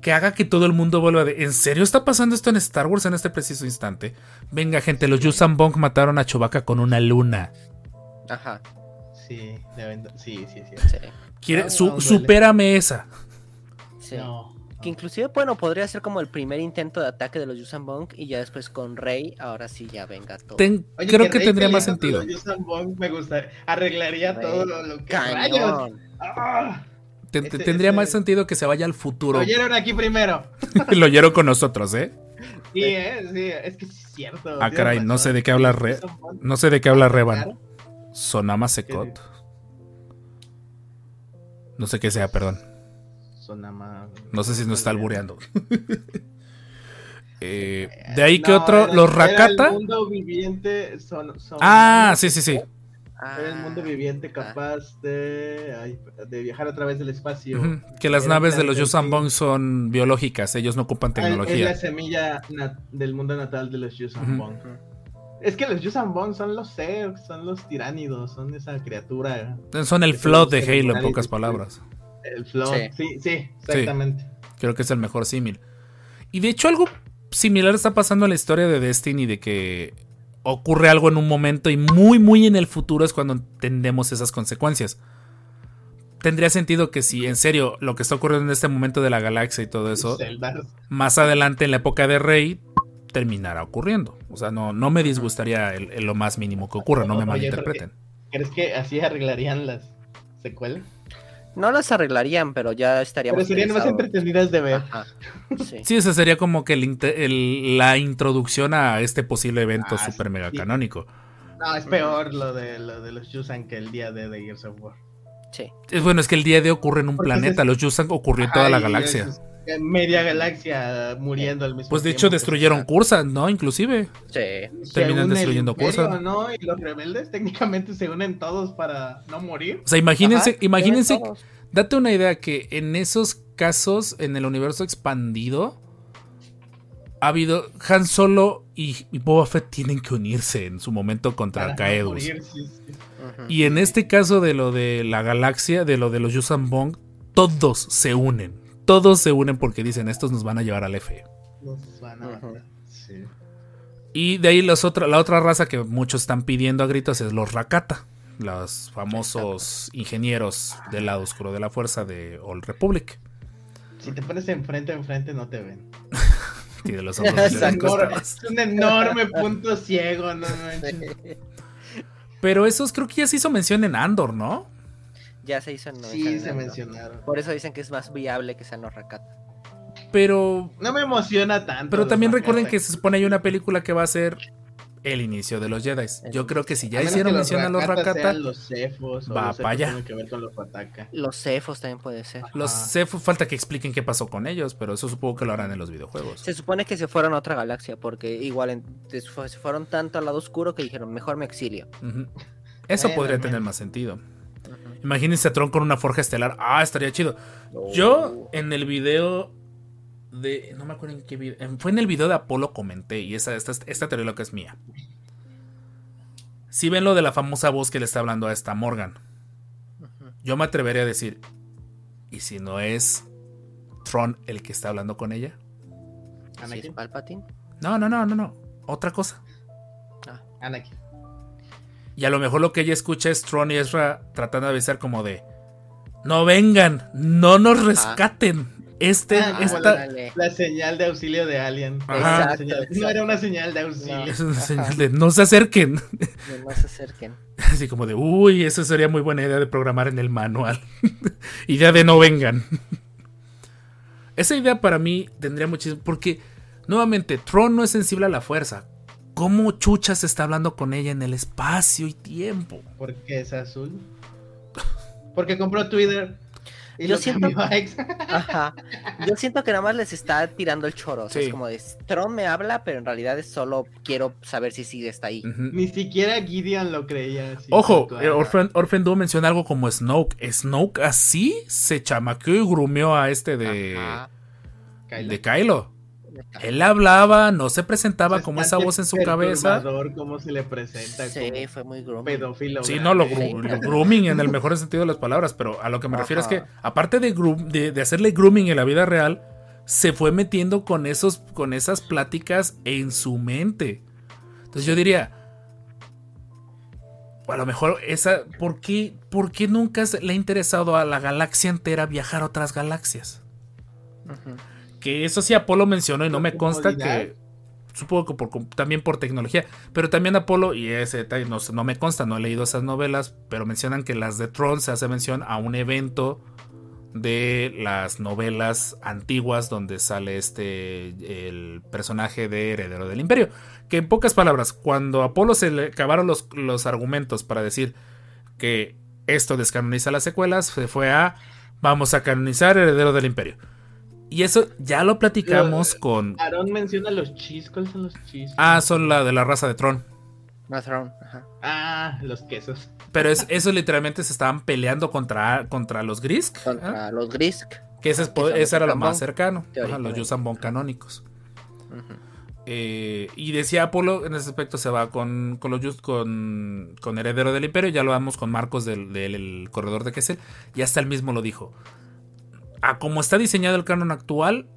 que haga que todo el mundo vuelva de. ¿En serio está pasando esto en Star Wars en este preciso instante? Venga, gente, los Yusan Bong mataron a Chewbacca con una luna. Ajá. Sí, sí, sí, sí. Sí. Quiere, No, su- no, duele. supérame esa. sí. No. Que inclusive, bueno, podría ser como el primer intento de ataque de los Yusan Bong y ya después con Rey, ahora sí ya venga todo. Ten- Oye, creo que Rey tendría más sentido. los Vong me gusta. Arreglaría Rey, todo lo, lo que. Cañón. Ah, Ten- tendría más sentido que se vaya al futuro. Lo oyeron aquí primero. Lo oyeron con nosotros, ¿eh? Sí, eh, sí, es que es cierto. Ah, caray, no sé de qué habla Re- No sé de qué habla Revan. Sonama Secot. No sé qué sea, perdón. Sonama. No sé si nos está albureando. Eh, de ahí que otro, los Rakata. Ah, sí, sí, sí. Era el mundo Ah, viviente capaz de, de viajar a través del espacio. Que las Era naves de los del Yusan sí. Bong son biológicas, ellos no ocupan Ah, Es la tecnología. semilla del mundo natal de los Ujú. Vong. Es que los Yuuzhan Vong son los Zerg, son los tiránidos, son esa criatura. Son el flood de Halo, en pocas palabras. El flow. Sí. Sí, sí, exactamente. Creo que es el mejor símil. Y de hecho, algo similar está pasando en la historia de Destiny, de que ocurre algo en un momento y muy, muy en el futuro es cuando entendemos esas consecuencias. Tendría sentido que si en serio lo que está ocurriendo en este momento de la galaxia y todo eso, más adelante en la época de Rey, terminará ocurriendo. O sea, no, no me disgustaría el- el lo más mínimo que ocurra, no me Oye, malinterpreten. ¿Crees que así arreglarían las secuelas? No las arreglarían, pero ya estaríamos. Pero serían más entretenidas de ver. Ajá. Sí. Sí, esa sería como que el inte- el- la introducción a este posible evento Ah, super mega canónico. No, es peor lo de, lo de los Yuuzhan que el día de The Gears of War. Sí. Es bueno, es que el día de ocurre en un Porque planeta. es- Los Yusan ocurrió en toda la galaxia. es Media galaxia muriendo al mismo Pues de tiempo. hecho destruyeron Cursa, ¿no? Inclusive. Sí. Se terminan destruyendo cosas. ¿no? Y los rebeldes técnicamente se unen todos para no morir. O sea, imagínense, Ajá, imagínense, date una idea que en esos casos, en el universo expandido, ha habido Han Solo y, y Boba Fett tienen que unirse en su momento contra para no Caedus. morir, sí, sí. Ujú. Y en este caso de lo de la galaxia, de lo de los Yusan Bong, todos se unen. Todos se unen porque dicen, estos nos van a llevar al F. Nos van a. Sí. Y de ahí los la otra raza que muchos están pidiendo a gritos es los Rakata, los famosos ingenieros del lado oscuro de la fuerza de Old Republic. Si te pones enfrente enfrente no te ven. Tiene los ojos Es, un enorme punto ciego, no. Pero esos creo que ya se hizo mención en Andor, ¿no? Ya se hizo en Sí, se mencionaron. Por eso dicen que es más viable que sean los Rakata. Pero, No me emociona tanto. pero también recuerden que se supone hay una película que va a ser el inicio de los Jedi. Yo creo que si ya hicieron mención a los Rakata los cefos va los cefos pa' allá. los cefos también puede ser. los. Ceph falta que expliquen qué pasó con ellos, pero eso supongo que lo harán en los videojuegos. Se supone que se fueron a otra galaxia porque igual en- se fu- se fueron tanto al lado oscuro que dijeron, mejor me exilio. Eso podría tener más sentido. Imagínense a Tron con una forja estelar. Ah, estaría chido. Yo en el video de. No me acuerdo en qué video. en- Fue en el video de Apolo comenté. Y esa, esta, esta teoría loca es mía. Si ven lo de la famosa voz que le está hablando a esta Morgan. Yo me atrevería a decir. ¿Y si no es Tron el que está hablando con ella? ¿Sí es Anakin. Palpatine? No, no, no, no, no. Otra cosa. Anakin. Y a lo mejor lo que ella escucha es Tron y Ezra tratando de avisar como de no vengan, no nos rescaten. Este, Ah, esta. La señal de auxilio de Alien. Exacto, señal- exacto. No era una señal de auxilio. es una señal de no se acerquen. No, no se acerquen. Así como de uy, eso sería muy buena idea de programar en el manual. idea de no vengan. Esa idea para mí tendría muchísimo. Porque, nuevamente, Tron no es sensible a la fuerza. ¿Cómo Chucha se está hablando con ella en el espacio y tiempo? Porque es azul. Porque compró Twitter. Y Yo lo siento-. Ajá. Yo siento que nada más les está tirando el choro. o sea, Sí. Es como de Tron me habla, pero en realidad es solo quiero saber si sigue está ahí. Ni siquiera Gideon lo creía. así, Ojo, eh, Orphan, Orphan Duo menciona algo como Snoke. Snoke así se chamaqueó y grumeó a este de, Ajá. Kylo. de Kylo. Él hablaba, no se presentaba Es como esa voz en su cabeza. cómo se le presenta Sí, como fue muy grooming. pedófilo. Sí, no, lo, grooming en el mejor sentido de las palabras, pero a lo que me refiero es que, aparte de, de, de hacerle grooming en la vida real, se fue metiendo con, esos, con esas pláticas en su mente. Entonces yo diría, a lo mejor esa, ¿por qué, por qué nunca se le ha interesado a la galaxia entera viajar a otras galaxias? Ujú. Que eso sí Apolo mencionó y no me consta que. Supongo que por, también por tecnología. Pero también Apolo, y ese detalle no, no me consta, no he leído esas novelas, pero mencionan que las de Tron se hace mención a un evento de las novelas antiguas donde sale este el personaje de Heredero del Imperio. Que en pocas palabras, cuando a Apolo se le acabaron los, los argumentos para decir que esto descanoniza las secuelas, se fue a vamos a canonizar Heredero del Imperio. Y eso ya lo platicamos Pero, con. Aaron menciona los chis. ¿Cuáles son los chis? Ah, son la de la raza de Tron. No, Tron, ajá. Ah, los quesos. Pero es, eso literalmente se estaban peleando contra, contra los Grisk. ¿ah? Contra los Grisk. Que ese, es- que son ese era lo más cercano. Ajá, los Vong canónicos. Eh, y decía Apolo, en ese aspecto se va con, con los Yus- con, con Heredero del Imperio. Ya lo vamos con Marcos del, del- el corredor de Kessel. Y hasta él mismo lo dijo. A como está diseñado el canon actual,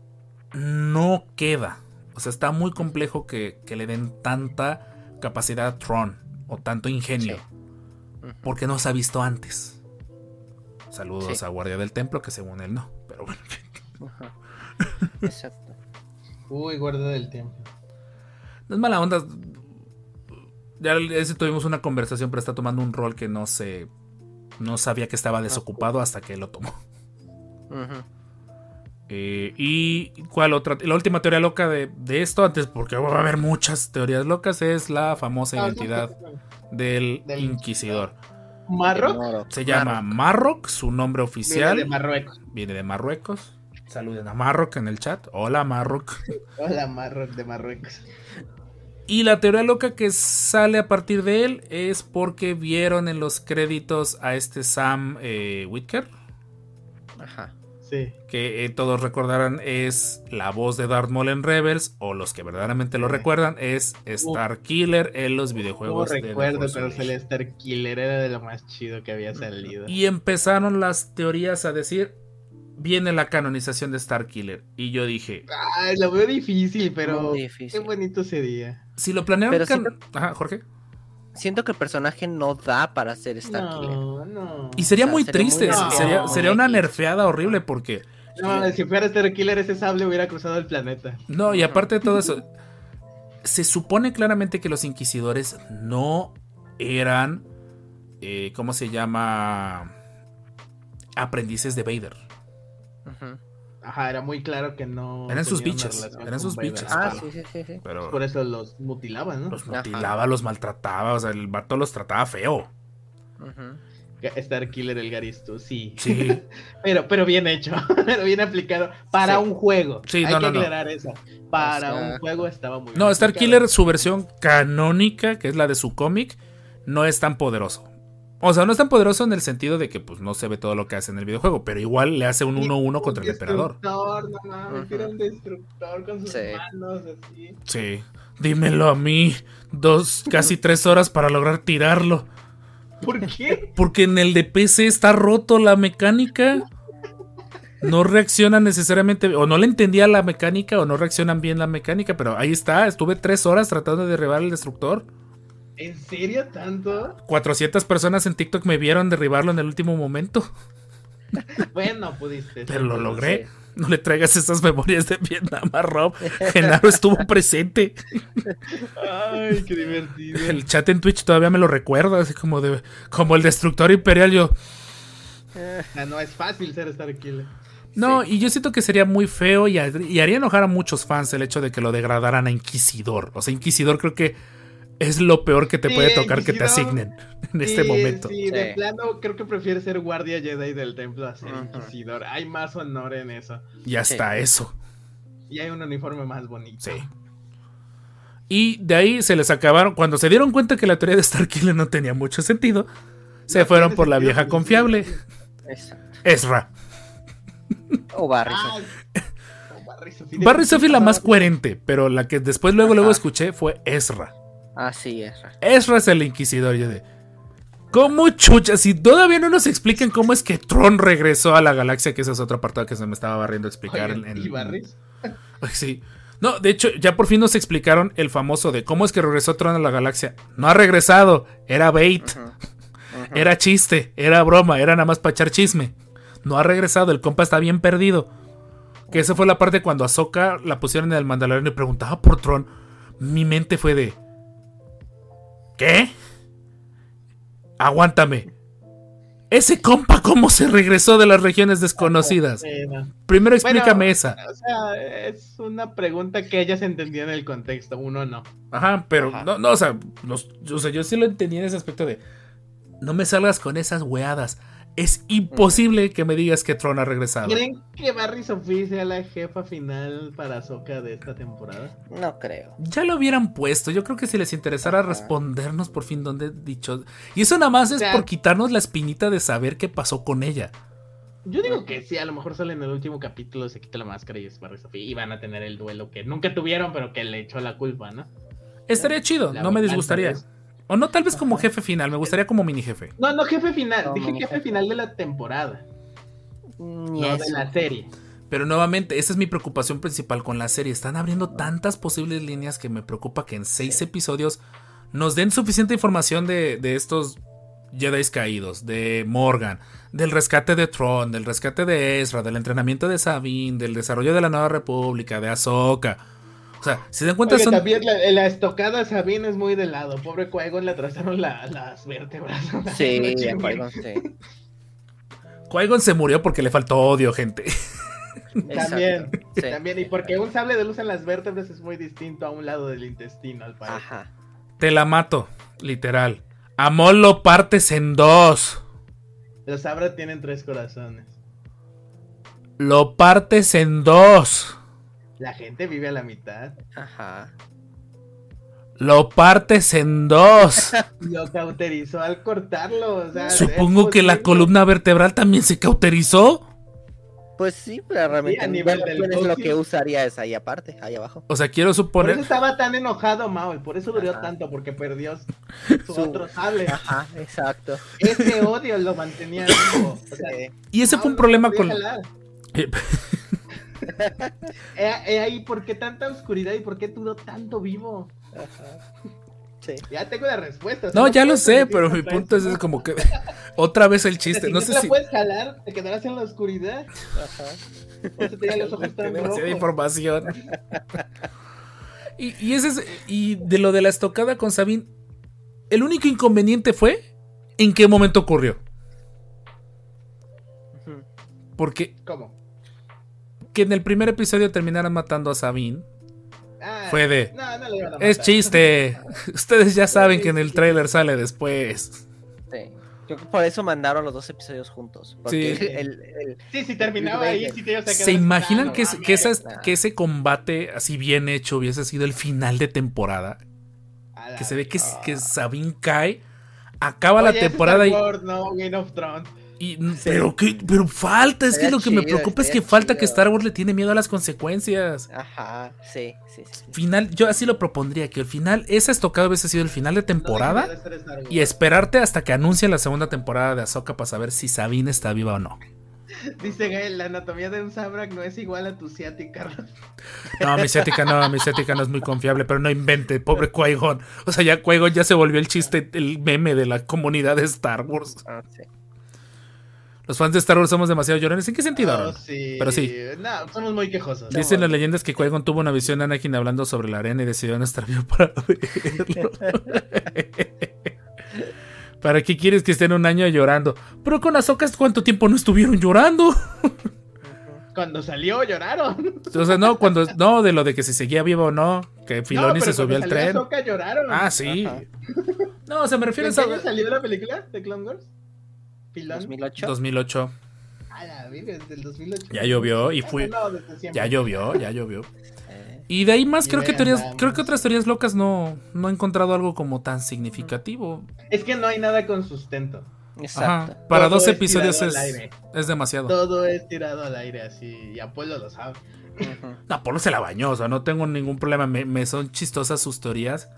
no queda. O sea, está muy complejo que, que le den tanta capacidad a Tron o tanto ingenio. Sí. Porque no se ha visto antes. Saludos Sí. a Guardia del Templo, que según él no. Pero bueno. Exacto. Uy, guarda del tiempo. No es mala onda. Ya ese tuvimos una conversación, pero está tomando un rol que no sé. No sabía que estaba desocupado hasta que lo tomó. Eh, y cuál otra. La última teoría loca de, de esto, antes, porque va a haber muchas teorías locas, es la famosa Ah, identidad del Del Inquisidor. ¿Marroc? Moro. Se llama Marroc. Marrock, su nombre oficial. Viene de Marruecos. Viene de Marruecos. Saluden a Marrock en el chat. Hola Marrock. Hola, Marroc de Marruecos. Y la teoría loca que sale a partir de él es porque vieron en los créditos a este Sam eh, Whitaker, Ajá. Sí. que eh, todos recordarán es la voz de Darth Maul en Rebels, o los que verdaderamente lo recuerdan es Star Killer en los No videojuegos. de The recuerdo, pero Unleashed. Celeste Killer era de lo más chido que había salido. Y empezaron las teorías a decir, viene la canonización de Star Killer. Y yo dije, Ay, lo veo difícil, pero Muy qué difícil. bonito sería. si lo planearon... Can- Ajá, Jorge. Siento que el personaje no da para ser Starkiller. No, no. Y sería O sea, muy sería muy triste, sería, sería una nerfeada horrible porque... No, si fuera Star Killer, ese sable hubiera cruzado el planeta. No, y aparte de todo eso, se supone claramente que los inquisidores no eran, eh, ¿cómo se llama? Aprendices de Vader. Ujú. Ajá, era muy claro que no. Eran sus relación eran sus bichos. Ah, pero- sí, sí, sí, sí. Pero Por eso los mutilaban, ¿no? los Ajá. mutilaba, los maltrataba. O sea, el vato los trataba feo. Ujú. Star Killer el Garisto, sí. Sí. Pero, pero bien hecho, pero bien aplicado. Para Sí. un juego. Sí, Hay no, que no, no. aclarar eso. Para un juego estaba muy bien. No, Star aplicado. Killer, su versión canónica, que es la de su cómic, no es tan poderoso. O sea, no es tan poderoso en el sentido de que pues no se ve todo lo que hace en el videojuego, pero igual le hace un 1-1 contra el emperador. Destructor, no Ujú. era un destructor con sus Sí. manos así. Sí. Dímelo a mí. Dos, casi tres horas para lograr tirarlo. ¿Por qué? Porque en el de PC está roto la mecánica. No reacciona necesariamente, o no le entendía la mecánica, o no reaccionan bien la mecánica, pero ahí está. Estuve tres horas tratando de derribar el destructor. ¿En serio tanto? 400 personas en TikTok me vieron derribarlo en el último momento, Bueno, pudiste. pero lo sí. logré. No le traigas esas memorias de Vietnam a Rob. Genaro estuvo presente. Ay, qué divertido. El chat en Twitch todavía me lo recuerda, así como de como el destructor imperial. Yo, sea, no es fácil ser Star Killer. No, y yo siento que sería muy feo y haría enojar a muchos fans el hecho de que lo degradaran a Inquisidor. O sea, Inquisidor creo que es lo peor que te Sí, puede tocar que te asignen en este momento. Sí, de Sí. plano creo que prefiere ser guardia Jedi del templo a ser Ujú. inquisidor. Hay más honor en eso. Y hasta eso. Y hay un uniforme más bonito. Sí. Y de ahí se les acabaron. Cuando se dieron cuenta que la teoría de Starkiller no tenía mucho sentido, se No fueron por la sentido, vieja confiable. Exacto. Ezra. O Barry. Barry Sophie. Barry Sophie la más coherente, pero la que después luego luego escuché fue Ezra. Así es. Ezra es el inquisidor. Yo de. ¿Cómo chucha? Si todavía no nos explican cómo es que Tron regresó a la galaxia, que esa es otra parte que se me estaba barriendo explicar. Oigan, en, ¿Y Barry? Ay, Sí. No, de hecho, ya por fin nos explicaron el famoso de cómo es que regresó Tron a la galaxia. No ha regresado, era bait, era chiste, era broma, era nada más para echar chisme. No ha regresado, el compa está bien perdido. Que esa fue la parte cuando Ahsoka la pusieron en el Mandaloriano y preguntaba por Tron. Mi mente fue de. ¿Qué? Aguántame. Ese compa, ¿cómo se regresó de las regiones desconocidas? No. Primero explícame Bueno, esa. O sea, es una pregunta que ella se entendía en el contexto, uno no. Ajá, pero Ajá. no, no, o sea, los- o sea, yo sí lo entendí en ese aspecto de no me salgas con esas weadas. Es imposible que me digas que Tron ha regresado. ¿Creen que Barry Sophie sea la jefa final para Ahsoka de esta temporada? No creo. Ya lo hubieran puesto. Yo creo que si les interesara Ajá. respondernos por fin dónde dicho. Y eso nada más es O sea- por quitarnos la espinita de saber qué pasó con ella. Yo digo que sí, a lo mejor sale en el último capítulo, se quita la máscara y es Barry Sophie y van a tener el duelo que nunca tuvieron, pero que le echó la culpa, ¿no? Estaría chido, La no me disgustaría. O no, tal vez como jefe final, me gustaría como mini jefe. No, no jefe final, No, dije no, jefe final de la temporada, Ni no eso. de la serie. Pero nuevamente, esa es mi preocupación principal con la serie. Están abriendo tantas posibles líneas que me preocupa que en seis episodios nos den suficiente información de, de estos Jedi caídos, de Morgan, del rescate de Tron, del rescate de Ezra, del entrenamiento de Sabine, del desarrollo de la Nueva República, de Ahsoka. O sea, si se dan cuenta, Oye, son. también la, la estocada Sabine es muy de lado. Pobre Qui-Gon le atrasaron la- las vértebras. Sí, acuerdo, sí. Qui-Gon se murió porque le faltó odio, gente. También, sí. también. Y porque un sable de luz en las vértebras es muy distinto a un lado del intestino, al parecer. Ajá. Te la mato, literal. Amol lo partes en dos. Los Sabra tienen tres corazones. Lo partes en dos. La gente vive a la mitad. Ajá. Lo partes en dos. Lo cauterizó al cortarlo. o sea, Supongo que la columna vertebral también se cauterizó. Pues sí, pero realmente a nivel del es lo que usaría es ahí aparte, ahí abajo. O sea, quiero Por eso suponer. estaba tan enojado Mao y por eso duró Ajá. tanto, porque perdió su, Su- otro sable. Ajá, exacto. Ese odio lo mantenía vivo. O sea, Sí. Y ese Mao fue un problema con. Eh, ahí, ¿por qué tanta oscuridad y por qué duró tanto vivo? Ajá. Sí. Ya tengo la respuesta. No, ya lo sé, pero mi punto es, como que. Otra vez el chiste. Si No sé te la si. puedes jalar, te quedarás en la oscuridad. Ajá. Por eso tenía los ojos tan Demasiada rojos. información. Y, y ese es- y de lo de la estocada con Sabine, el único inconveniente fue en qué momento ocurrió. Porque ¿Cómo? Que en el primer episodio terminaran matando a Sabine. Ah, Fue de, No, no le iban a Es matar. chiste. Ustedes ya saben que en el trailer sale después. Sí. Creo que por eso mandaron los dos episodios juntos. Porque Sí. el, el- Sí, si terminaba ahí, sí te ¿Se imaginan ah, no que, es- mames. que, esas- nah. que ese combate así bien hecho hubiese sido el final de temporada? Que se ve que, Ah. que Sabine cae, acaba la Oye, temporada y, no, Game of Thrones. Y- pero que pero falta, es que lo que me preocupa es que falta que. Star Wars le tiene miedo a las consecuencias. Ajá, sí, sí, sí. Final, yo así lo propondría, que el final, ese estocado hubiese sido el final de temporada dejaría de ser Star Wars. y esperarte hasta que anuncien la segunda temporada de Ahsoka para saber si Sabine está viva o no. Dice Gael, la anatomía de un Sabrak no es igual a tu ciática. No, mi ciática no, mi ciática no es muy confiable, pero no invente, pobre Qui-Gon. O sea, ya Qui-Gon ya se volvió el chiste, el meme de la comunidad de Star Wars. Ah, sí. Los fans de Star Wars somos demasiado llorones. ¿En qué sentido? Oh, sí. Pero sí. No, somos muy quejosos. Dicen las leyendas que Qui-Gon tuvo una visión de Anakin hablando sobre la arena y decidió no estar vivo para verlo. ¿Para qué quieres que estén un año llorando? Pero con Ahsoka, ¿cuánto tiempo no estuvieron llorando? Cuando salió lloraron. O sea, no, cuando, no, de lo de que si seguía vivo o no, que Filoni No, se subió al tren. Ahsoka lloraron. Ah, sí. Ajá. No, o sea, me refiero ¿En a esa... salió la película de Clone Wars? ¿Filón? 2008. 2008. Ah, la virgen, desde el 2008. Ya llovió y Ah, fue- no, desde siempre. Ya llovió, ya llovió. Eh, Y de ahí más creo que teorías, creo que otras teorías locas no, no he encontrado algo como tan significativo. Es que no hay nada con sustento. Exacto. Ajá. Para Todo dos es episodios es, es demasiado. Todo es tirado al aire así. Y Apolo lo sabe. No, Polo se la bañó, o sea, no tengo ningún problema. Me, me son chistosas sus teorías.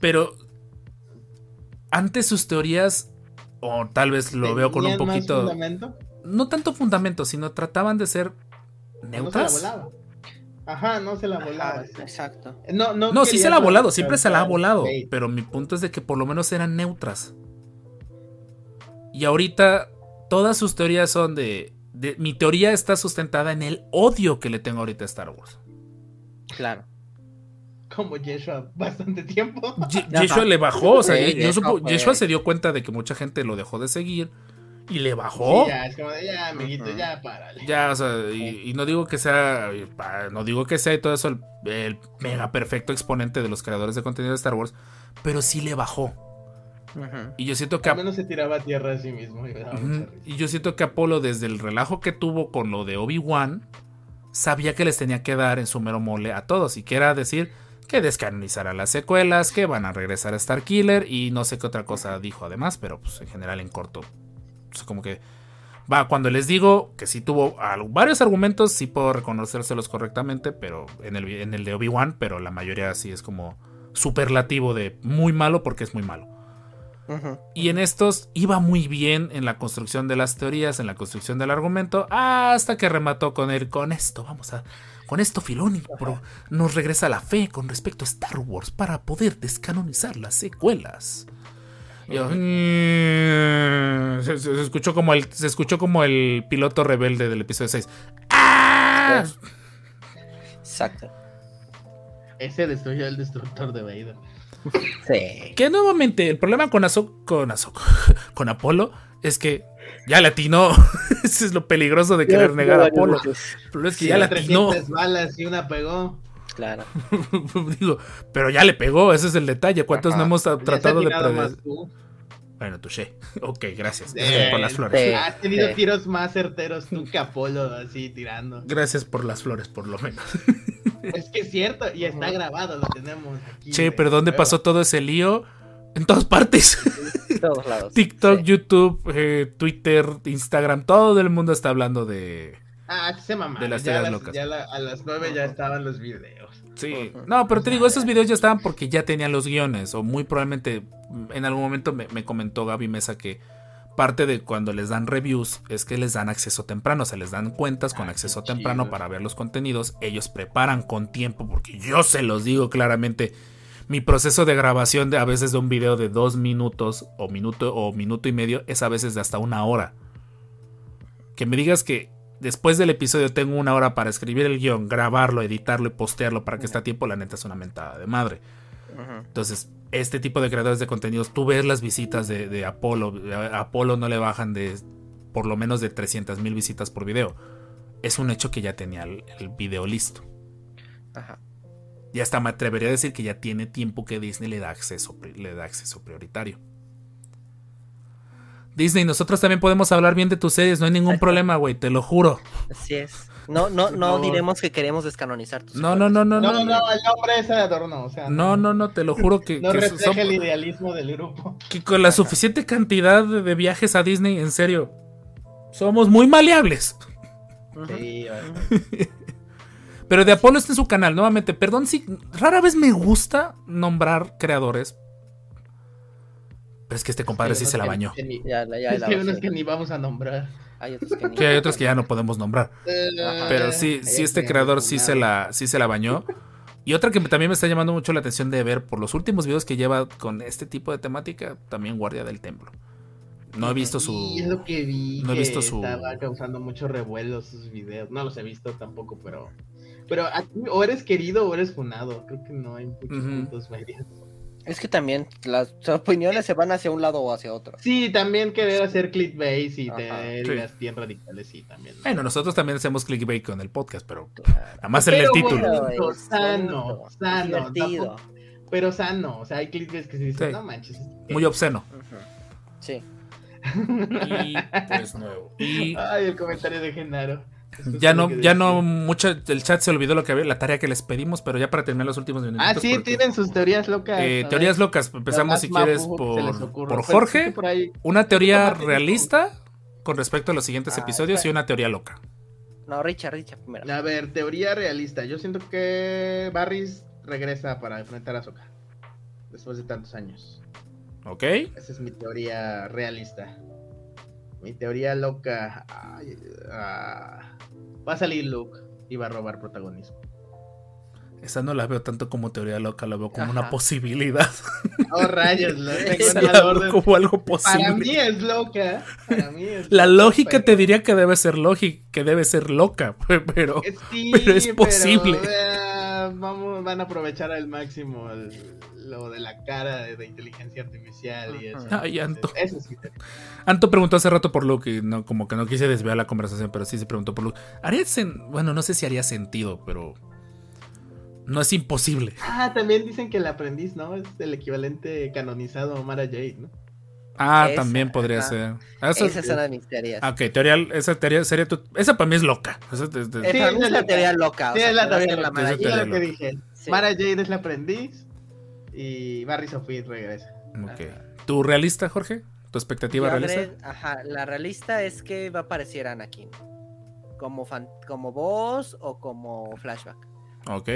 Pero antes sus teorías, o tal vez lo veo con un ¿Tenían más poquito. fundamento? No tanto fundamento, sino trataban de ser No se la neutras. volaba. Ajá, no se la volaba. Ajá, exacto. No, no, No, sí se la ha volado, siempre se la ha volado. Pero mi punto es de que por lo menos eran neutras. Y ahorita todas sus teorías son de, de- Mi teoría está sustentada en el odio que le tengo ahorita a Star Wars. Claro. Como Yeshua bastante tiempo. Ye-. Yeshua le bajó, o sea, Sí, Yeshua Yeshua se dio cuenta de que mucha gente lo dejó de seguir y le bajó. Sí, ya, es como de, ya, amiguito, ya, párale. Ya, o sea, y, y no digo que sea, no digo que sea y todo eso el, el mega perfecto exponente de los creadores de contenido de Star Wars, pero sí le bajó. Y yo siento que Al menos se tiraba a tierra a sí mismo. Y. Y yo siento que Apolo, desde el relajo que tuvo con lo de Obi-Wan, sabía que les tenía que dar en su mero mole a todos. Y que era decir que descanonizara las secuelas, que van a regresar a Starkiller y no sé qué otra cosa dijo además, pero pues en general en corto. pues, como que. Va, cuando les digo que sí tuvo varios argumentos, sí puedo reconocérselos correctamente, pero en el, en el de Obi-Wan, pero la mayoría sí es como superlativo de muy malo porque es muy malo. Y en estos iba muy bien en la construcción de las teorías, en la construcción del argumento, hasta que remató con el con esto, vamos a con esto Filoni pro- nos regresa la fe con respecto a Star Wars para poder descanonizar las secuelas. Yo, "Mm", se, se- se escuchó como el se escuchó como el piloto rebelde del episodio 6. ¡Ah! Exacto. Ese destruyó el destructor de Vader. Sí. Que nuevamente el problema con Azo con Azo- con Apolo es que ya latinó. Eso es lo peligroso de querer negar a Apolo. Pero es que ya Tiene latinó. 300 balas y una pegó. Claro. Digo, pero ya le pegó, ese es el detalle. ¿Cuántos Ajá. no hemos Ya tratado de tú. Bueno, touché. Ok, gracias. Eh, Gracias por las flores. sí. Has tenido Sí. tiros más certeros tú que Apolo, así tirando. Gracias por las flores, por lo menos. Es que es cierto, y está grabado, lo tenemos aquí. Che, pero ¿dónde pasó todo ese lío? En todas partes. En todos lados. TikTok, Sí. YouTube, eh, Twitter, Instagram, todo el mundo está hablando de... Ah, se mamá. De las ya, locas. ya la- a las 9 ya estaban los videos. Sí. No, pero te digo, esos videos ya estaban porque ya tenían los guiones. O muy probablemente mm, en algún momento me, me comentó Gaby Mesa que parte de cuando les dan reviews es que les dan acceso temprano. O sea, les dan cuentas con Ah, acceso temprano chido. para ver los contenidos. Ellos preparan con tiempo porque yo se los digo claramente. Mi proceso de grabación de a veces de un video de dos minutos o minuto o minuto y medio es a veces de hasta una hora. Que me digas que después del episodio tengo una hora para escribir el guion, grabarlo, editarlo y postearlo para que esté a tiempo, la neta es una mentada de madre. Entonces, este tipo de creadores de contenidos, tú ves las visitas de, de Apolo, a Apolo no le bajan de por lo menos de 300 mil visitas por video. es un hecho que ya tenía el, el video listo. Ajá. Y hasta me atrevería a decir que ya tiene tiempo que Disney le da acceso, le da acceso prioritario. Disney, nosotros también podemos hablar bien de tus series, no hay ningún problema, güey, te lo juro. Así es. No, no, no diremos que queremos descanonizar tus No, no, no, no, No, no. no, no, el nombre es de adorno, o sea. No, no, no, te lo juro que, No que refleja son- el idealismo del grupo. que con la suficiente cantidad de, de viajes a Disney, en serio, somos muy maleables. Sí, Pero de Apolo está en su canal, nuevamente. Perdón si rara vez me gusta nombrar creadores. Pero es que este compadre sí se la bañó. Ya, Es la que hay unos que ni vamos a nombrar. Hay otros que ni. Sí, hay otros que ya no podemos nombrar. Ajá. Pero sí, sí este creador sí se la, sí se la bañó. Y otra que también me está llamando mucho la atención de ver por los últimos videos que lleva con este tipo de temática, también Guardia del Templo. No he visto su... Y es lo que vi. no he que visto su- Estaba causando mucho revuelo sus videos. No los he visto tampoco, pero. Pero aquí o eres querido o eres funado. Creo que no hay muchos puntos medios. Es que también las opiniones se van hacia un lado o hacia otro. Sí, también querer hacer clickbait y Ajá. tener Sí. ideas bien radicales, sí, también. Bueno, nosotros también hacemos clickbait con el podcast, pero nada más en el Pero título. bueno. Sano, sano, divertido. Pero sano, o sea, hay clickbaits que se dicen, Sí. no manches. Muy obsceno. Sí. Y pues nuevo. Y Ay, el comentario de Genaro. Ya no, ya no, mucho, el chat se olvidó lo que había, la tarea que les pedimos, pero ya para terminar los últimos minutos. Ah, sí, tienen sus teorías locas. Eh, teorías locas. lo Empezamos si quieres por, por Jorge. que por ahí- Una teoría realista con respecto a los siguientes Ah, episodios y una teoría loca. No, Richard, Richard primero. A ver, teoría realista. Yo siento que Barris regresa para enfrentar a Sokka. Después de tantos años. ¿Ok? Esa es mi teoría realista. Mi teoría loca. ay, ah, va a salir Luke y va a robar protagonismo. Esa no la veo tanto como teoría loca, la veo como una posibilidad. Oh, rayos, lo tengo en la orden. como algo Para mí posible. es loca. Para mí es La loca, lógica pero- te diría que debe ser lógica, que debe ser loca, pero Eh, Sí, pero es posible. Vamos, van a aprovechar al máximo el- lo de la cara de, de inteligencia artificial y eso. Ay, Anto. Eso sí. Anto preguntó hace rato por Luke y no, como que no quise desviar la conversación, pero sí se preguntó por Luke. Haría sen- bueno, no sé si haría sentido, pero no es imposible. Ah, también dicen que el aprendiz, ¿no? Es el equivalente canonizado a Mara Jade, ¿no? Ah, Esa, también podría ajá. ser. Ah, eso- Esa es una de mis teorías. Ah, Ok, teoría, esa teoría sería tu- esa para mí es loca. Esa de- Eh, Sí, para mí es la loca. teoría loca. o Sí, sea, es la teoría la loca. Mara Jade. lo que dije. Sí. Mara Jade es el aprendiz y Barry Sophie regresa. ok. ¿Tu realista, Jorge? ¿Tu expectativa Yo realista? Ajá, la realista es que va a aparecer Anakin. Como, fan- como voz o como flashback. Ok,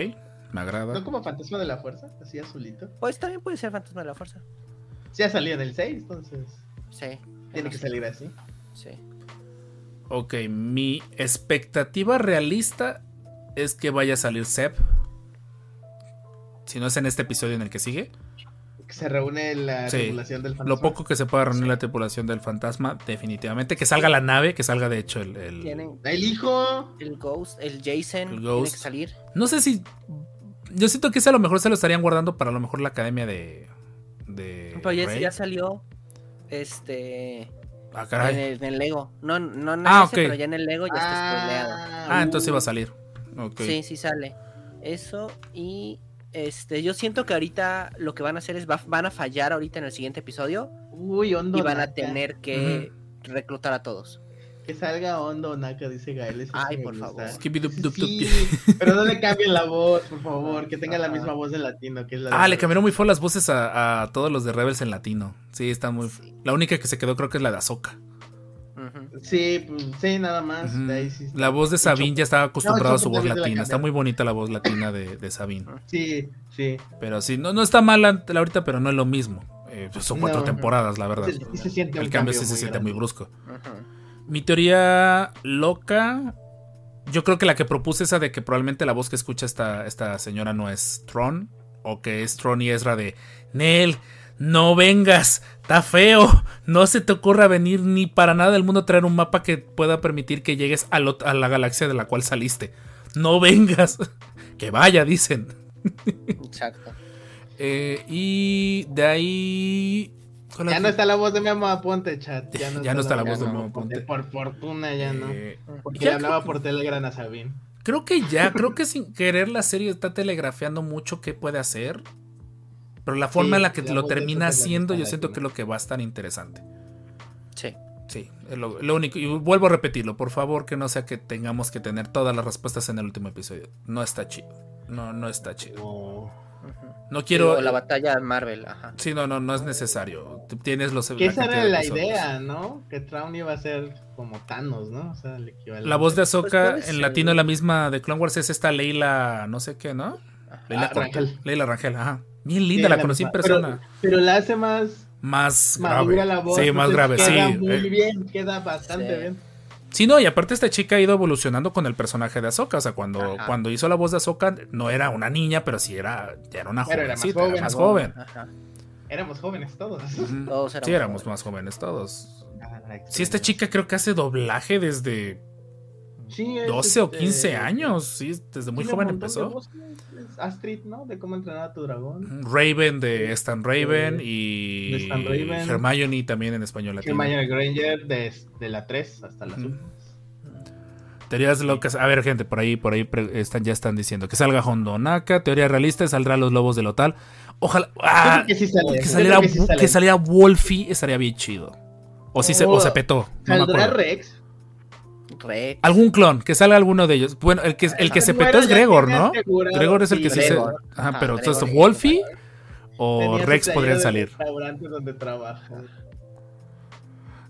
me agrada. ¿No como fantasma de la fuerza? Así azulito. Pues también puede ser Fantasma de la Fuerza. Sí, ha salido en el 6, entonces Sí. tiene que salir así. Sí. Ok, mi expectativa realista es que vaya a salir Seb. Si no es en este episodio en el que sigue. Que se reúne la Sí. tripulación del fantasma. Lo poco que se pueda reunir la tripulación del fantasma, definitivamente. Que salga la nave, que salga de hecho el... el- El hijo. el Ghost, el Jason, El tiene Ghost. que salir. No sé si... Yo siento que ese a lo mejor se lo estarían guardando para a lo mejor la academia de... de Pero ya, Rey. ya salió este Ah, en el, en el Lego. No, no en Ah, ese, pero ya en el Lego ya está spoileado. Ah, entonces iba a salir. Sí, sí sale. Eso y este, yo siento que ahorita lo que van a hacer es va- van a fallar ahorita en el siguiente episodio Uy, Hondo y van a tener que reclutar a todos. Que salga Hondo Naka, dice Gael. Ay, por favor. Sí, pero no le cambien la voz, por favor. Que tenga la misma voz de latino. Que es la de Ah, le cambiaron muy feo las voces a, a todos los de Rebels en latino. Sí, está muy. Sí. La única que se quedó creo que es la de. Ujú. Sí, pues, sí, nada más. Ahí sí. La voz de Sabine ya estaba acostumbrado No, a su voz latina. Está muy bonita la voz latina de, de Sabine. Sí, sí. Pero sí, no, no está mal ahorita, pero no es lo mismo. Eh, pues son cuatro No, temporadas, la verdad. Se El cambio sí se siente muy brusco. Ujú. Mi teoría loca. Yo creo que la que propuse esa de que probablemente la voz que escucha esta, esta señora no es Tron. O que es Tron y Ezra de Nel, no vengas, está feo. No se te ocurra venir ni para nada del mundo a traer un mapa que pueda permitir que llegues ot- a la galaxia de la cual saliste. No vengas. Que vaya, dicen. Exacto. Eh, y de ahí Ya no está la voz de Memo Aponte, chat. Ya no, Ya no está la voz de Memo Memo Aponte. Por fortuna ya no. Eh, Porque ya le hablaba por Telegram a Sabine. Creo que ya, creo que sin querer la serie está telegrafiando mucho qué puede hacer. Pero la forma Sí, en la que la lo termina haciendo, yo siento que es lo que va a estar interesante. Sí. Sí, es lo, lo único. Y vuelvo a repetirlo, por favor, que no sea que tengamos que tener todas las respuestas en el último episodio. No está chido. No, no está chido. No quiero. O la batalla de Marvel, ajá. Sí, no, no, no es necesario. Tú Tienes los. Que esa era la episodios. idea, ¿no? Que Traun iba a ser como Thanos, ¿no? O sea, el equivalente. La voz de Pues Ahsoka en ser. latino, la misma de Clone Wars, es esta Leila, no sé qué, ¿no? Leila Ah. Rangel. Leila Rangel, ajá. Bien Sí, linda, la la conocí en misma. persona. Pero, pero la hace más más grave. la voz. sí, más grave, sí. Muy eh. bien, queda bastante Sí. bien. Sí, no, y aparte esta chica ha ido evolucionando con el personaje de Ahsoka. O sea, cuando, Ajá. cuando hizo la voz de Ahsoka, no era una niña, pero sí era, ya era una Pero era más era joven. más joven. Ajá. Éramos jóvenes todos. Todos éramos sí, éramos jóvenes. más jóvenes todos. Ah, Sí, esta chica creo que hace doblaje desde Sí, es, 12 o este, 15 años. Sí, desde muy joven empezó. Astrid, ¿no? De cómo entrenar a tu dragón. Raven de Stan Raven y De Stan Raven. Hermione también en español latino. Hermione Granger de, de la 3 hasta la Ujú. últimas. Teorías locas. A ver, gente, por ahí, por ahí están, ya están diciendo que salga Hondonaka. Teoría realista, saldrá los lobos del Otal. Ojalá. ah, que sí sale. que yo saliera, que sí sale. que saliera Wolfie estaría bien chido. O si se, o Oh, se petó. no me ¿Saldrá. Rex? Rex. Algún clon, que salga alguno de ellos. Bueno, el que, el que se Bueno, petó es Gregor, ¿no? asegurado- Gregor es el que sí se. Ajá, Ajá, pero entonces Wolfie o Rex podrían salir. donde trabaja.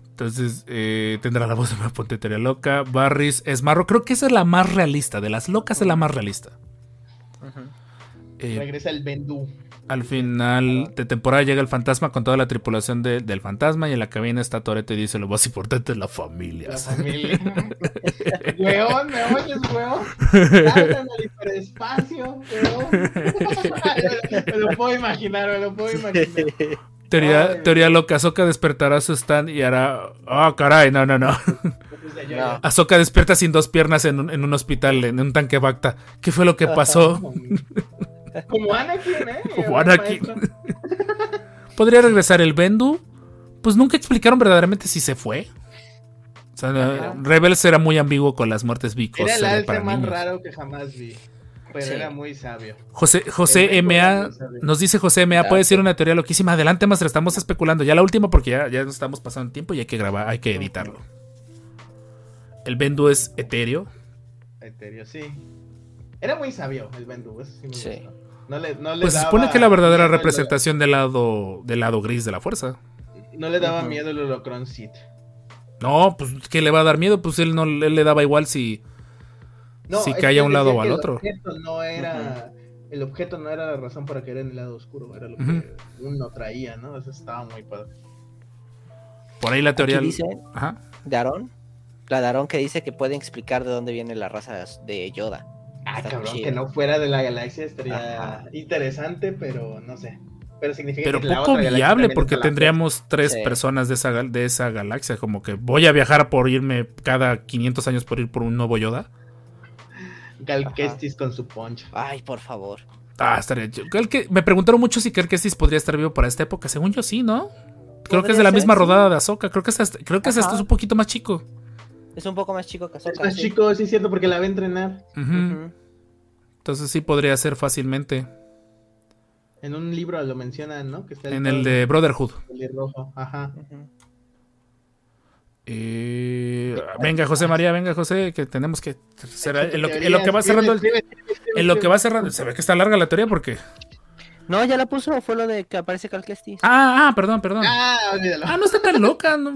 Entonces eh, tendrá la voz de una pontetería loca. Barris es marro. Creo que esa es la más realista. De las locas es la más realista. Ujú. Eh, Regresa el Bendu. al final de temporada llega el fantasma con toda la tripulación de- del fantasma y en la cabina está Toreto y dice lo más importante es la familia. La familia. weón, ¿me oyes, weón? Salgan al hiperespacio, weón. me lo puedo imaginar, me lo puedo imaginar. Teoría, Ay. teoría loca. Ahsoka despertará su stand y hará... Ah, caray, no, no, no. No. Ahsoka despierta sin dos piernas en un, en un hospital, en un tanque Bacta. ¿Qué fue lo que pasó? Como Anakin, ¿eh? Como Anakin. ¿Podría regresar el Bendu? Pues nunca explicaron verdaderamente si se fue. O sea, Ajá. Rebels era muy ambiguo con las muertes Vicos. Era el alce más niños. raro que jamás vi. Pero Sí. era muy sabio. José, José El MA, nos dice José MA, puede decir una teoría loquísima. Adelante, más estamos especulando. Ya la última porque ya, ya nos estamos pasando tiempo y hay que grabar, hay que editarlo. El Bendu es etéreo. Etéreo, sí. Era muy sabio el Bendu, eso sí me Sí. gustó. No le, no le Pues se daba supone que la verdadera representación del lado, del lado gris de la fuerza. No le daba miedo el holocron Sith. No, pues que le va a dar miedo, pues él no él le daba igual si. No, que haya él un lado o al que otro. El objeto no era. El objeto no era la razón para caer en el lado oscuro, era lo que uno traía, ¿no? Eso estaba muy padre. Por ahí la teoría. Aquí dice Ajá. de Aarón. La de Aarón que dice que pueden explicar de dónde viene la raza de Yoda. Ah, cabrón, chido. que no fuera de la galaxia estaría Ajá. interesante, pero no sé. Pero significa Pero que la poco otra viable porque tendríamos tres Sí. personas de esa, gal- de esa galaxia. Como que voy a viajar por irme cada 500 años por ir por un nuevo Yoda. Cal Kestis con su punch. Ay, por favor. Ah, estaría que- Me preguntaron mucho si Cal Kestis podría estar vivo para esta época. Según yo, sí, ¿no? Creo que es de la ser, misma sí. rodada de Ahsoka. Creo que es hasta, creo que es, hasta Ajá. un poquito más chico. Es un poco más chico que Es Ahsoka. más sí. chico, sí es cierto, porque la a entrenar. Ujú. Entonces sí podría ser fácilmente. En un libro lo mencionan, ¿no? Que está En el de Brotherhood. rojo. Ajá. Eh, venga, José María, venga, José, que tenemos que. será- en, lo que, en Teorías, lo que va cerrando el, En lo que va cerrando. Se ve que está larga la teoría porque. No, ya la puso. Fue lo de que aparece Kestis. Ah, ah, perdón, perdón. Ah, olvídalo. Ah, no está tan loca. no.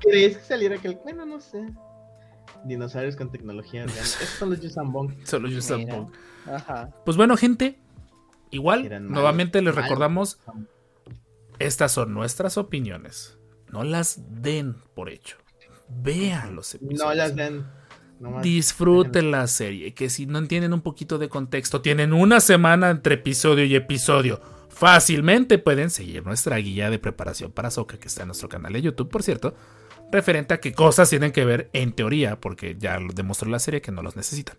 ¿Crees que saliera aquel? Bueno, no sé. Dinosaurios con tecnología orgánica. Esos son los Yusambong. Solo yo Mira. tampoco. Ajá. Pues bueno, gente. Igual, Eran nuevamente les recordamos. Estas son nuestras opiniones. No las den por hecho. Vean los episodios. No las den. nomás. Disfruten la serie, que si no entienden un poquito de contexto, tienen una semana entre episodio y episodio. Fácilmente pueden seguir nuestra guía de preparación para Soca, que está en nuestro canal de YouTube, por cierto, referente a qué cosas tienen que ver en teoría, porque ya lo demostró la serie que no los necesitan.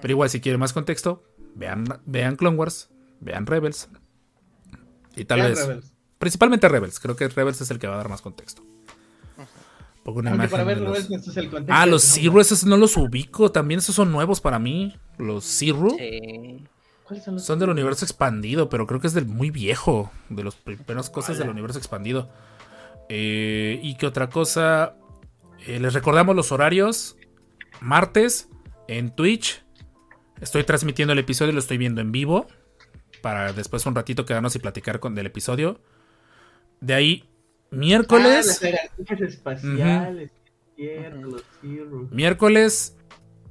Pero igual, si quieren más contexto, vean, vean Clone Wars, vean Rebels. Y tal Vean vez, Rebels. Principalmente Rebels. Creo que Rebels es el que va a dar más contexto. Pongo una Aunque imagen para ver de los- Rebels necesitas el contexto. Ah, los Zero, esos no los ubico. También esos son nuevos para mí. Los Zero Sí. ¿Cuáles son los- son del universo expandido, pero creo que es del muy viejo. De los primeras cosas del universo expandido. Eh, y que otra cosa. Eh, les recordamos los horarios. Martes en Twitch. Estoy transmitiendo el episodio, lo estoy viendo en vivo. Para después un ratito quedarnos y platicar con del episodio. De ahí, Ah, miércoles. las espaciales. Zero. Miércoles.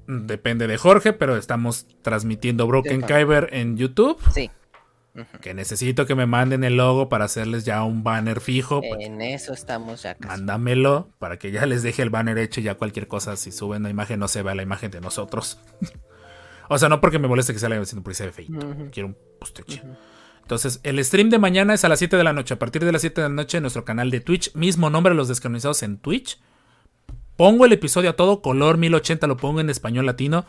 Depende de Jorge, pero estamos transmitiendo Broken. Kyber en YouTube. Sí, Que necesito que me manden el logo para hacerles ya un banner fijo. pues, en eso estamos ya casi. mándamelo para que ya les deje el banner hecho y ya cualquier cosa. Si suben la imagen, no se vea la imagen de nosotros. o sea, no porque me moleste que sea la sino porque se ve feito. Quiero un posteche. Entonces, el stream de mañana es a las 7 de la noche. A partir de las 7 de la noche en nuestro canal de Twitch. Mismo nombre, Los Descanonizados en Twitch. Pongo el episodio a todo color 1080, lo pongo en español latino.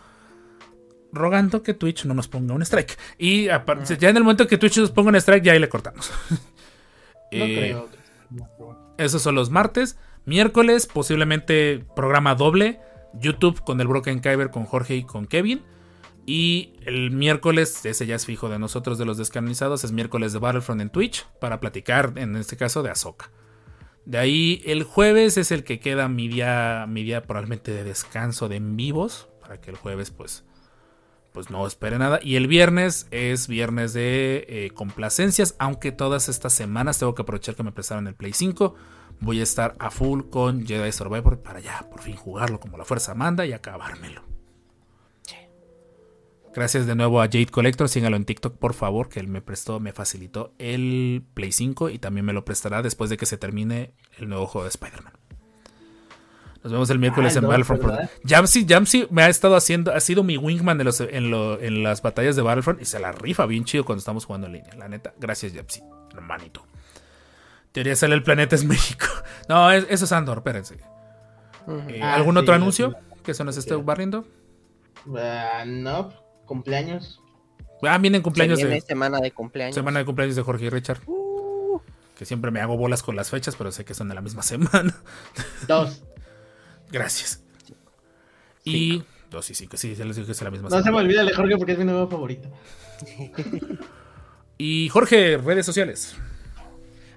Rogando que Twitch no nos ponga un strike. Y aparte, ya en el momento que Twitch nos ponga un strike, ya ahí le cortamos. No Eh, creo. esos son los martes. Miércoles, posiblemente programa doble. YouTube con el Broken Kyber, con Jorge y con Kevin. Y el miércoles, ese ya es fijo de nosotros, de los descanonizados, es miércoles de Battlefront en Twitch para platicar, en este caso, de Ahsoka. De ahí, el jueves es el que queda mi día, mi día probablemente de descanso de en vivos, para que el jueves, pues, pues no espere nada. Y el viernes es viernes de eh, complacencias, aunque todas estas semanas tengo que aprovechar que me prestaron el Play 5. Voy a estar a full con Jedi Survivor para ya por fin jugarlo como la fuerza manda y acabármelo. Gracias de nuevo a Jade Collector, sígalo en TikTok por favor, que él me prestó, me facilitó el Play 5 y también me lo prestará después de que se termine el nuevo juego de Spider-Man. Nos vemos el miércoles Ah, en dos, Battlefront. ¿verdad? Jamsy, Jamsy me ha estado haciendo, ha sido mi wingman en, los- en, lo- en las batallas de Battlefront y se la rifa bien chido cuando estamos jugando en línea. La neta, gracias Jamsy, hermanito. Teoría sale el planeta es México. No, es- eso es Andor, espérense. Eh, Ah, ¿Algún sí, otro sí, anuncio sí. que se nos esté barriendo? Ah, no, cumpleaños. Ah, vienen Se cumpleaños viene de semana de cumpleaños. semana de cumpleaños de Jorge y Richard. Que siempre me hago bolas con las fechas, pero sé que son de la misma semana. Dos. Gracias. Y dos y cinco, sí, ya les dije que es la misma No se me olvida el de Jorge porque es mi nuevo favorito. Y Jorge, redes sociales.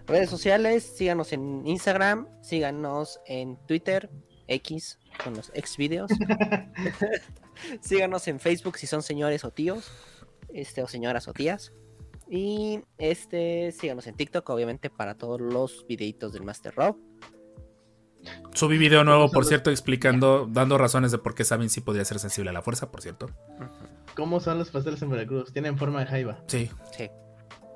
Redes sociales, síganos en Instagram, síganos en Twitter, X, con los ex videos. síganos en Facebook si son señores o tíos, este, o señoras o tías. Y este, síganos en TikTok, obviamente, para todos los videitos del Master Rob. Subí video nuevo, por cierto, explicando, dando razones de por qué Sabin sí podría ser sensible a la fuerza, por cierto. ¿Cómo son los pasteles en Veracruz? Tienen forma de jaiba. Sí. Sí.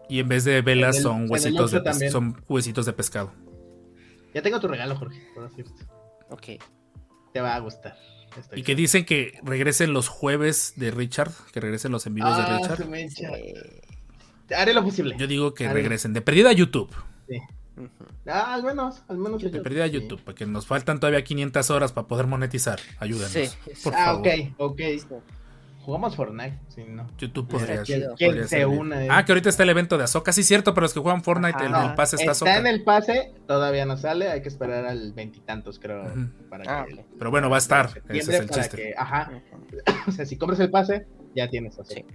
Y en vez de velas el- son huesitos de también. son huesitos de pescado. Ya tengo tu regalo, Jorge. Por decirte. Ok. Te va a gustar. Estoy Y que dicen que regresen los jueves de Richard, que regresen los en vivos de Ah, Richard. se me echa. Haré lo posible. Yo digo que regresen. De perdida a YouTube. Ah, al menos, al menos. De perdida a YouTube. Porque nos faltan todavía 500 horas para poder monetizar. Ayúdenos. Sí, por Ah, favor. ok, ok. Jugamos Fortnite, sí, no. YouTube Está podría, chido. ¿Quién podría se servir. una, eh? Ah, que ahorita está el evento de Azoka. Sí, cierto, pero los que juegan Fortnite, el, pase está Está Ahsoka. en el pase, todavía no sale, hay que esperar al veintitantos, creo. Para Ah, que-. Pero bueno, va a estar. Ese es el para chiste. que- ajá. O sea, si compras el pase, ya tienes. Sí.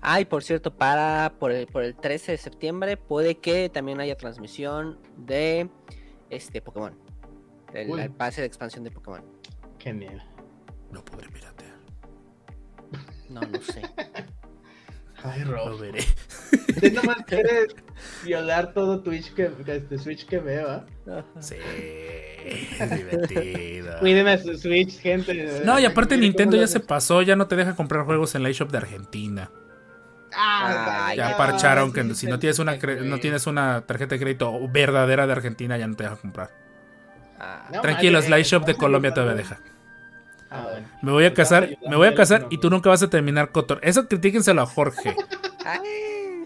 Ah, y por cierto, para por el, por el 13 de septiembre puede que también haya transmisión de este Pokémon. El, pase de expansión de Pokémon. Genial. Lo podré piratear. No, no sé. Ay, Lo Rob. veré. Usted nomás quiere violar todo Twitch que, este Switch que veo, ¿ah? Sí, es divertido. Cuiden a su Switch, gente. No, y aparte Nintendo ya lo- se pasó, ya no te deja comprar juegos en la eShop de Argentina. Ah, Ya parcharon que si no tienes una no tienes una tarjeta de crédito verdadera de Argentina, ya no te deja comprar. Ah, No, Tranquilos, madre, la eShop de Colombia todavía deja. Ah, bueno. Me voy a casar, me voy a casar y tú nunca vas a terminar Cotor. Eso critíquenselo a Jorge.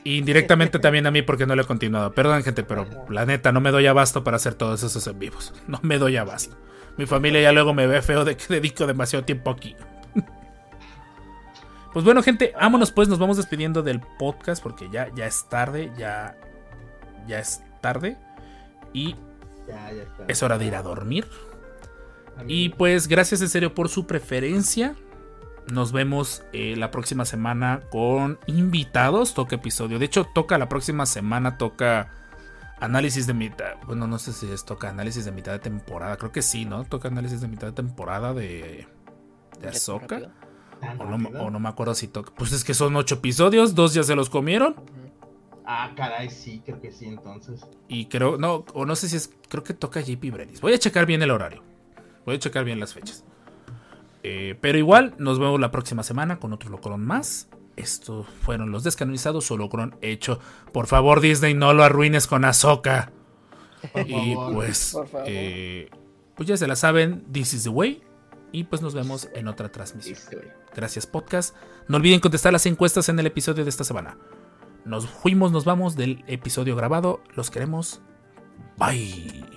Y indirectamente también a mí porque no lo he continuado. Perdón, gente, pero la neta, no me doy abasto para hacer todos esos en vivos. No me doy abasto. Mi familia ya luego me ve feo de que dedico demasiado tiempo aquí. Pues bueno, gente, vámonos pues, nos vamos despidiendo del podcast porque ya, ya es tarde, ya, ya es tarde. Y Ya, ya está. es hora de ir a dormir. Y pues gracias en serio por su preferencia. Nos vemos eh, la próxima semana con invitados. Toca episodio. De hecho, toca la próxima semana. Toca análisis de mitad. Bueno, no sé si es toca análisis de mitad de temporada. Creo que sí, ¿no? Toca análisis de mitad de temporada de, de Ahsoka. Rápido. ¿Tan O no, rápido? o no me acuerdo si toca. Pues es que son ocho episodios. Dos ya se los comieron. Ah, caray, sí, creo que sí, entonces. Y creo, no, o no sé si es, creo que toca JP Brenis. Voy a checar bien el horario. Voy a checar bien las fechas. Eh, pero igual, nos vemos la próxima semana con otro Locron más. Estos fueron los descanonizados o Locron hecho. Por favor, Disney, no lo arruines con. Por Y favor. pues, Por favor. eh, pues ya se la saben, this is the way. Y pues nos vemos en otra transmisión. Gracias, podcast. No olviden contestar las encuestas en el episodio de esta semana. Nos fuimos, nos vamos del episodio grabado. Los queremos. Bye.